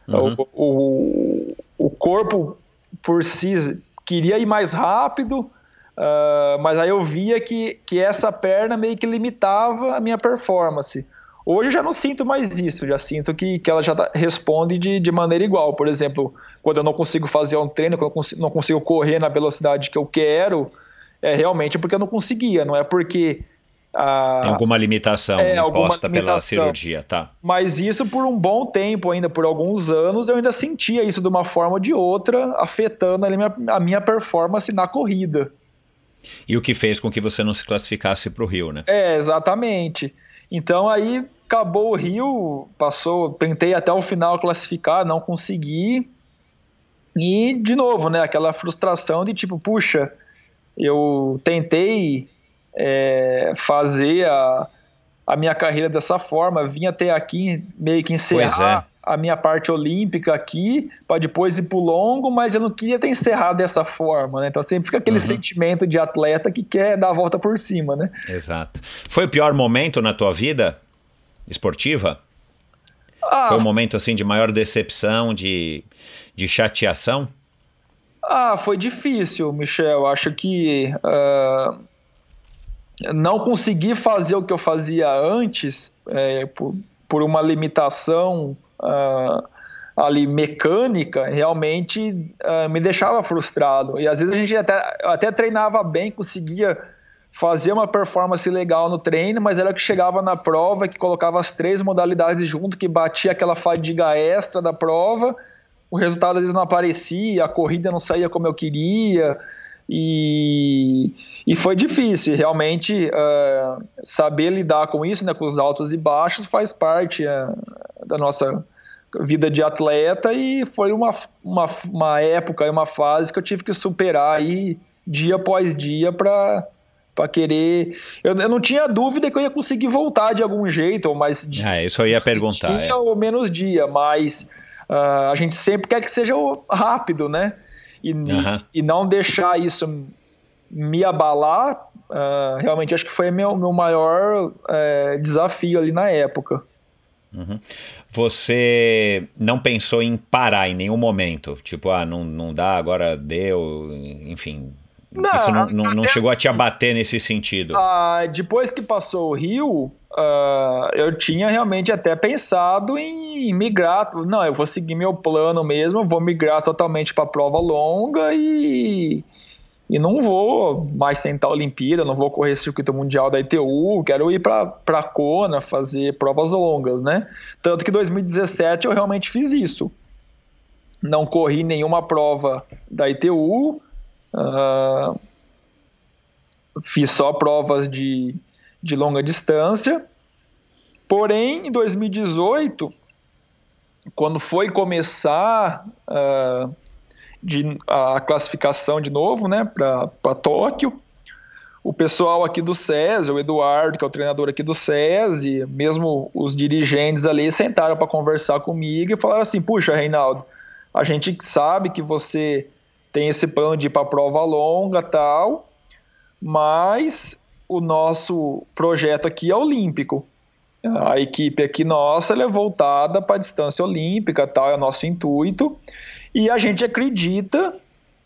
[SPEAKER 1] Uhum. O, o, o corpo por si queria ir mais rápido, Uh, mas aí eu via que, que essa perna meio que limitava a minha performance. Hoje eu já não sinto mais isso, já sinto que, que ela já responde de, de maneira igual. Por exemplo, quando eu não consigo fazer um treino, quando eu consigo, não consigo correr na velocidade que eu quero, é realmente porque eu não conseguia, não é porque.
[SPEAKER 2] Tem alguma limitação é, imposta alguma pela cirurgia, tá?
[SPEAKER 1] Mas isso por um bom tempo ainda, por alguns anos, eu ainda sentia isso de uma forma ou de outra, afetando a minha, a minha performance na corrida.
[SPEAKER 2] E o que fez com que você não se classificasse para o Rio, né?
[SPEAKER 1] É, exatamente. Então aí acabou o Rio, passou, tentei até o final classificar, não consegui. E de novo, né, aquela frustração de tipo, puxa, eu tentei é, fazer a, a minha carreira dessa forma, vim até aqui meio que encerrar é. A minha parte olímpica aqui para depois ir para o longo, mas eu não queria ter encerrado dessa forma, né? Então sempre fica aquele uhum. sentimento de atleta que quer dar a volta por cima, né?
[SPEAKER 2] Exato. Foi o pior momento na tua vida esportiva? Ah, Foi um momento assim de maior decepção, de, de chateação?
[SPEAKER 1] Ah, foi difícil, Michel. Acho que uh, não consegui fazer o que eu fazia antes é, por, por uma limitação uh, ali mecânica, realmente uh, me deixava frustrado. E às vezes a gente até, até treinava bem, conseguia fazer uma performance legal no treino, mas era que chegava na prova, que colocava as três modalidades junto, que batia aquela fadiga extra da prova, o resultado às vezes não aparecia, a corrida não saía como eu queria, e, e foi difícil, realmente uh, saber lidar com isso, né, com os altos e baixos, faz parte uh, da nossa vida de atleta e foi uma, uma, uma época, uma fase que eu tive que superar aí dia após dia para para querer. Eu, eu, não tinha dúvida que eu ia conseguir voltar de algum jeito, ou mais.
[SPEAKER 2] É, isso eu ia perguntar.
[SPEAKER 1] Dia é. ou menos dia, mas uh, a gente sempre quer que seja rápido, né? E, uhum. e não deixar isso me abalar, uh, realmente acho que foi meu, meu maior uh, desafio ali na época.
[SPEAKER 2] Uhum. Você não pensou em parar em nenhum momento? Tipo, ah, não, não dá, agora deu, enfim, não, Isso não, não, não, chegou a te abater nesse sentido?
[SPEAKER 1] Ah, depois que passou o Rio, uh, eu tinha realmente até pensado em migrar. Não, eu vou seguir meu plano mesmo, vou migrar totalmente para prova longa e, e não vou mais tentar a Olimpíada, não vou correr circuito mundial da ITU, quero ir para a Kona fazer provas longas, né? Tanto que em 2017 eu realmente fiz isso. Não corri nenhuma prova da ITU, Uh, fiz só provas de, de longa distância. Porém, em 2018, quando foi começar uh, de, a classificação de novo né, para Tóquio, o pessoal aqui do SES, o Eduardo, que é o treinador aqui do SES, e mesmo os dirigentes ali sentaram para conversar comigo e falaram assim: Puxa, Reinaldo, a gente sabe que você tem esse plano de ir para prova longa tal, mas o nosso projeto aqui é olímpico. A equipe aqui nossa é voltada para a distância olímpica, tal, é o nosso intuito, e a gente acredita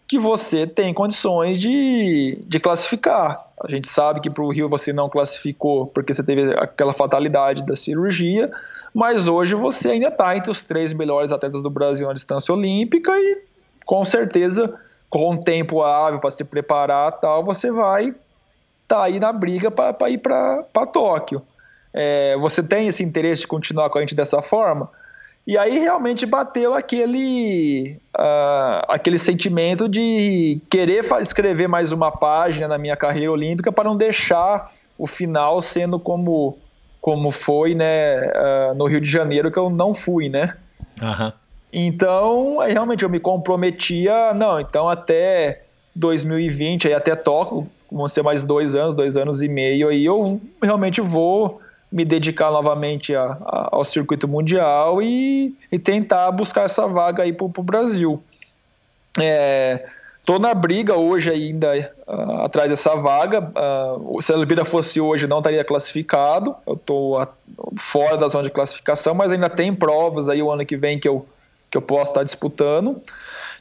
[SPEAKER 1] que você tem condições de, de classificar. A gente sabe que para o Rio você não classificou porque você teve aquela fatalidade da cirurgia, mas hoje você ainda está entre os três melhores atletas do Brasil na distância olímpica e com certeza, com tempo hábil para se preparar tal, você vai tá aí na briga para ir para Tóquio. É, você tem esse interesse de continuar com a gente dessa forma? E aí realmente bateu aquele, uh, aquele sentimento de querer escrever mais uma página na minha carreira olímpica para não deixar o final sendo como, como foi né, uh, no Rio de Janeiro, que eu não fui, né?
[SPEAKER 2] Uhum.
[SPEAKER 1] Então, aí realmente eu me comprometia, não, então até 2020, aí até toco, vão ser mais dois anos, dois anos e meio, aí eu realmente vou me dedicar novamente a, a, ao circuito mundial e, e, tentar buscar essa vaga aí para o Brasil. É, tô na briga hoje ainda uh, atrás dessa vaga. Uh, se a Olimpíada fosse hoje, não estaria classificado. Eu estou fora da zona de classificação, mas ainda tem provas aí o ano que vem que eu que eu posso estar disputando.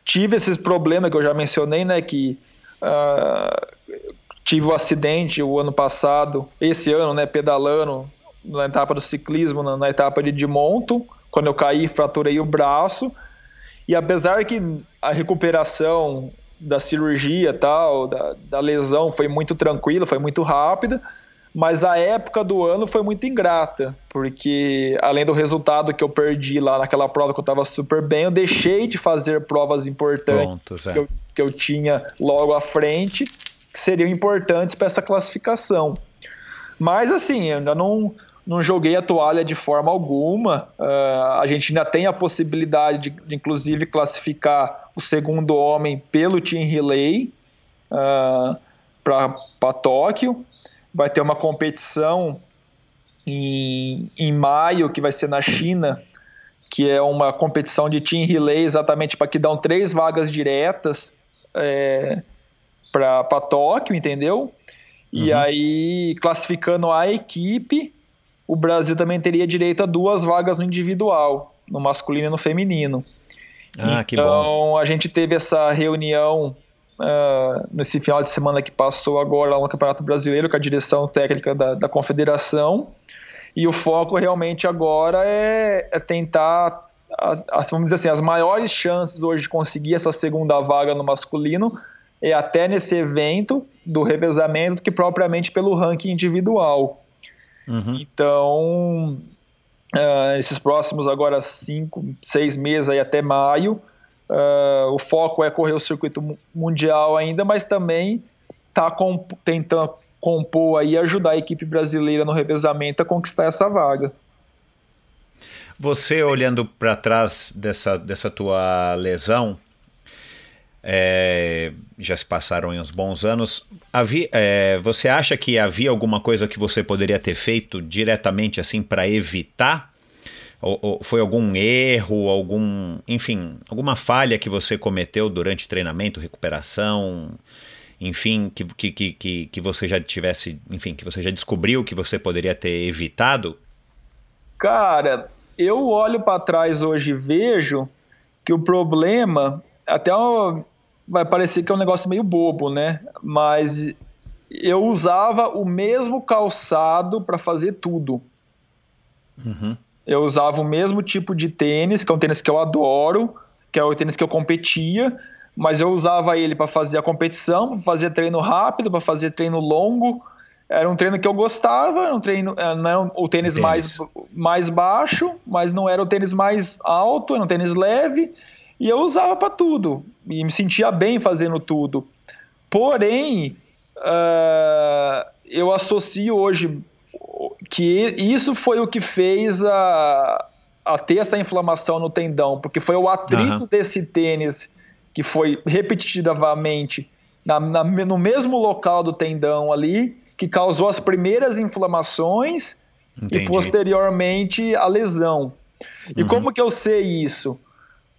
[SPEAKER 1] Tive esses problemas que eu já mencionei, né? Que uh, tive o um acidente o ano passado, esse ano, né? Pedalando na etapa do ciclismo, na, na etapa de Dimonto, quando eu caí, fraturei o braço. E apesar que a recuperação da cirurgia tal, da, da lesão foi muito tranquila, foi muito rápida, mas a época do ano foi muito ingrata, porque além do resultado que eu perdi lá naquela prova que eu estava super bem, eu deixei de fazer provas importantes Pontos, é. que, eu, que eu tinha logo à frente, que seriam importantes para essa classificação. Mas assim, eu ainda não, não joguei a toalha de forma alguma. Uh, a gente ainda tem a possibilidade de, de, inclusive, classificar o segundo homem pelo Team Relay uh, para Tóquio vai ter uma competição em, em maio, que vai ser na China, que é uma competição de team relay exatamente para que dão três vagas diretas é, para Tóquio, entendeu? E
[SPEAKER 2] Uhum.
[SPEAKER 1] aí, classificando a equipe, o Brasil também teria direito a duas vagas no individual, no masculino e no feminino.
[SPEAKER 2] Ah, que bom.
[SPEAKER 1] Então, a gente teve essa reunião ah, nesse final de semana que passou agora lá no Campeonato Brasileiro com a direção técnica da, da confederação. E o foco realmente agora é, é tentar, as- vamos dizer assim, as maiores chances hoje de conseguir essa segunda vaga no masculino é até nesse evento do revezamento que propriamente pelo ranking individual.
[SPEAKER 2] Uhum.
[SPEAKER 1] Então, ah, esses próximos agora cinco, seis meses aí até maio, ah, o foco é correr o circuito mu- mundial ainda, mas também tá comp- tentando compor e ajudar a equipe brasileira no revezamento a conquistar essa vaga.
[SPEAKER 2] Você olhando para trás dessa, dessa tua lesão, é, já se passaram uns bons anos. Havia, é, você acha que havia alguma coisa que você poderia ter feito diretamente assim para evitar? Ou, ou foi algum erro, algum, enfim, alguma falha que você cometeu durante treinamento, recuperação, enfim, que, que, que, que, você já tivesse, enfim, que você já descobriu que você poderia ter evitado?
[SPEAKER 1] Cara, eu olho para trás hoje e vejo que o problema, até vai parecer que é um negócio meio bobo, né? Mas eu usava o mesmo calçado para fazer tudo.
[SPEAKER 2] Uhum.
[SPEAKER 1] Eu usava o mesmo tipo de tênis, que é um tênis que eu adoro, que é o tênis que eu competia, mas eu usava ele para fazer a competição, para fazer treino rápido, para fazer treino longo. Era um treino que eu gostava, era um treino, eh, não era o tênis,
[SPEAKER 2] Tênis.
[SPEAKER 1] Mais, mais baixo, mas não era o tênis mais alto, era um tênis leve, e eu usava para tudo, e me sentia bem fazendo tudo. Porém, ah, eu associo hoje que isso foi o que fez a, a ter essa inflamação no tendão, porque foi o atrito
[SPEAKER 2] Aham.
[SPEAKER 1] desse tênis que foi repetitivamente na- na- no mesmo local do tendão ali, que causou as primeiras inflamações
[SPEAKER 2] Entendi.
[SPEAKER 1] e posteriormente a lesão. E
[SPEAKER 2] Uhum.
[SPEAKER 1] como que eu sei isso?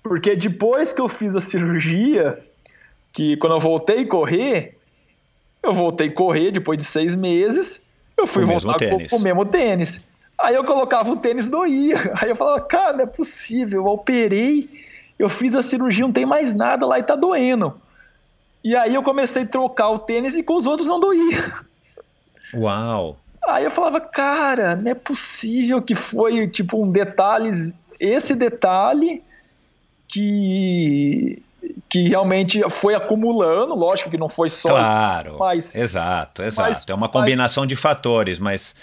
[SPEAKER 1] Porque depois que eu fiz a cirurgia, que quando eu voltei a correr, eu voltei a correr depois de seis meses, eu fui
[SPEAKER 2] Com
[SPEAKER 1] voltar com, com o mesmo tênis. Aí eu colocava o tênis doía. Aí eu falava, cara, não é possível, eu operei, eu fiz a cirurgia, não tem mais nada lá e tá doendo. E aí eu comecei a trocar o tênis e com os outros não doía.
[SPEAKER 2] Uau!
[SPEAKER 1] Aí eu falava, cara, não é possível que foi tipo um detalhe, esse detalhe que que realmente foi acumulando, lógico que não foi só
[SPEAKER 2] Claro,
[SPEAKER 1] isso, mas
[SPEAKER 2] exato, exato.
[SPEAKER 1] mas-
[SPEAKER 2] é uma
[SPEAKER 1] mas-
[SPEAKER 2] combinação de fatores, mas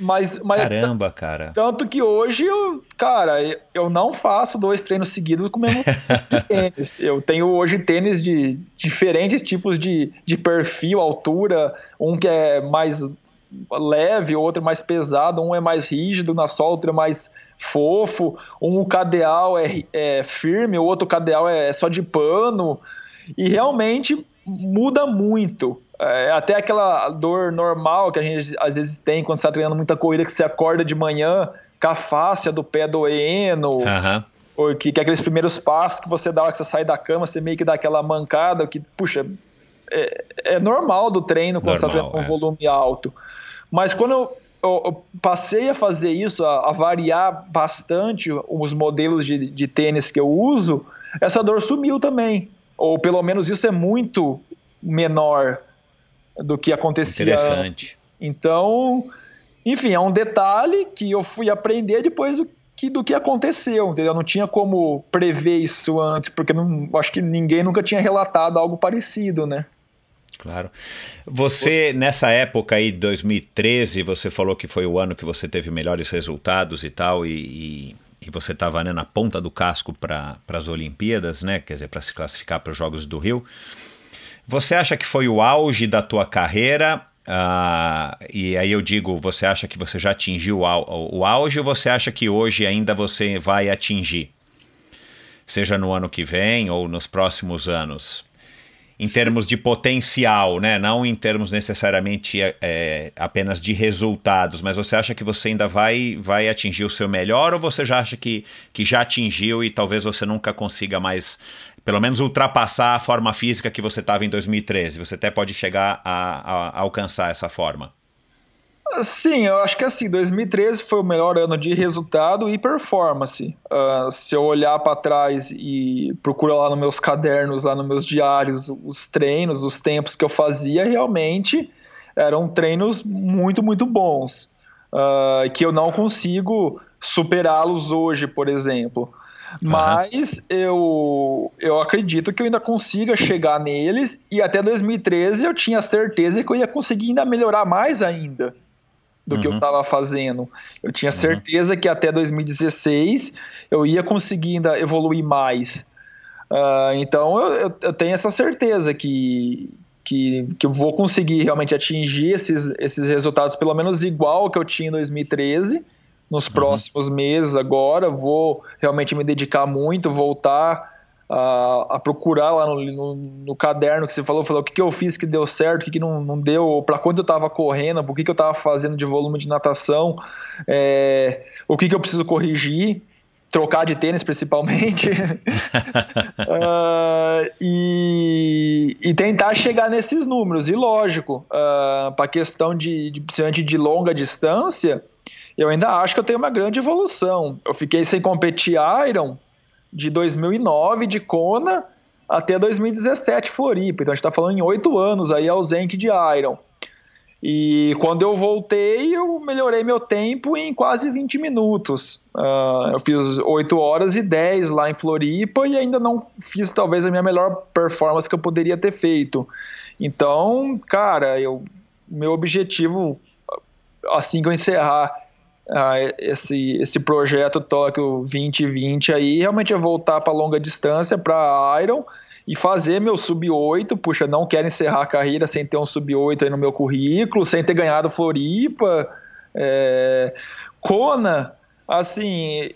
[SPEAKER 1] mas, mas
[SPEAKER 2] caramba, cara.
[SPEAKER 1] tanto que hoje eu, cara, eu- não faço dois treinos seguidos com o mesmo tênis. Eu tenho hoje tênis de diferentes tipos de, de perfil, altura, um que é mais leve, outro mais pesado, um é mais rígido na sola, outro é mais fofo, um cadeal é, é firme, o outro cadeal é só de pano, e realmente muda muito. É, até aquela dor normal que a gente às vezes tem quando está treinando muita corrida, que você acorda de manhã com a fáscia do pé doendo,
[SPEAKER 2] Aham.
[SPEAKER 1] ou que, que é aqueles primeiros passos que você dá, que você sai da cama, você meio que dá aquela mancada, que, puxa, é, é normal do treino quando você está
[SPEAKER 2] Normal,
[SPEAKER 1] treinando com
[SPEAKER 2] é.
[SPEAKER 1] volume alto. Mas quando eu, eu- eu passei a fazer isso, a, a variar bastante os modelos de, de tênis que eu uso, essa dor sumiu também. Ou pelo menos isso é muito menor do que acontecia
[SPEAKER 2] Interessante.
[SPEAKER 1] antes. Então, enfim, é um detalhe que eu fui aprender depois do que, do que aconteceu, entendeu? Não tinha como prever isso antes, porque não, acho que ninguém nunca tinha relatado algo parecido, né?
[SPEAKER 2] Claro. Você, nessa época aí, 2013, você falou que foi o ano que você teve melhores resultados e tal, e, e, e você estava né, na ponta do casco para as Olimpíadas, né? Quer dizer, para se classificar para os Jogos do Rio. Você acha que foi o auge da tua carreira? Ah, e aí eu digo, você acha que você já atingiu o, au- o auge ou você acha que hoje ainda você vai atingir? Seja no ano que vem ou nos próximos anos. Em termos de potencial, né? Não em termos necessariamente é, apenas de resultados, mas você acha que você ainda vai, vai atingir o seu melhor ou você já acha que, que já atingiu e talvez você nunca consiga mais, pelo menos ultrapassar a forma física que você estava em 2013? Você até pode chegar a, a, a alcançar essa forma.
[SPEAKER 1] Sim, eu acho que assim, 2013 foi o melhor ano de resultado e performance. Uh, se eu olhar para trás e procurar lá nos meus cadernos, lá nos meus diários, os treinos, os tempos que eu fazia, realmente eram treinos muito, muito bons. Uh, que eu não consigo superá-los hoje, por exemplo. Mas uhum. eu, eu acredito que eu ainda consiga chegar neles e até 2013 eu tinha certeza que eu ia conseguir ainda melhorar mais ainda do uhum. que eu estava uhum. fazendo. Eu tinha uhum. certeza uhum. que até 2016 eu ia conseguir ainda evoluir mais. Uh, então eu, eu, tenho essa certeza que, que, que eu vou conseguir realmente atingir esses, esses resultados, pelo menos igual que eu tinha em 2013. Nos uhum. próximos meses agora, vou realmente me dedicar muito, voltar a, a procurar lá no, no, no, caderno que você falou, falou o que, que eu fiz que deu certo, o que, que não, não deu, para quanto eu estava correndo, o que, que eu estava fazendo de volume de natação, é, o que, que eu preciso corrigir, trocar de tênis principalmente, uh, e, e, tentar chegar nesses números. E lógico, uh, para a questão de, de, de longa distância, eu ainda acho que eu tenho uma grande evolução. Eu fiquei sem competir Iron de 2009 de Kona até 2017 Floripa. Então a gente está falando em oito anos aí ausente de Iron. E quando eu voltei, eu melhorei meu tempo em quase 20 minutos. Uh, eu fiz 8 horas e 10 lá em Floripa e ainda não fiz talvez a minha melhor performance que eu poderia ter feito. Então, cara, eu, meu objetivo, assim que eu encerrar esse, esse projeto Tóquio 2020 aí, realmente é voltar para longa distância, para Iron e fazer meu sub-8. Puxa, não quero encerrar a carreira sem ter um sub-8 aí no meu currículo, sem ter ganhado Floripa. É... Assim,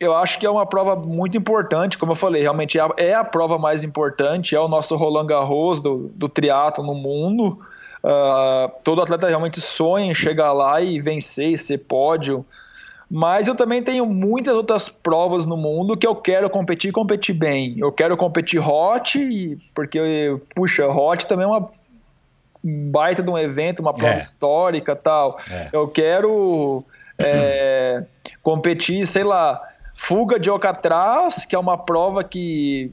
[SPEAKER 1] eu acho que é uma prova muito importante, como eu falei, realmente é a, é a prova mais importante, é o nosso Roland Garros do, do triatlo no mundo. Uh, todo atleta realmente sonha em chegar lá e vencer, e ser pódio. Mas eu também tenho muitas outras provas no mundo que eu quero competir e competir bem. Eu quero competir hot, porque, puxa, hot também é uma baita de um evento, uma prova é. histórica tal. É. Eu quero é, competir, sei lá, fuga de Alcatraz, que é uma prova que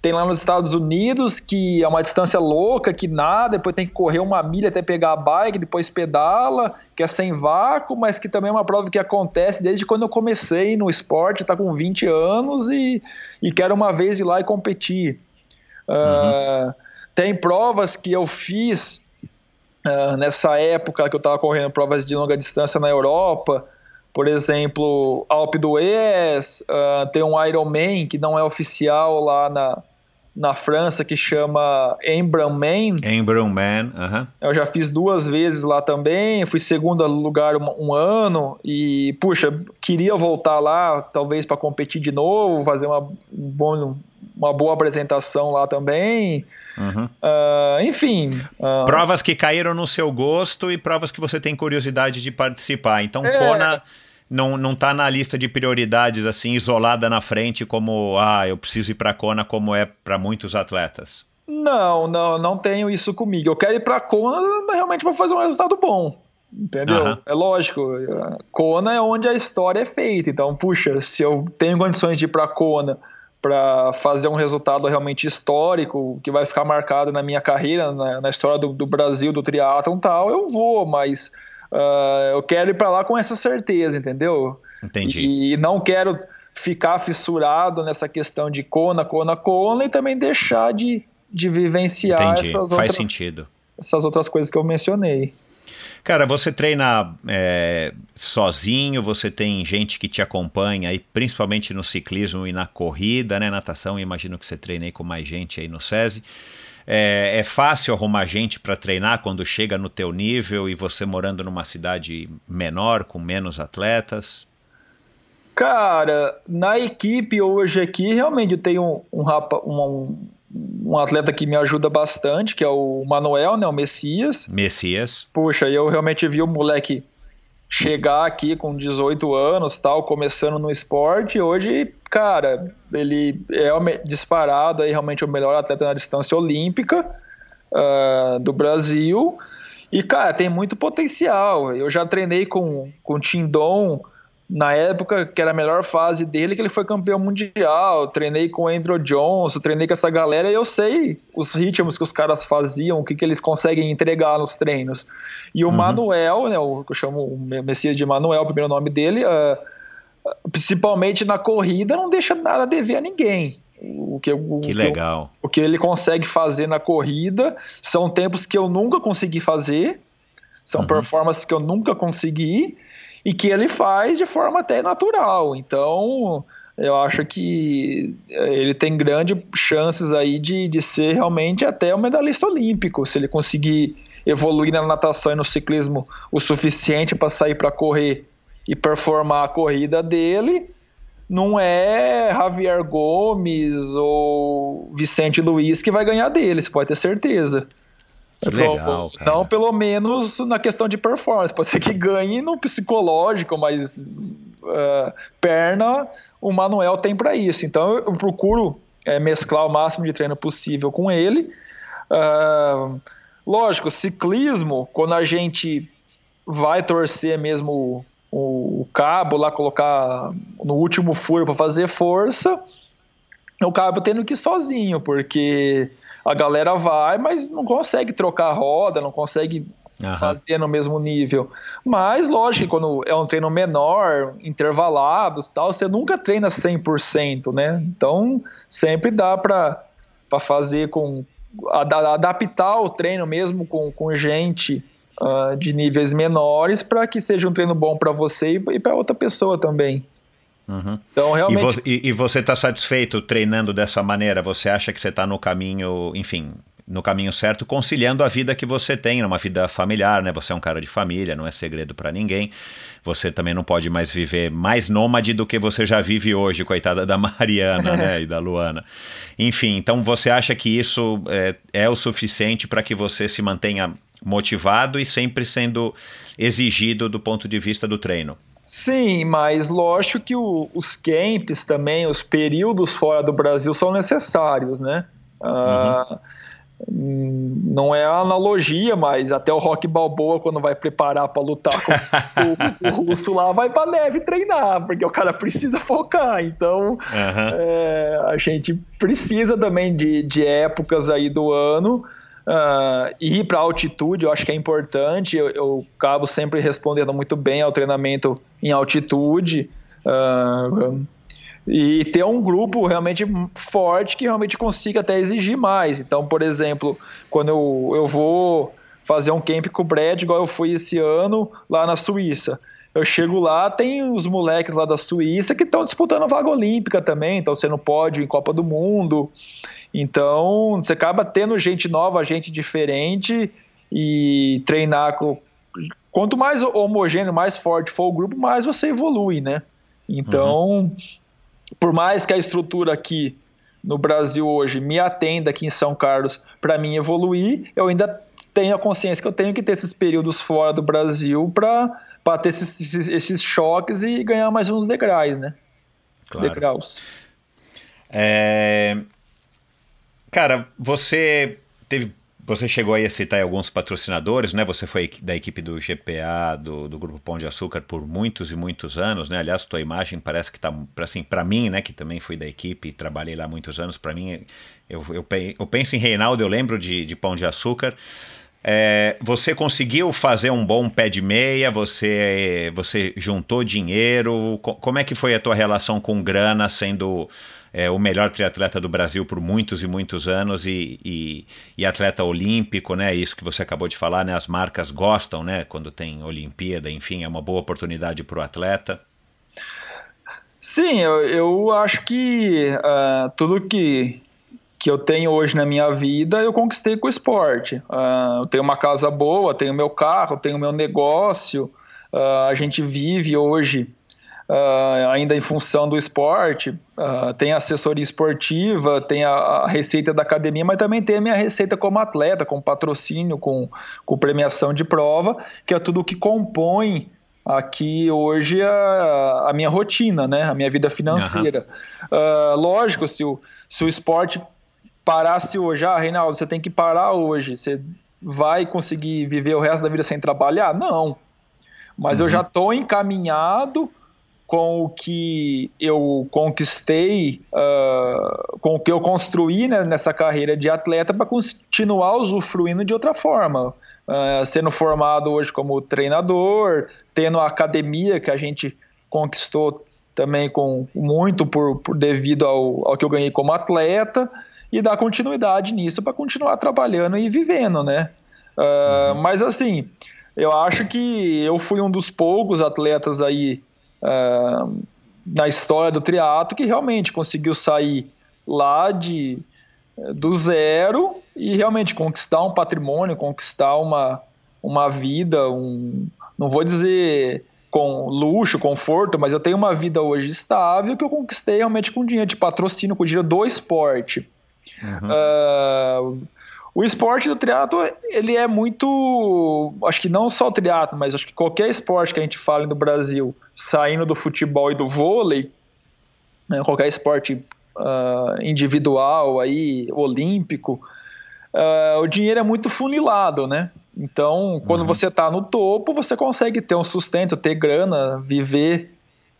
[SPEAKER 1] tem lá nos Estados Unidos que é uma distância louca, que nada, depois tem que correr uma milha até pegar a bike, depois pedala, que é sem vácuo, mas que também é uma prova que acontece desde quando eu comecei no esporte, tá com 20 anos e, e quero uma vez ir lá e competir. Uhum. Uh, tem provas que eu fiz uh, nessa época que eu estava correndo provas de longa distância na Europa, por exemplo, Alpe d'Huez, uh, tem um Ironman que não é oficial lá na, na França que chama Embrunman.
[SPEAKER 2] Embrunman, aham. Uh -huh.
[SPEAKER 1] Eu já fiz duas vezes lá também, fui segundo lugar um, um ano e, puxa, queria voltar lá, talvez para competir de novo, fazer uma, um bom, uma boa apresentação lá também. Uhum. Uh, enfim.
[SPEAKER 2] Uh... Provas que caíram no seu gosto e provas que você tem curiosidade de participar. Então, é... Kona não, não tá na lista de prioridades assim isolada na frente como ah, eu preciso ir para Kona como é para muitos atletas.
[SPEAKER 1] Não, não, não tenho isso comigo. Eu quero ir para Kona realmente para fazer um resultado bom. Entendeu? Uhum. É lógico. Kona é onde a história é feita. Então, puxa, se eu tenho condições de ir para Kona para fazer um resultado realmente histórico, que vai ficar marcado na minha carreira, na, na história do, do Brasil, do triatlon e tal, eu vou, mas Uh, eu quero ir para lá com essa certeza, entendeu?
[SPEAKER 2] Entendi.
[SPEAKER 1] E não quero ficar fissurado nessa questão de Kona, Kona, Kona e também deixar de, de vivenciar Entendi. essas
[SPEAKER 2] Faz
[SPEAKER 1] outras,
[SPEAKER 2] sentido.
[SPEAKER 1] essas outras coisas que eu mencionei.
[SPEAKER 2] Cara, você treina é, sozinho, você tem gente que te acompanha aí, principalmente no ciclismo e na corrida, né? Natação, imagino que você treina aí com mais gente aí no SESI. É, é fácil arrumar gente para treinar quando chega no teu nível e você morando numa cidade menor, com menos atletas?
[SPEAKER 1] Cara, na equipe hoje aqui, realmente eu tenho um, um, um um atleta que me ajuda bastante, que é o Manuel, né, o Messias.
[SPEAKER 2] Messias.
[SPEAKER 1] Puxa, eu realmente vi o moleque chegar aqui com 18 anos, tal, começando no esporte, hoje, cara, ele é disparado aí realmente o melhor atleta na distância olímpica uh, do Brasil. E, cara, tem muito potencial. Eu já treinei com, com o Tindon na época que era a melhor fase dele, que ele foi campeão mundial. Treinei com o Andrew Johnson, treinei com essa galera e eu sei os ritmos que os caras faziam, o que, que eles conseguem entregar nos treinos. E o uhum. Manuel, né, o que eu chamo o Messias de Manuel, o primeiro nome dele, uh, principalmente na corrida, não deixa nada a dever a ninguém. O que, o,
[SPEAKER 2] que legal.
[SPEAKER 1] O, o que ele consegue fazer na corrida são tempos que eu nunca consegui fazer, são uhum. performances que eu nunca consegui e que ele faz de forma até natural. Então, eu acho que eh, ele tem grandes chances aí de, de ser realmente até um medalhista olímpico, se ele conseguir evoluir na natação e no ciclismo o suficiente para sair para correr e performar a corrida dele. Não é Javier Gomes ou Vicente Luiz que vai ganhar dele, você pode ter certeza.
[SPEAKER 2] Que legal,
[SPEAKER 1] cara. Não, pelo menos na questão de performance. Pode ser que ganhe no psicológico, mas uh, perna o Manuel tem para isso. Então eu procuro é, mesclar o máximo de treino possível com ele. Uh, lógico, ciclismo, quando a gente vai torcer mesmo o, cabo lá, colocar no último furo para fazer força, o cabo tendo que ir sozinho, porque a galera vai, mas não consegue trocar a roda, não consegue fazer no mesmo nível. Mas, lógico, quando é um treino menor, intervalados tal, você nunca treina 100%, né? Então, sempre dá para fazer com. adaptar o treino mesmo com, com gente uh, de níveis menores para que seja um treino bom para você e, para outra pessoa também.
[SPEAKER 2] Uhum. Então, realmente... E, vo e, e você está satisfeito treinando dessa maneira? Você acha que você está no caminho, enfim, no caminho certo, conciliando a vida que você tem, uma vida familiar, né? Você é um cara de família, não é segredo para ninguém. Você também não pode mais viver mais nômade do que você já vive hoje, coitada da Mariana, né? E da Luana. Enfim, então você acha que isso é, é o suficiente para que você se mantenha motivado e sempre sendo exigido do ponto de vista do treino?
[SPEAKER 1] Sim, mas lógico que o, os camps também, os períodos fora do Brasil são necessários, né? Uh, não é analogia, mas até o Rock Balboa, quando vai preparar para lutar com o, o, russo lá, vai para neve treinar, porque o cara precisa focar. Então, uhum. é, a gente precisa também de, de épocas aí do ano Uh, ir para altitude, eu acho que é importante. Eu, eu acabo sempre respondendo muito bem ao treinamento em altitude. Uh, e ter um grupo realmente forte que realmente consiga até exigir mais. Então, por exemplo, quando eu, eu vou fazer um camp com o Brad, igual eu fui esse ano lá na Suíça. Eu chego lá, tem os moleques lá da Suíça que estão disputando vaga olímpica também, você não pode em Copa do Mundo. Então, você acaba tendo gente nova, gente diferente e treinar com. Quanto mais homogêneo, mais forte for o grupo, mais você evolui, né? Então, uhum. por mais que a estrutura aqui no Brasil hoje me atenda aqui em São Carlos para mim evoluir, eu ainda tenho a consciência que eu tenho que ter esses períodos fora do Brasil para ter esses, esses, choques e ganhar mais uns degraus, né?
[SPEAKER 2] Claro. Degraus. É, Cara, você teve. Você chegou aí a citar alguns patrocinadores, né? Você foi da equipe do GPA, do, do Grupo Pão de Açúcar, por muitos e muitos anos, né? Aliás, tua imagem parece que tá, assim, para mim, né? Que também fui da equipe e trabalhei lá muitos anos, para mim, eu, eu, eu, penso em Reinaldo, eu lembro de, de Pão de Açúcar. É, você conseguiu fazer um bom pé de meia? Você, você juntou dinheiro? Como é que foi a tua relação com grana, sendo é, o melhor triatleta do Brasil por muitos e muitos anos e, e, e, atleta olímpico, né? Isso que você acabou de falar, né? As marcas gostam, né? Quando tem Olimpíada, enfim, é uma boa oportunidade para o atleta.
[SPEAKER 1] Sim, eu, eu acho que uh, tudo que, que eu tenho hoje na minha vida eu conquistei com o esporte. Uh, eu tenho uma casa boa, tenho meu carro, tenho meu negócio. Uh, a gente vive hoje uh, ainda em função do esporte. Uh, tem a assessoria esportiva, tem a, a, receita da academia, mas também tem a minha receita como atleta, com patrocínio, com, com premiação de prova, que é tudo que compõe aqui hoje a, a minha rotina, né? A minha vida financeira. Uhum. Uh, lógico, se o, se o esporte parasse hoje, ah, Reinaldo, você tem que parar hoje, você vai conseguir viver o resto da vida sem trabalhar? Não. Mas uhum. eu já estou encaminhado com o que eu conquistei, uh, com o que eu construí né, nessa carreira de atleta para continuar usufruindo de outra forma. Uh, sendo formado hoje como treinador, tendo a academia que a gente conquistou também com muito por, por devido ao, ao que eu ganhei como atleta e dar continuidade nisso para continuar trabalhando e vivendo, né? Uh. Mas assim, eu acho que eu fui um dos poucos atletas aí uh, na história do triatlo que realmente conseguiu sair lá de do zero e realmente conquistar um patrimônio, conquistar uma, uma vida, um, não vou dizer com luxo, conforto, mas eu tenho uma vida hoje estável que eu conquistei realmente com dinheiro de patrocínio, com dinheiro do esporte. Uhum. Uh, o esporte do triatlo ele é muito, acho que não só o triatlo, mas acho que qualquer esporte que a gente fale no Brasil, saindo do futebol e do vôlei, né, qualquer esporte uh, individual aí, olímpico, uh, o dinheiro é muito funilado, né? Então, quando uhum. você está no topo, você consegue ter um sustento, ter grana, viver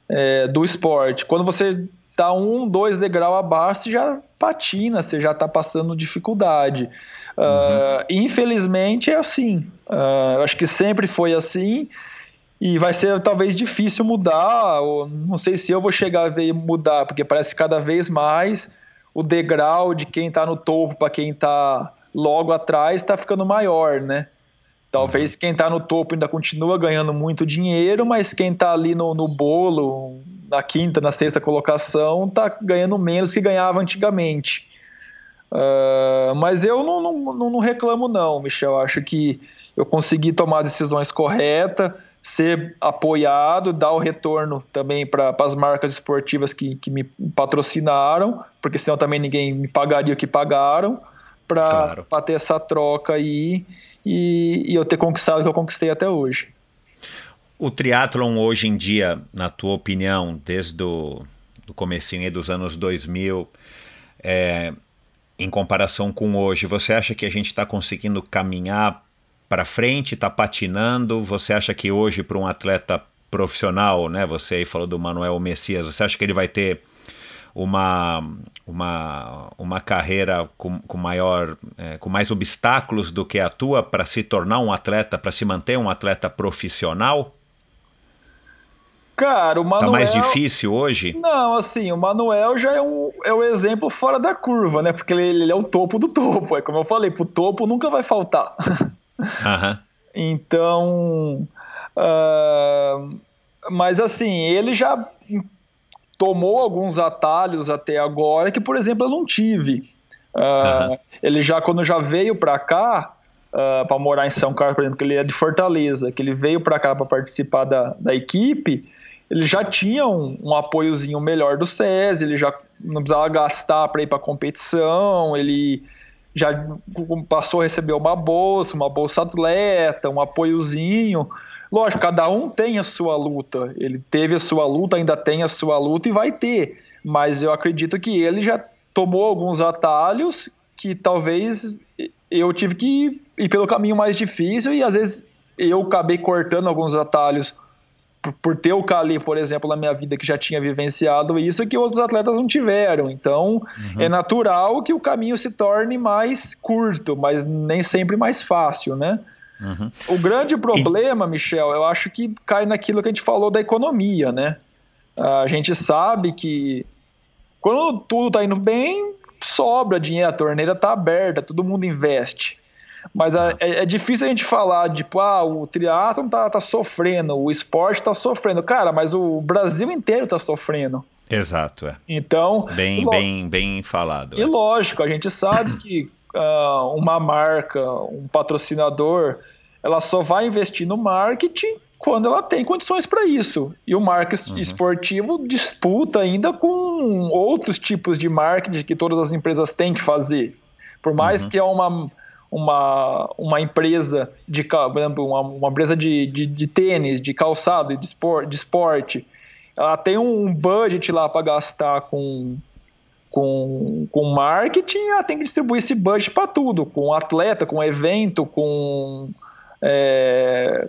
[SPEAKER 1] é, do esporte. Quando você está um, dois degraus abaixo, você já patina, você já está passando dificuldade. Uhum. Uh, infelizmente é assim. Uh, acho que sempre foi assim e vai ser talvez difícil mudar. Ou não sei se eu vou chegar a ver mudar, porque parece que cada vez mais o degrau de quem está no topo para quem está logo atrás está ficando maior, né? Talvez uhum. quem está no topo ainda continua ganhando muito dinheiro, mas quem está ali no, no bolo, na quinta, na sexta colocação, está ganhando menos que ganhava antigamente. Uh, mas eu não, não, não, reclamo, não, Michel. Acho que eu consegui tomar decisões corretas, ser apoiado, dar o retorno também para as marcas esportivas que, que me patrocinaram, porque senão também ninguém me pagaria o que pagaram, para claro. ter essa troca aí e, e eu ter conquistado o que eu conquistei até hoje.
[SPEAKER 2] O triatlon hoje em dia, na tua opinião, desde o do comecinho dos anos 2000, é, em comparação com hoje, você acha que a gente está conseguindo caminhar para frente, está patinando? Você acha que hoje para um atleta profissional, né? Você aí falou do Manuel Messias, você acha que ele vai ter uma, uma, uma carreira com, com maior é, com mais obstáculos do que a tua para se tornar um atleta, para se manter um atleta profissional?
[SPEAKER 1] Cara, o Manuel. Tá
[SPEAKER 2] mais difícil hoje?
[SPEAKER 1] Não, assim, o Manuel já é um, é um exemplo fora da curva, né? Porque ele, ele é o topo do topo. É como eu falei, pro topo nunca vai faltar. Aham. então. Uh, mas assim, ele já tomou alguns atalhos até agora que, por exemplo, eu não tive. Uh, uhum. Ele já, quando já veio para cá, uh, ah, para morar em São Carlos, por exemplo, que ele é de Fortaleza, que ele veio para cá para participar da, da equipe, ele já tinha um, um apoiozinho melhor do SES, ele já não precisava gastar para ir para competição, ele já passou a receber uma bolsa, uma bolsa atleta, um apoiozinho. Lógico, cada um tem a sua luta. Ele teve a sua luta, ainda tem a sua luta e vai ter. Mas eu acredito que ele já tomou alguns atalhos que talvez eu tive que ir pelo caminho mais difícil e às vezes eu acabei cortando alguns atalhos por, ter o Cali, por exemplo, na minha vida que já tinha vivenciado isso que outros atletas não tiveram. Então, uhum. é natural que o caminho se torne mais curto, mas nem sempre mais fácil, né? Uhum. O grande problema, e... Michel, eu acho que cai naquilo que a gente falou da economia, né? A gente sabe que quando tudo está indo bem, sobra dinheiro, a torneira está aberta, todo mundo investe. Mas é, é, é, difícil a gente falar, tipo, ah, o triatlon tá, tá sofrendo, o esporte tá sofrendo. Cara, mas o Brasil inteiro tá sofrendo.
[SPEAKER 2] Exato, é.
[SPEAKER 1] Então.
[SPEAKER 2] Bem, bem, bem falado.
[SPEAKER 1] E é. lógico, a gente sabe que uh, uma marca, um patrocinador, ela só vai investir no marketing quando ela tem condições para isso. E o marketing uhum. esportivo disputa ainda com outros tipos de marketing que todas as empresas têm que fazer. Por mais uhum. que é uma, uma, uma empresa de por exemplo, uma, uma empresa de, de, de, tênis, de calçado, de esporte, de esporte, ela tem um budget lá para gastar com, com, com marketing, ela tem que distribuir esse budget para tudo, com atleta, com evento, com é,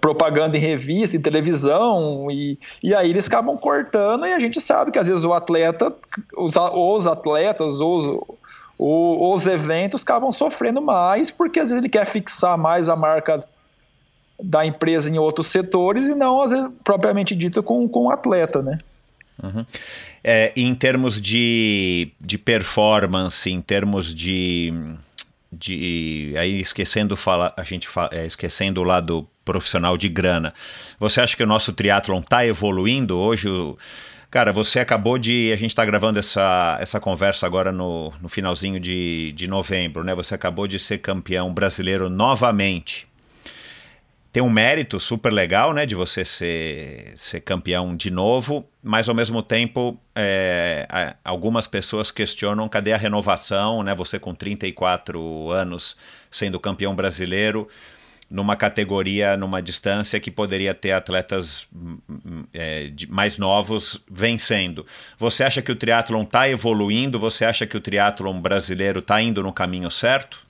[SPEAKER 1] propaganda em revista, em televisão, e, e aí eles acabam cortando, e a gente sabe que às vezes o atleta, os, os atletas, os, os eventos acabam sofrendo mais, porque às vezes ele quer fixar mais a marca da empresa em outros setores e não, às vezes, propriamente dito, com, com o atleta, né?
[SPEAKER 2] Uhum. É, em termos de, de performance, em termos de de aí esquecendo fala, a gente fala, é, esquecendo o lado profissional de grana. Você acha que o nosso triatlon está evoluindo hoje? O, cara, você acabou de a gente está gravando essa, essa conversa agora no, no finalzinho de, de novembro, né? Você acabou de ser campeão brasileiro novamente tem um mérito super legal, né, de você ser, ser campeão de novo, mas ao mesmo tempo é, algumas pessoas questionam cadê a renovação, né, você com 34 anos sendo campeão brasileiro numa categoria, numa distância que poderia ter atletas é, mais novos vencendo. Você acha que o triatlon está evoluindo? Você acha que o triatlon brasileiro está indo no caminho certo?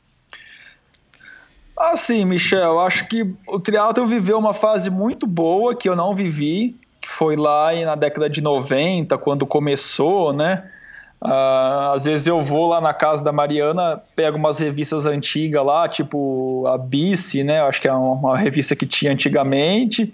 [SPEAKER 1] Assim, Michel, acho que o triatlo viveu uma fase muito boa que eu não vivi, que foi lá na década de 90, quando começou, né? Uh, às vezes eu vou lá na casa da Mariana, pego umas revistas antigas lá, tipo a Bice, né? Acho que é uma, uma revista que tinha antigamente.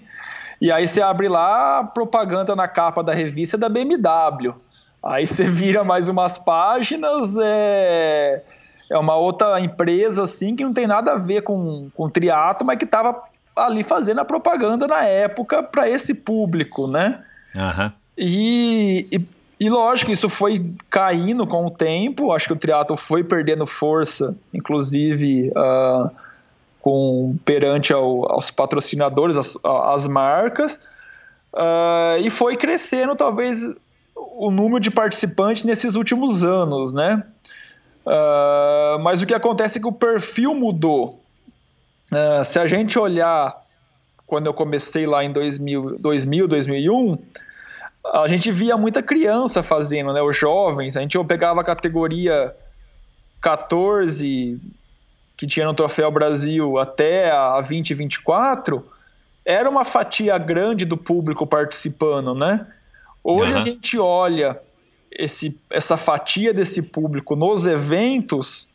[SPEAKER 1] E aí você abre lá propaganda na capa da revista da BMW. Aí você vira mais umas páginas, é é uma outra empresa assim que não tem nada a ver com, com triatlo, mas que estava ali fazendo a propaganda na época para esse público, né?
[SPEAKER 2] Uhum.
[SPEAKER 1] E, e, e, lógico, isso foi caindo com o tempo. Acho que o triatlo foi perdendo força, inclusive uh, com perante ao, aos patrocinadores, as, as marcas, uh, e foi crescendo talvez o número de participantes nesses últimos anos, né? Uh, mas o que acontece é que o perfil mudou. Se a gente olhar quando eu comecei lá em 2000, 2000 2001, a gente via muita criança fazendo, né? Os jovens. A gente pegava a categoria 14, que tinha no Troféu Brasil, até a 20, 24, era uma fatia grande do público participando, né? Hoje uhum. a gente olha esse, essa fatia desse público nos eventos,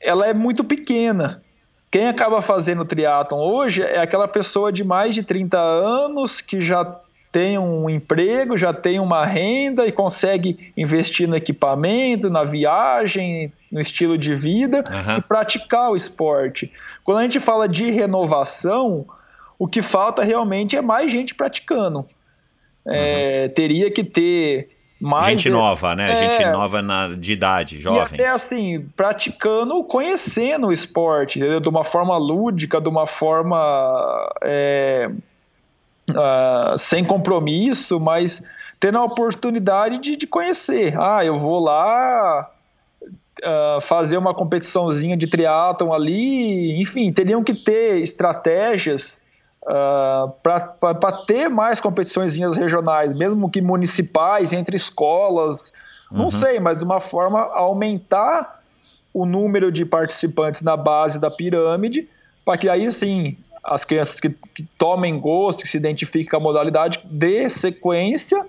[SPEAKER 1] ela é muito pequena. Quem acaba fazendo triatlon hoje é aquela pessoa de mais de 30 anos que já tem um emprego, já tem uma renda e consegue investir no equipamento, na viagem, no estilo de vida uhum. e praticar o esporte. Quando a gente fala de renovação, o que falta realmente é mais gente praticando. É, uhum. teria que ter
[SPEAKER 2] mais gente nova, né? É, gente nova na, de idade, jovens.
[SPEAKER 1] E até assim, praticando, conhecendo o esporte, entendeu? de uma forma lúdica, de uma forma é, uh, sem compromisso, mas tendo a oportunidade de, de conhecer. Ah, eu vou lá uh, fazer uma competiçãozinha de triatlon ali, enfim, teriam que ter estratégias uh, ah, para ter mais competições regionais, mesmo que municipais, entre escolas, não uhum. sei, mas de uma forma aumentar o número de participantes na base da pirâmide, para que aí sim as crianças que, que, tomem gosto, que se identifiquem com a modalidade, dê sequência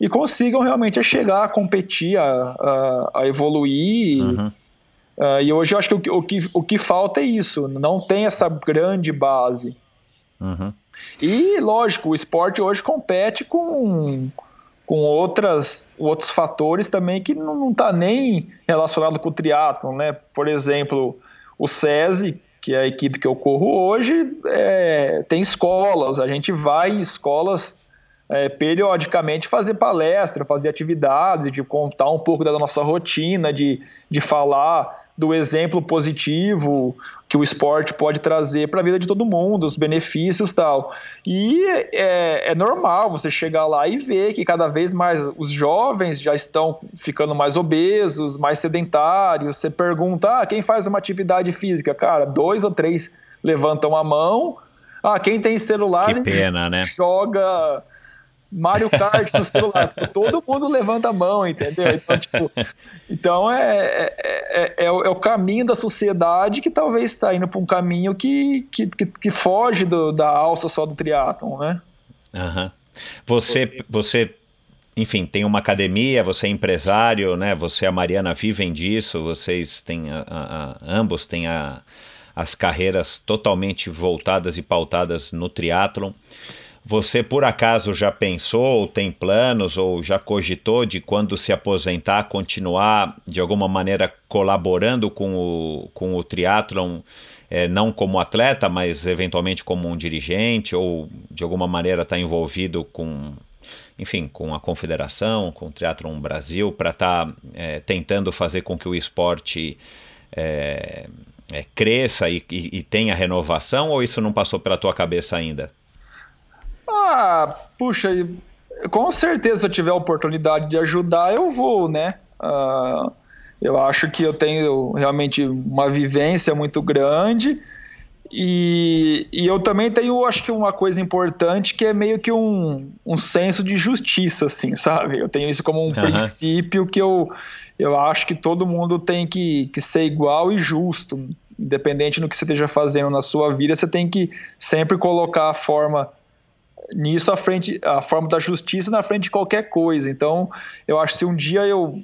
[SPEAKER 1] e consigam realmente chegar a competir, a, a, a evoluir. Uhum. Uh, e hoje eu acho que o, o, que o que falta é isso, não tem essa grande base.
[SPEAKER 2] Uhum.
[SPEAKER 1] E, lógico, o esporte hoje compete com, com outras, outros fatores também que não está nem relacionado com o triatlon, né? Por exemplo, o SESI, que é a equipe que eu corro hoje, é, tem escolas, a gente vai em escolas é, periodicamente fazer palestra, fazer atividades, de contar um pouco da nossa rotina, de, de falar do exemplo positivo que o esporte pode trazer para a vida de todo mundo, os benefícios tal. E é, é, normal você chegar lá e ver que cada vez mais os jovens já estão ficando mais obesos, mais sedentários. Você pergunta, ah, quem faz uma atividade física? Cara, dois ou três levantam a mão. Ah, quem tem celular
[SPEAKER 2] que pena, né?
[SPEAKER 1] joga Mario Kart no celular. Todo mundo levanta a mão, entendeu? Então, tipo, então é, é, é, é, o, é, caminho da sociedade que talvez está indo para um caminho que, que, que, que foge do, da alça só do triatlon, né?
[SPEAKER 2] Uhum. Você, você, enfim, tem uma academia, você é empresário, né? Você e a Mariana vivem disso, vocês têm, a, a, a, ambos têm as carreiras totalmente voltadas e pautadas no triatlon. Você por acaso já pensou, ou tem planos, ou já cogitou de quando se aposentar continuar de alguma maneira colaborando com o, com o triatlon, é, não como atleta, mas eventualmente como um dirigente, ou de alguma maneira estar tá envolvido com, enfim, com a confederação, com o Triathlon Brasil, para estar tá, é, tentando fazer com que o esporte é, é cresça e, e, e tenha renovação, ou isso não passou pela tua cabeça ainda?
[SPEAKER 1] Ah, puxa, com certeza se eu tiver a oportunidade de ajudar, eu vou, né? Uh, eu acho que eu tenho realmente uma vivência muito grande e, e eu também tenho, acho que uma coisa importante que é meio que um, um senso de justiça, assim, sabe? Eu tenho isso como um uhum. princípio que eu, eu acho que todo mundo tem que, que ser igual e justo. Independente do que você esteja fazendo na sua vida, você tem que sempre colocar a forma nisso a frente a forma da justiça na frente de qualquer coisa. Então, eu acho que se um dia eu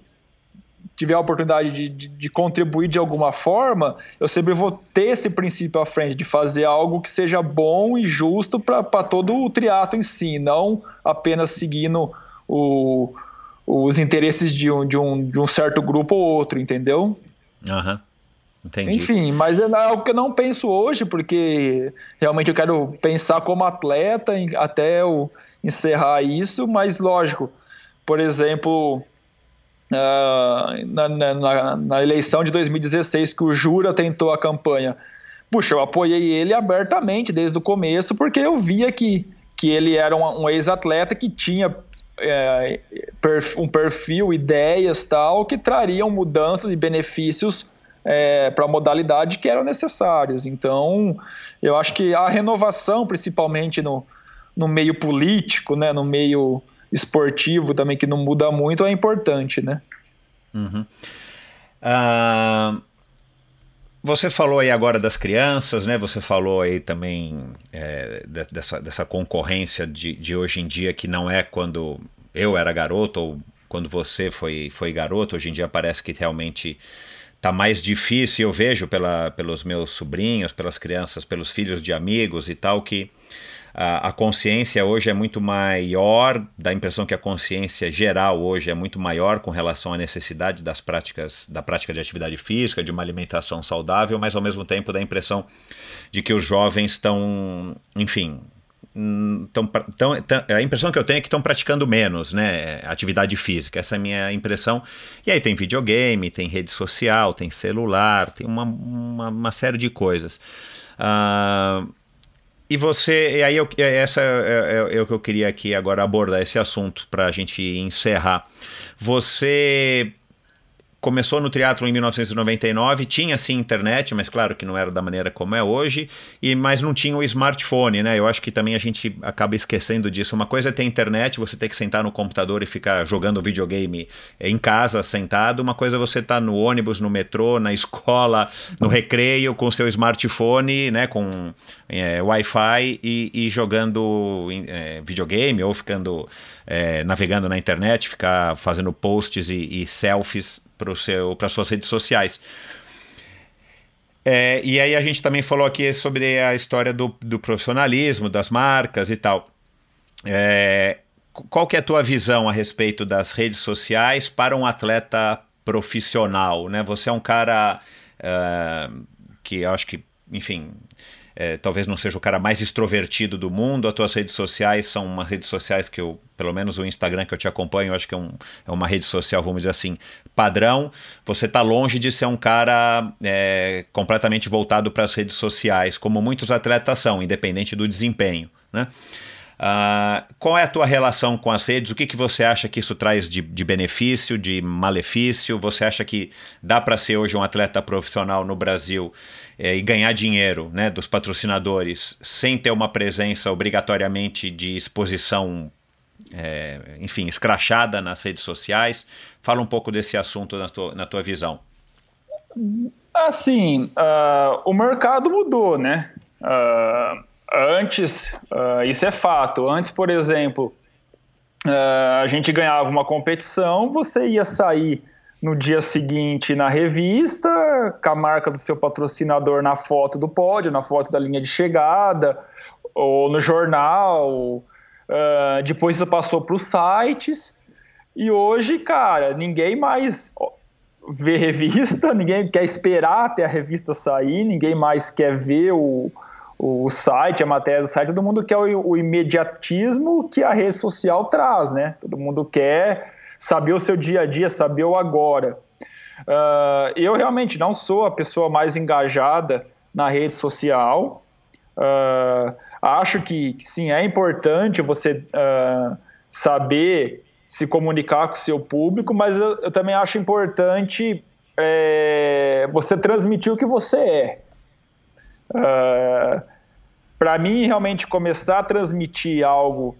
[SPEAKER 1] tiver a oportunidade de, de, de, contribuir de alguma forma, eu sempre vou ter esse princípio à frente, de fazer algo que seja bom e justo para todo o triatlo em si, não apenas seguindo o, os interesses de um, de, um, de um certo grupo ou outro, entendeu?
[SPEAKER 2] Aham. Uhum. Entendi.
[SPEAKER 1] Enfim, mas é algo que eu não penso hoje, porque realmente eu quero pensar como atleta até eu encerrar isso, mas lógico, por exemplo, uh, na, na, na, eleição de 2016 que o Jura tentou a campanha, puxa, eu apoiei ele abertamente desde o começo, porque eu via que, que ele era um, um ex-atleta que tinha é, um perfil, ideias tal, que trariam mudanças e benefícios é, para a modalidade que eram necessários. Então, eu acho que a renovação, principalmente no, no meio político, né, no meio esportivo também, que não muda muito, é importante, né?
[SPEAKER 2] Uhum. Uh, você falou aí agora das crianças, né? Você falou aí também é, dessa, dessa concorrência de, de hoje em dia que não é quando eu era garoto ou quando você foi, foi garoto. Hoje em dia parece que realmente tá mais difícil. Eu vejo pela, pelos meus sobrinhos, pelas crianças, pelos filhos de amigos e tal, que a, a consciência hoje é muito maior, dá a impressão que a consciência geral hoje é muito maior com relação à necessidade das práticas, da prática de atividade física, de uma alimentação saudável, mas ao mesmo tempo dá a impressão de que os jovens estão, enfim, Tão, tão, tão, a impressão que eu tenho é que estão praticando menos, né? Atividade física, essa é a minha impressão. E aí tem videogame, tem rede social, tem celular, tem uma, uma, uma série de coisas. Uh, e você, e aí eu, essa é, é, é, o que eu queria aqui agora abordar esse assunto para a gente encerrar. Você começou no teatro em 1999, tinha sim internet, mas claro que não era da maneira como é hoje, e mas não tinha o smartphone, né? Eu acho que também a gente acaba esquecendo disso. Uma coisa é ter internet, você ter que sentar no computador e ficar jogando videogame em casa, sentado. Uma coisa é você estar tá no ônibus, no metrô, na escola, no recreio, com seu smartphone, né? Com é, Wi-Fi e, e jogando é, videogame ou ficando é, navegando na internet, ficar fazendo posts e, e selfies para suas redes sociais. É, e aí a gente também falou aqui sobre a história do, do profissionalismo, das marcas e tal. É, qual que é a tua visão a respeito das redes sociais para um atleta profissional? Né? Você é um cara uh, que eu acho que enfim, é, talvez não seja o cara mais extrovertido do mundo. As tuas redes sociais são umas redes sociais que eu, pelo menos o Instagram que eu te acompanho, eu acho que é, um, é uma rede social, vamos dizer assim, padrão. Você está longe de ser um cara é, completamente voltado para as redes sociais, como muitos atletas são, independente do desempenho, né? Uh, qual é a tua relação com as redes? O que, que você acha que isso traz de, de benefício, de malefício? Você acha que dá para ser hoje um atleta profissional no Brasil é, e ganhar dinheiro né, dos patrocinadores sem ter uma presença obrigatoriamente de exposição, é, enfim, escrachada nas redes sociais? Fala um pouco desse assunto na tua, na tua visão.
[SPEAKER 1] Assim, uh, o mercado mudou, né? Uh, antes, uh, isso é fato. Antes, por exemplo, a gente ganhava uma competição, você ia sair no dia seguinte na revista, com a marca do seu patrocinador na foto do pódio, na foto da linha de chegada, ou no jornal. Uh, depois isso passou para os sites. E hoje, cara, ninguém mais vê revista, ninguém quer esperar até a revista sair, ninguém mais quer ver o, o site, a matéria do site, todo mundo quer o, o imediatismo que a rede social traz, né? Todo mundo quer saber o seu dia a dia, saber o agora. Uh, eu realmente não sou a pessoa mais engajada na rede social. Uh, acho que, que, sim, é importante você uh, saber se comunicar com o seu público, mas eu, eu também acho importante é, você transmitir o que você é. Para mim, realmente começar a transmitir algo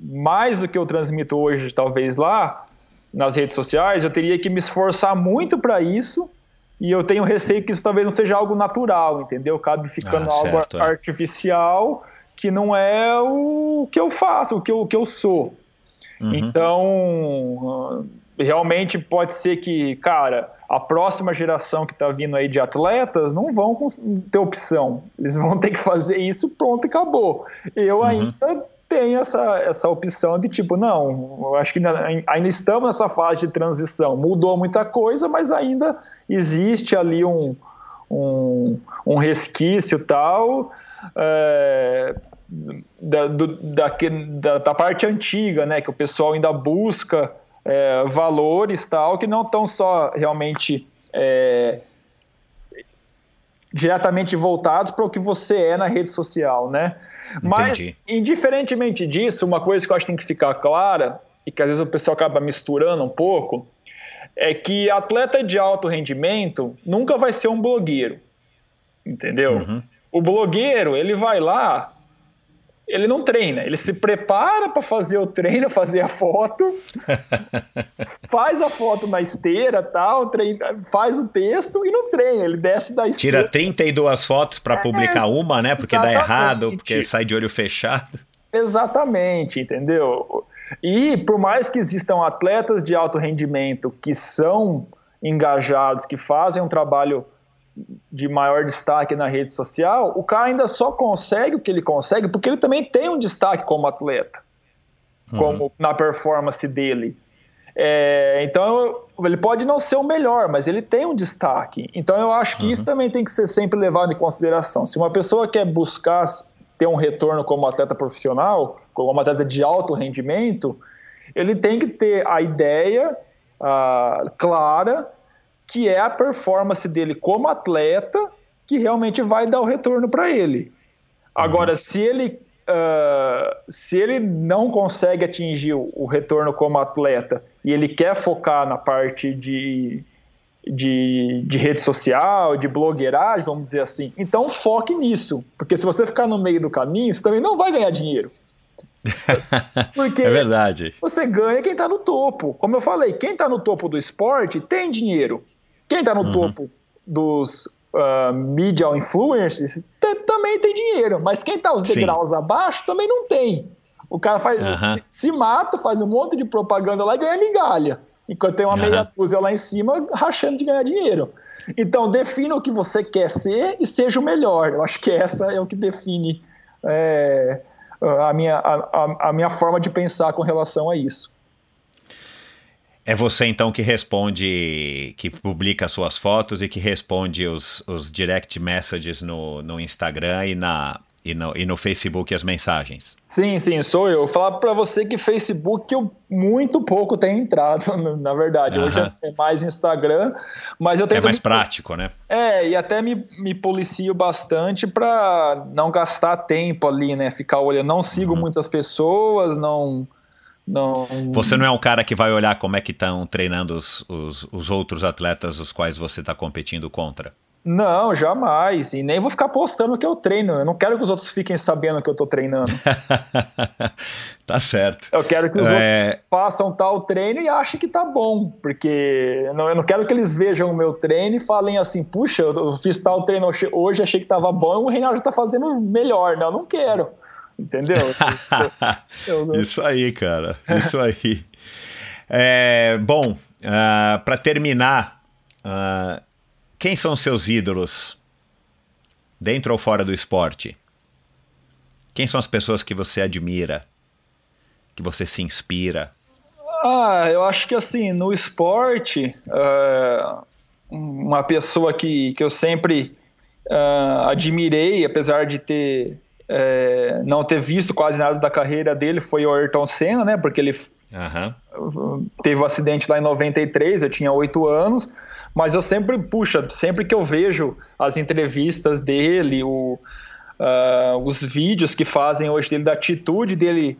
[SPEAKER 1] mais do que eu transmito hoje, talvez lá nas redes sociais, eu teria que me esforçar muito para isso. E eu tenho receio que isso talvez não seja algo natural, entendeu? Acabe ficando ah, algo certo, é. artificial que não é o que eu faço, o que eu, o que eu sou. Uhum. Então, realmente pode ser que, cara, a próxima geração que está vindo aí de atletas não vão ter opção. Eles vão ter que fazer isso, pronto, e acabou. Eu uhum. ainda tem essa, essa opção de tipo, não, eu acho que ainda estamos nessa fase de transição. Mudou muita coisa, mas ainda existe ali um, um, um resquício tal é, da, do, da, da, da, parte antiga, né? Que o pessoal ainda busca é, valores tal, que não estão só realmente é, diretamente voltados para o que você é na rede social, né? Mas, Entendi. indiferentemente disso, uma coisa que eu acho que tem que ficar clara, e que às vezes o pessoal acaba misturando um pouco, é que atleta de alto rendimento nunca vai ser um blogueiro, entendeu? Uhum. O blogueiro, ele vai lá, ele não treina, ele se prepara para fazer o treino, fazer a foto, faz a foto na esteira, tal, treina, faz o texto e não treina, ele desce da esteira.
[SPEAKER 2] Tira 32 fotos para publicar é, uma, né? Porque exatamente. dá errado, porque sai de olho fechado.
[SPEAKER 1] Exatamente, entendeu? E por mais que existam atletas de alto rendimento que são engajados, que fazem um trabalho de maior destaque na rede social, o cara ainda só consegue o que ele consegue porque ele também tem um destaque como atleta, uhum. como na performance dele. É, então ele pode não ser o melhor, mas ele tem um destaque. Então eu acho que uhum. isso também tem que ser sempre levado em consideração. Se uma pessoa quer buscar ter um retorno como atleta profissional, como atleta de alto rendimento, ele tem que ter a ideia uh, clara que é a performance dele como atleta que realmente vai dar o retorno para ele. Agora, uhum. se ele uh, se ele não consegue atingir o, retorno como atleta e ele quer focar na parte de, de, de rede social, de blogueiragem, vamos dizer assim, então foque nisso. Porque se você ficar no meio do caminho, você também não vai ganhar dinheiro.
[SPEAKER 2] Porque é verdade.
[SPEAKER 1] Você ganha quem está no topo. Como eu falei, quem está no topo do esporte tem dinheiro. Quem está no uhum. topo dos uh, media influencers também tem dinheiro, mas quem está os degraus Sim. abaixo também não tem. O cara faz, uhum. se, se, mata, faz um monte de propaganda lá e ganha migalha. Enquanto tem uma uhum. meia dúzia lá em cima rachando de ganhar dinheiro. Então, defina o que você quer ser e seja o melhor. Eu acho que essa é o que define é, a, minha, a, a minha forma de pensar com relação a isso.
[SPEAKER 2] É você então que responde, que publica suas fotos e que responde os, os direct messages no, no Instagram e, na, e, no, e no Facebook as mensagens.
[SPEAKER 1] Sim, sim, sou eu. Falar para você que Facebook eu muito pouco tenho entrado, na verdade. Hoje é mais Instagram, mas eu
[SPEAKER 2] É
[SPEAKER 1] tento.
[SPEAKER 2] mais
[SPEAKER 1] me-
[SPEAKER 2] prático, né?
[SPEAKER 1] É, e até me, me policio bastante para não gastar tempo ali, né? Ficar olhando. Não sigo
[SPEAKER 2] Uhum.
[SPEAKER 1] muitas pessoas, não. Não
[SPEAKER 2] Você não é um cara que vai olhar como é que estão treinando os, os, os outros atletas os quais você está competindo contra.
[SPEAKER 1] Não, jamais. E nem vou ficar postando o que eu treino. Eu não quero que os outros fiquem sabendo que eu tô treinando.
[SPEAKER 2] tá certo.
[SPEAKER 1] Eu quero que os
[SPEAKER 2] É.
[SPEAKER 1] outros façam tal treino e achem que tá bom. Porque eu não, eu não quero que eles vejam o meu treino e falem assim: puxa, eu fiz tal treino hoje- achei que tava bom e o Reinaldo tá fazendo melhor. Não, eu não quero. Entendeu? Eu- eu-
[SPEAKER 2] Isso aí, cara. Isso aí. É, bom, para terminar, ah, quem são seus ídolos dentro ou fora do esporte? Quem são as pessoas que você admira, que você se inspira?
[SPEAKER 1] Ah, eu acho que assim, no esporte, é, uma pessoa que, que eu sempre ah, admirei, apesar de ter é, não ter visto quase nada da carreira dele, foi o Ayrton Senna, né? Porque ele
[SPEAKER 2] Aham.
[SPEAKER 1] teve o um acidente lá em 93, eu tinha oito anos, mas eu sempre, puxa, sempre que eu vejo as entrevistas dele, o, ah, os vídeos que fazem hoje dele, da atitude dele,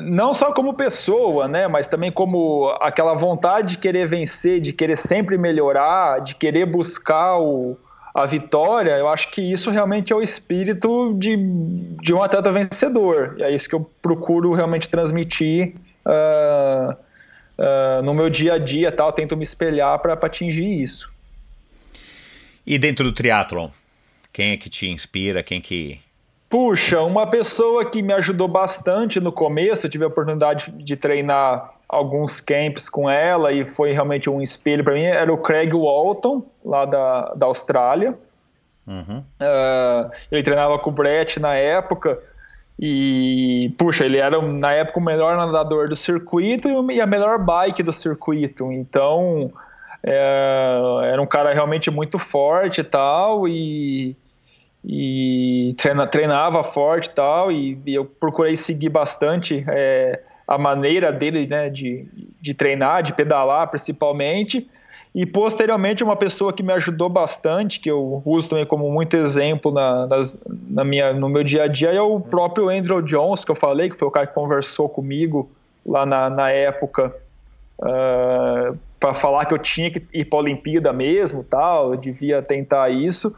[SPEAKER 1] não só como pessoa, né, mas também como aquela vontade de querer vencer, de querer sempre melhorar, de querer buscar o, a vitória, eu acho que isso realmente é o espírito de, de um atleta vencedor. E é isso que eu procuro realmente transmitir ah, ah, no meu dia a dia, tal, tento me espelhar para atingir isso.
[SPEAKER 2] E dentro do triatlon, quem é que te inspira? Quem que
[SPEAKER 1] Puxa, uma pessoa que me ajudou bastante no começo, eu tive a oportunidade de treinar alguns camps com ela e foi realmente um espelho para mim, era o Craig Walton, lá da, da Austrália.
[SPEAKER 2] Uhum.
[SPEAKER 1] Uh, ele treinava com o Brett na época e, puxa, ele era na época o melhor nadador do circuito e a melhor bike do circuito. Então, é, era um cara realmente muito forte e tal e, e treina, treinava forte e tal e, e, eu procurei seguir bastante é, a maneira dele né, de, de treinar, de pedalar principalmente. E posteriormente uma pessoa que me ajudou bastante, que eu uso também como muito exemplo na, nas, na minha, no meu dia a dia, é o próprio Andrew Jones, que eu falei, que foi o cara que conversou comigo lá na, na época, uh, para falar que eu tinha que ir para a Olimpíada mesmo, tal, eu devia tentar isso.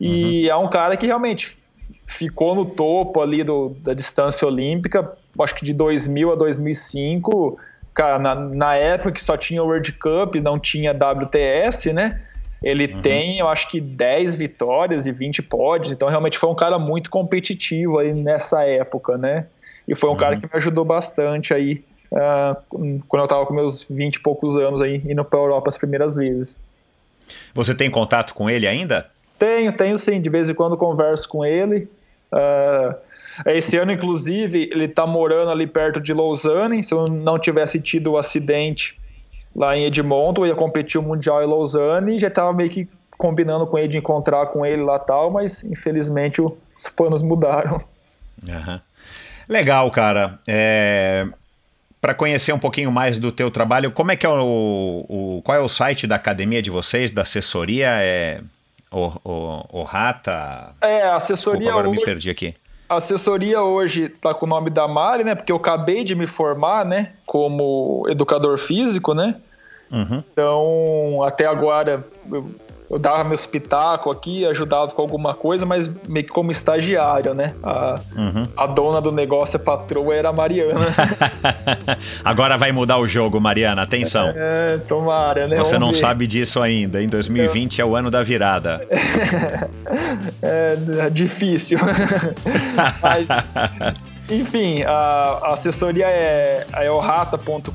[SPEAKER 1] E uhum. é um cara que realmente ficou no topo ali do, da distância olímpica, acho que de 2000 a 2005 cara, na, na, época que só tinha o World Cup, não tinha WTS, né? Ele uhum. tem, eu acho que 10 vitórias e 20 pódios, então realmente foi um cara muito competitivo aí nessa época, né? E foi um uhum. cara que me ajudou bastante aí uh, quando eu tava com meus 20 e poucos anos aí, indo pra Europa as primeiras vezes.
[SPEAKER 2] Você tem contato com ele ainda?
[SPEAKER 1] Tenho, tenho sim, de vez em quando converso com ele. Uh, esse ano, inclusive, ele está morando ali perto de Lausanne. Se eu não tivesse tido o acidente lá em Edmonton, eu ia competir o Mundial em Lausanne e já estava meio que combinando com ele de encontrar com ele lá tal, mas infelizmente os planos mudaram.
[SPEAKER 2] Uhum. Legal, cara. É... Para conhecer um pouquinho mais do teu trabalho, como é que é o, o, qual é o site da academia de vocês, da assessoria? É o, o, o Rata?
[SPEAKER 1] É, a assessoria
[SPEAKER 2] Desculpa, agora
[SPEAKER 1] hoje...
[SPEAKER 2] me perdi aqui.
[SPEAKER 1] A assessoria hoje está com o nome da Mari, né? Porque eu acabei de me formar, né? Como educador físico, né?
[SPEAKER 2] Uhum.
[SPEAKER 1] Então, até agora, eu, eu dava meu espetáculo aqui, ajudava com alguma coisa, mas meio que como estagiário, né? A,
[SPEAKER 2] uhum.
[SPEAKER 1] a dona do negócio, a patroa, era a Mariana.
[SPEAKER 2] agora vai mudar o jogo, Mariana, atenção.
[SPEAKER 1] É, tomara, né?
[SPEAKER 2] Você
[SPEAKER 1] Vamos
[SPEAKER 2] não
[SPEAKER 1] ver.
[SPEAKER 2] sabe disso ainda. Em 2020 é o ano da virada.
[SPEAKER 1] é, é difícil. Mas, enfim, a, a assessoria é, é orrata.com.br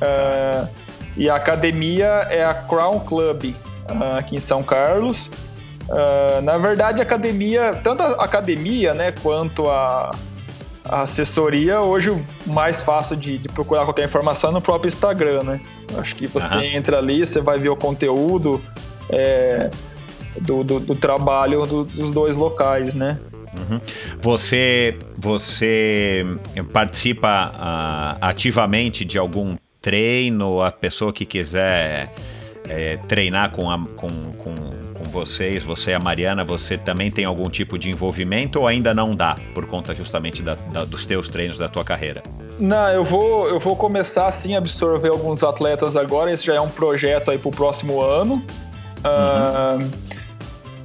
[SPEAKER 1] uh, e a academia é a Crown Club, uh, aqui em São Carlos. Uh, na verdade, a academia, tanto a academia né, quanto a, a assessoria, hoje o mais fácil de, de procurar qualquer informação é no próprio Instagram, né? Acho que você
[SPEAKER 2] Aham.
[SPEAKER 1] entra ali, você vai ver o conteúdo é, do, do, do trabalho do- dos dois locais, né?
[SPEAKER 2] Você, você participa ah, ativamente de algum treino? A pessoa que quiser eh, treinar com, a- com, com, com vocês, você e a Mariana, você também tem algum tipo de envolvimento ou ainda não dá, por conta justamente da- da- dos teus treinos, da tua carreira?
[SPEAKER 1] Não, eu vou, eu vou começar assim a absorver alguns atletas agora. Esse já é um projeto aí pro próximo ano. Ah,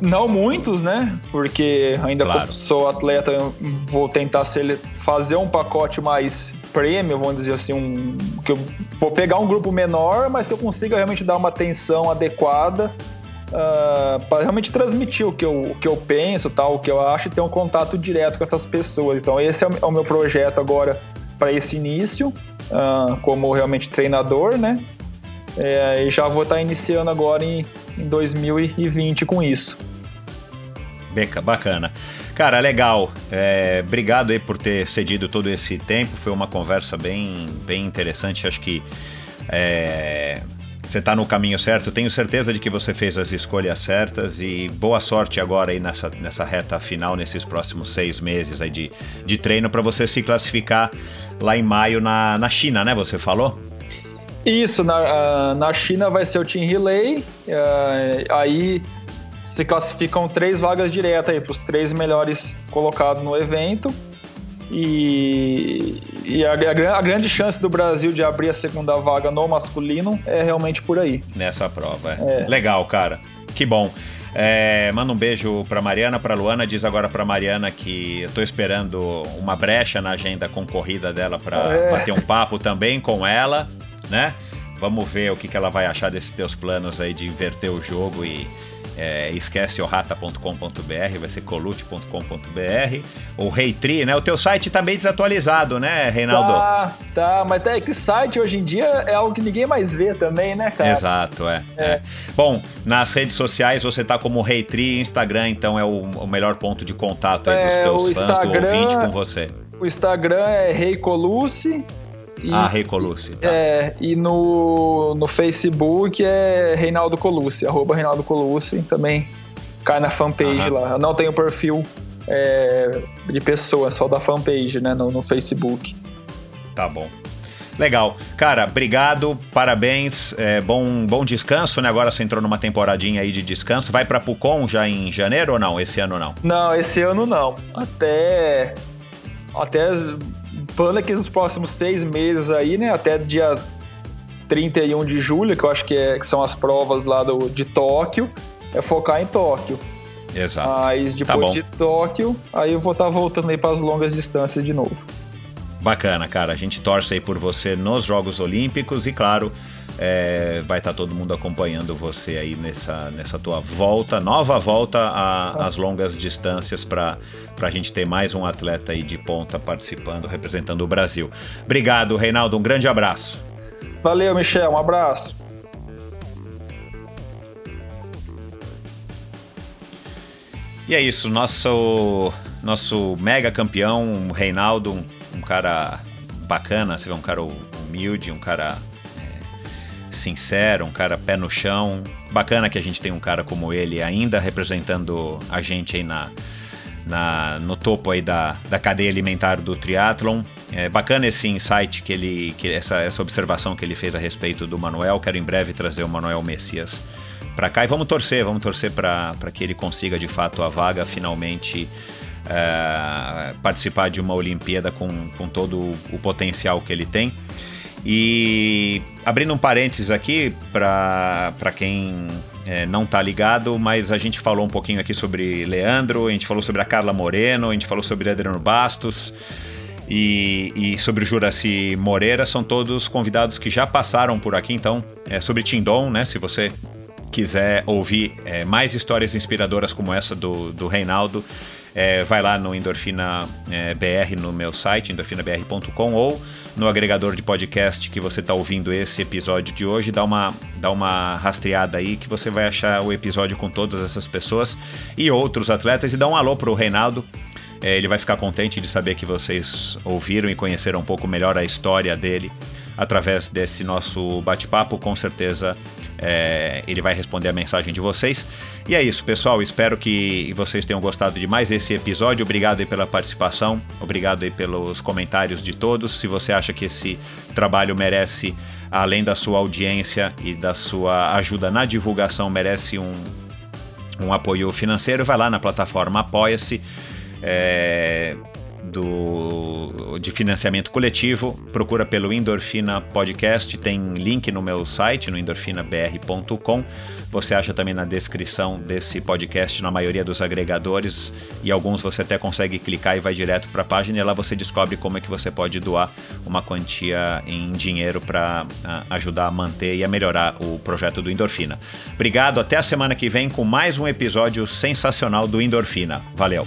[SPEAKER 1] não muitos, né? Porque ainda
[SPEAKER 2] Claro.
[SPEAKER 1] como sou atleta, vou tentar fazer um pacote mais premium, vamos dizer assim, um, que eu vou pegar um grupo menor, mas que eu consiga realmente dar uma atenção adequada para realmente transmitir o que, eu, o que eu penso, tal, o que eu acho e ter um contato direto com essas pessoas. Então esse é o, é o meu projeto agora para esse início, ah, como realmente treinador, né? É, e já vou estar iniciando agora em, em 2020 com isso.
[SPEAKER 2] Beca, bacana. Cara, legal. É, obrigado aí por ter cedido todo esse tempo. Foi uma conversa bem, bem interessante. Acho que é, você está no caminho certo. Tenho certeza de que você fez as escolhas certas e boa sorte agora aí nessa, nessa reta final, nesses próximos seis meses aí de, de treino para você se classificar lá em maio na, na China, né? Você falou?
[SPEAKER 1] Isso, na, ah, na China vai ser o Team Relay, ah, aí se classificam três vagas diretas aí para os três melhores colocados no evento. E, e a, a a grande chance do Brasil de abrir a segunda vaga no masculino é realmente por aí.
[SPEAKER 2] nessa prova. é. Legal, cara. Que bom. É, manda um beijo pra Mariana, pra Luana. Diz agora pra Mariana que eu tô esperando uma brecha na agenda concorrida dela pra
[SPEAKER 1] É.
[SPEAKER 2] bater um papo também com ela, né? Vamos ver o que, que ela vai achar desses teus planos aí de inverter o jogo e é, esquece orrata.com.br, vai ser colute.com.br ou Reitri, né? O teu site tá bem desatualizado, né, Reinaldo?
[SPEAKER 1] Tá, tá, mas é que site hoje em dia é algo que ninguém mais vê também, né, cara?
[SPEAKER 2] Exato, é, é. Bom, nas redes sociais você tá como Reitri, Instagram, então é o, o melhor ponto de contato aí dos
[SPEAKER 1] É,
[SPEAKER 2] teus fãs, do
[SPEAKER 1] Instagram-
[SPEAKER 2] ouvinte com você.
[SPEAKER 1] O Instagram é Rei Colucci. E,
[SPEAKER 2] Ah, Rei Colucci, tá.
[SPEAKER 1] é, e no, no Facebook é Reinaldo Colucci, arroba Reinaldo Colucci, também cai na fanpage
[SPEAKER 2] Aham.
[SPEAKER 1] lá. Eu não tenho perfil é, de pessoa, só da fanpage, né, no, no Facebook.
[SPEAKER 2] Tá bom. Legal. Cara, obrigado, parabéns, é, bom, bom descanso, né? Agora você entrou numa temporadinha aí de descanso. Vai pra Pucon já em janeiro ou não? Esse ano não?
[SPEAKER 1] Não, esse ano não. Até. Até. Plano aqui nos próximos seis meses aí, né? Até dia 31 de julho, que eu acho que, é, que são as provas lá do, de Tóquio. É focar em Tóquio.
[SPEAKER 2] Exato.
[SPEAKER 1] Mas
[SPEAKER 2] Tá
[SPEAKER 1] depois
[SPEAKER 2] bom.
[SPEAKER 1] de Tóquio, aí eu vou estar voltando aí para as longas distâncias de novo.
[SPEAKER 2] Bacana, cara. A gente torce aí por você nos Jogos Olímpicos e, claro, é, vai estar todo mundo acompanhando você aí nessa, nessa tua volta, nova volta às longas distâncias para a gente ter mais um atleta aí de ponta participando, representando o Brasil. Obrigado, Reinaldo. Um grande abraço.
[SPEAKER 1] Valeu, Michel. Um abraço.
[SPEAKER 2] E é isso, nosso, nosso mega campeão, Reinaldo, um, um cara bacana, você vê, um cara humilde, um cara sincero, um cara pé no chão. Bacana que a gente tem um cara como ele ainda representando a gente aí na, na, no topo aí da, da cadeia alimentar do triatlon. É bacana esse insight que ele, que essa, essa observação que ele fez a respeito do Manuel. Quero em breve trazer o Manuel Messias para cá e vamos torcer, vamos torcer para que ele consiga de fato a vaga finalmente é, participar de uma Olimpíada com, com todo o potencial que ele tem. E abrindo um parênteses aqui para quem é, não tá ligado, mas a gente falou um pouquinho aqui sobre Leandro, a gente falou sobre a Carla Moreno, a gente falou sobre Adriano Bastos e, e sobre o Juraci Moreira, são todos convidados que já passaram por aqui, então é sobre Tindom, né? Se você quiser ouvir é, mais histórias inspiradoras como essa do, do Reinaldo, é, vai lá no Endorfina é, BR no meu site, endorfinabr.com, ou no agregador de podcast que você está ouvindo esse episódio de hoje, dá uma, dá uma rastreada aí que você vai achar o episódio com todas essas pessoas e outros atletas. E dá um alô pro Reinaldo. É, ele vai ficar contente de saber que vocês ouviram e conheceram um pouco melhor a história dele através desse nosso bate-papo. Com certeza é, ele vai responder a mensagem de vocês. E é isso, pessoal. Espero que vocês tenham gostado de mais esse episódio. Obrigado aí pela participação, obrigado aí pelos comentários de todos. Se você acha que esse trabalho merece, além da sua audiência e da sua ajuda na divulgação, merece um, um apoio financeiro, vai lá na plataforma Apoia-se. É, do, de financiamento coletivo, procura pelo Endorfina Podcast, tem link no meu site, no endorfinabr.com. Você acha também na descrição desse podcast, na maioria dos agregadores, e alguns você até consegue clicar e vai direto para a página, e lá você descobre como é que você pode doar uma quantia em dinheiro para ajudar a manter e a melhorar o projeto do Endorfina. Obrigado, até a semana que vem com mais um episódio sensacional do Endorfina. Valeu!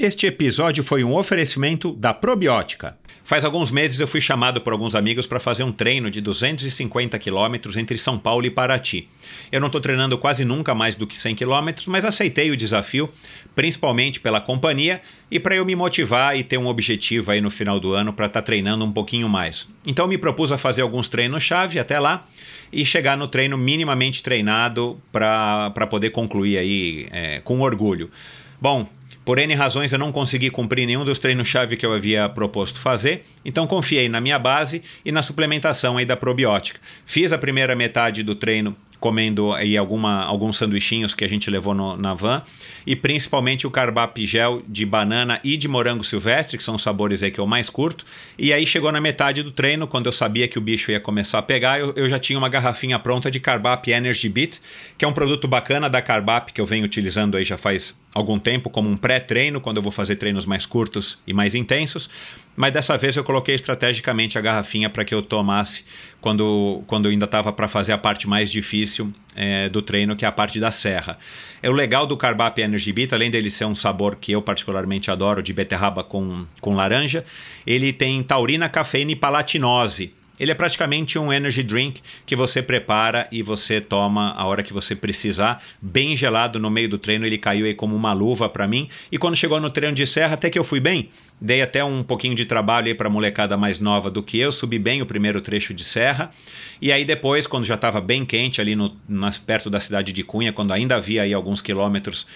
[SPEAKER 2] Este episódio foi um oferecimento da Probiótica. Faz alguns meses eu fui chamado por alguns amigos para fazer um treino de 250 quilômetros entre São Paulo e Paraty. Eu não estou treinando quase nunca mais do que 100 quilômetros, mas aceitei o desafio, principalmente pela companhia e para eu me motivar e ter um objetivo aí no final do ano para estar tá treinando um pouquinho mais. Então me propus a fazer alguns treinos-chave até lá e chegar no treino minimamente treinado para poder concluir aí é, com orgulho. Bom, por N razões eu não consegui cumprir nenhum dos treinos-chave que eu havia proposto fazer, então confiei na minha base e na suplementação aí da probiótica. Fiz a primeira metade do treino comendo aí alguma, alguns sanduichinhos que a gente levou no, na van e principalmente o carbap gel de banana e de morango silvestre, que são os sabores aí que eu mais curto. E aí chegou na metade do treino, quando eu sabia que o bicho ia começar a pegar, eu, eu já tinha uma garrafinha pronta de carbap Energy Beat, que é um produto bacana da carbap que eu venho utilizando aí já faz algum tempo como um pré-treino, quando eu vou fazer treinos mais curtos e mais intensos. Mas dessa vez eu coloquei estrategicamente a garrafinha para que eu tomasse quando, quando eu ainda estava para fazer a parte mais difícil é, do treino, que é a parte da serra. É o legal do Carbap Energy Beat, além dele ser um sabor que eu particularmente adoro, de beterraba com, com laranja, ele tem taurina, cafeína e palatinose ele é praticamente um energy drink que você prepara e você toma a hora que você precisar, bem gelado no meio do treino. Ele caiu aí como uma luva para mim. E quando chegou no treino de serra, até que eu fui bem. Dei até um pouquinho de trabalho aí para molecada mais nova do que eu, subi bem o primeiro trecho de serra. E aí depois, quando já estava bem quente ali no, nas, perto da cidade de Cunha, quando ainda havia aí alguns quilômetros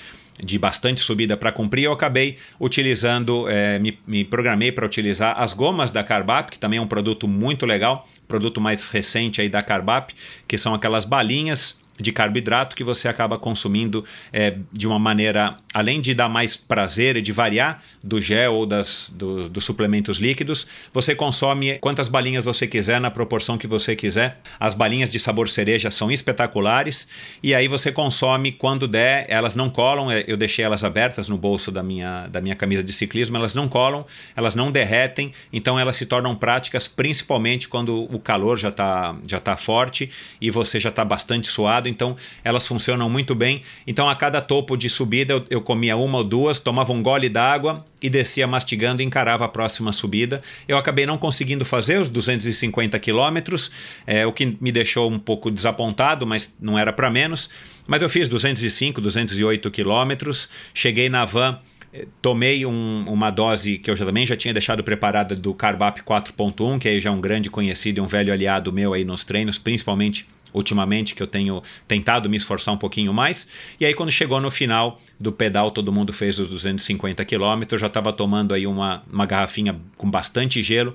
[SPEAKER 2] de bastante subida para cumprir, eu acabei utilizando, é, me, me, programei para utilizar as gomas da Carbap, que também é um produto muito legal, produto mais recente aí da Carbap, que são aquelas balinhas de carboidrato que você acaba consumindo é, de uma maneira, além de dar mais prazer e de variar do gel ou das, do, dos suplementos líquidos, você consome quantas balinhas você quiser, na proporção que você quiser. As balinhas de sabor cereja são espetaculares e aí você consome quando der, elas não colam, é, eu deixei elas abertas no bolso da minha, da minha camisa de ciclismo, elas não colam, elas não derretem, então elas se tornam práticas principalmente quando o calor já está já tá forte e você já está bastante suado então elas funcionam muito bem. Então a cada topo de subida eu, eu comia uma ou duas, tomava um gole d'água e descia mastigando e encarava a próxima subida. Eu acabei não conseguindo fazer os 250 quilômetros, é, o que me deixou um pouco desapontado, mas não era para menos. Mas eu fiz 205, 208 quilômetros, cheguei na van eh, tomei um, uma dose que eu já, também já tinha deixado preparada do Carbap 4.1, que aí já é um grande conhecido e um velho aliado meu aí nos treinos, principalmente ultimamente que eu tenho tentado me esforçar um pouquinho mais. E aí, quando chegou no final do pedal, todo mundo fez os 250 quilômetros. Já estava tomando aí uma, uma garrafinha com bastante gelo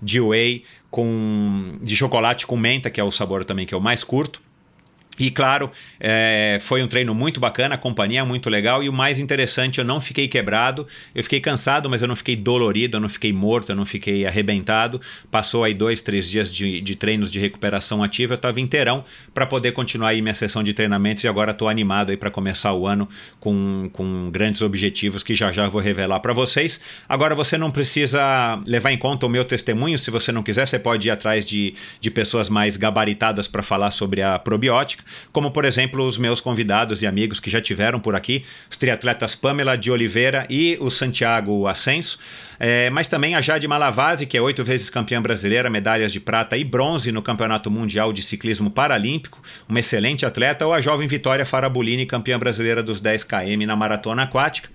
[SPEAKER 2] de whey com de chocolate com menta, que é o sabor também que eu mais curto. E claro, é, foi um treino muito bacana, a companhia é muito legal e o mais interessante, eu não fiquei quebrado, eu fiquei cansado, mas eu não fiquei dolorido, eu não fiquei morto, eu não fiquei arrebentado. Passou aí dois, três dias de, de treinos de recuperação ativa, eu estava inteirão para poder continuar aí minha sessão de treinamentos e agora estou animado aí para começar o ano com, com grandes objetivos que já já vou revelar para vocês. Agora você não precisa levar em conta o meu testemunho, se você não quiser, você pode ir atrás de, de pessoas mais gabaritadas para falar sobre a probiótica. Como por exemplo os meus convidados e amigos que já tiveram por aqui, os triatletas Pamela de Oliveira e o Santiago Ascenso, é, mas também a Jade Malavase, que é oito vezes campeã brasileira, medalhas de prata e bronze no Campeonato Mundial de Ciclismo Paralímpico, uma excelente atleta, ou a jovem Vitória Farabolini, campeã brasileira dos 10 km na maratona aquática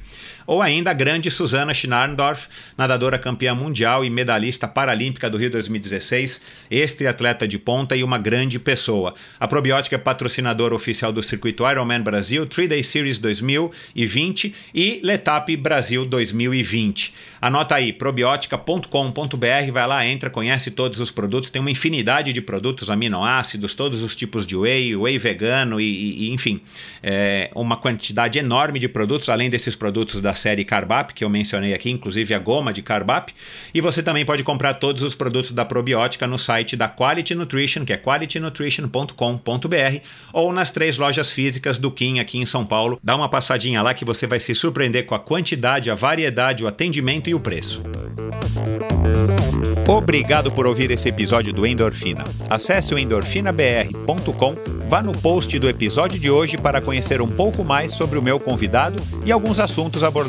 [SPEAKER 2] ou ainda a grande Susana Schnarndorf, nadadora campeã mundial e medalhista paralímpica do Rio 2016, ex-triatleta de ponta e uma grande pessoa. A Probiótica é patrocinadora oficial do circuito Ironman Brasil, 3-Day Series 2020 e Letap Brasil 2020. Anota aí, probiótica.com.br, vai lá, entra, conhece todos os produtos, tem uma infinidade de produtos, aminoácidos, todos os tipos de whey, whey vegano e, e enfim, é, uma quantidade enorme de produtos, além desses produtos da série Carbap, que eu mencionei aqui, inclusive a goma de Carbap. E você também pode comprar todos os produtos da probiótica no site da Quality Nutrition, que é qualitynutrition.com.br, ou nas três lojas físicas do Kim aqui em São Paulo. Dá uma passadinha lá que você vai se surpreender com a quantidade, a variedade, o atendimento e o preço. Obrigado por ouvir esse episódio do Endorfina. Acesse o endorfinabr.com, vá no post do episódio de hoje para conhecer um pouco mais sobre o meu convidado e alguns assuntos abordados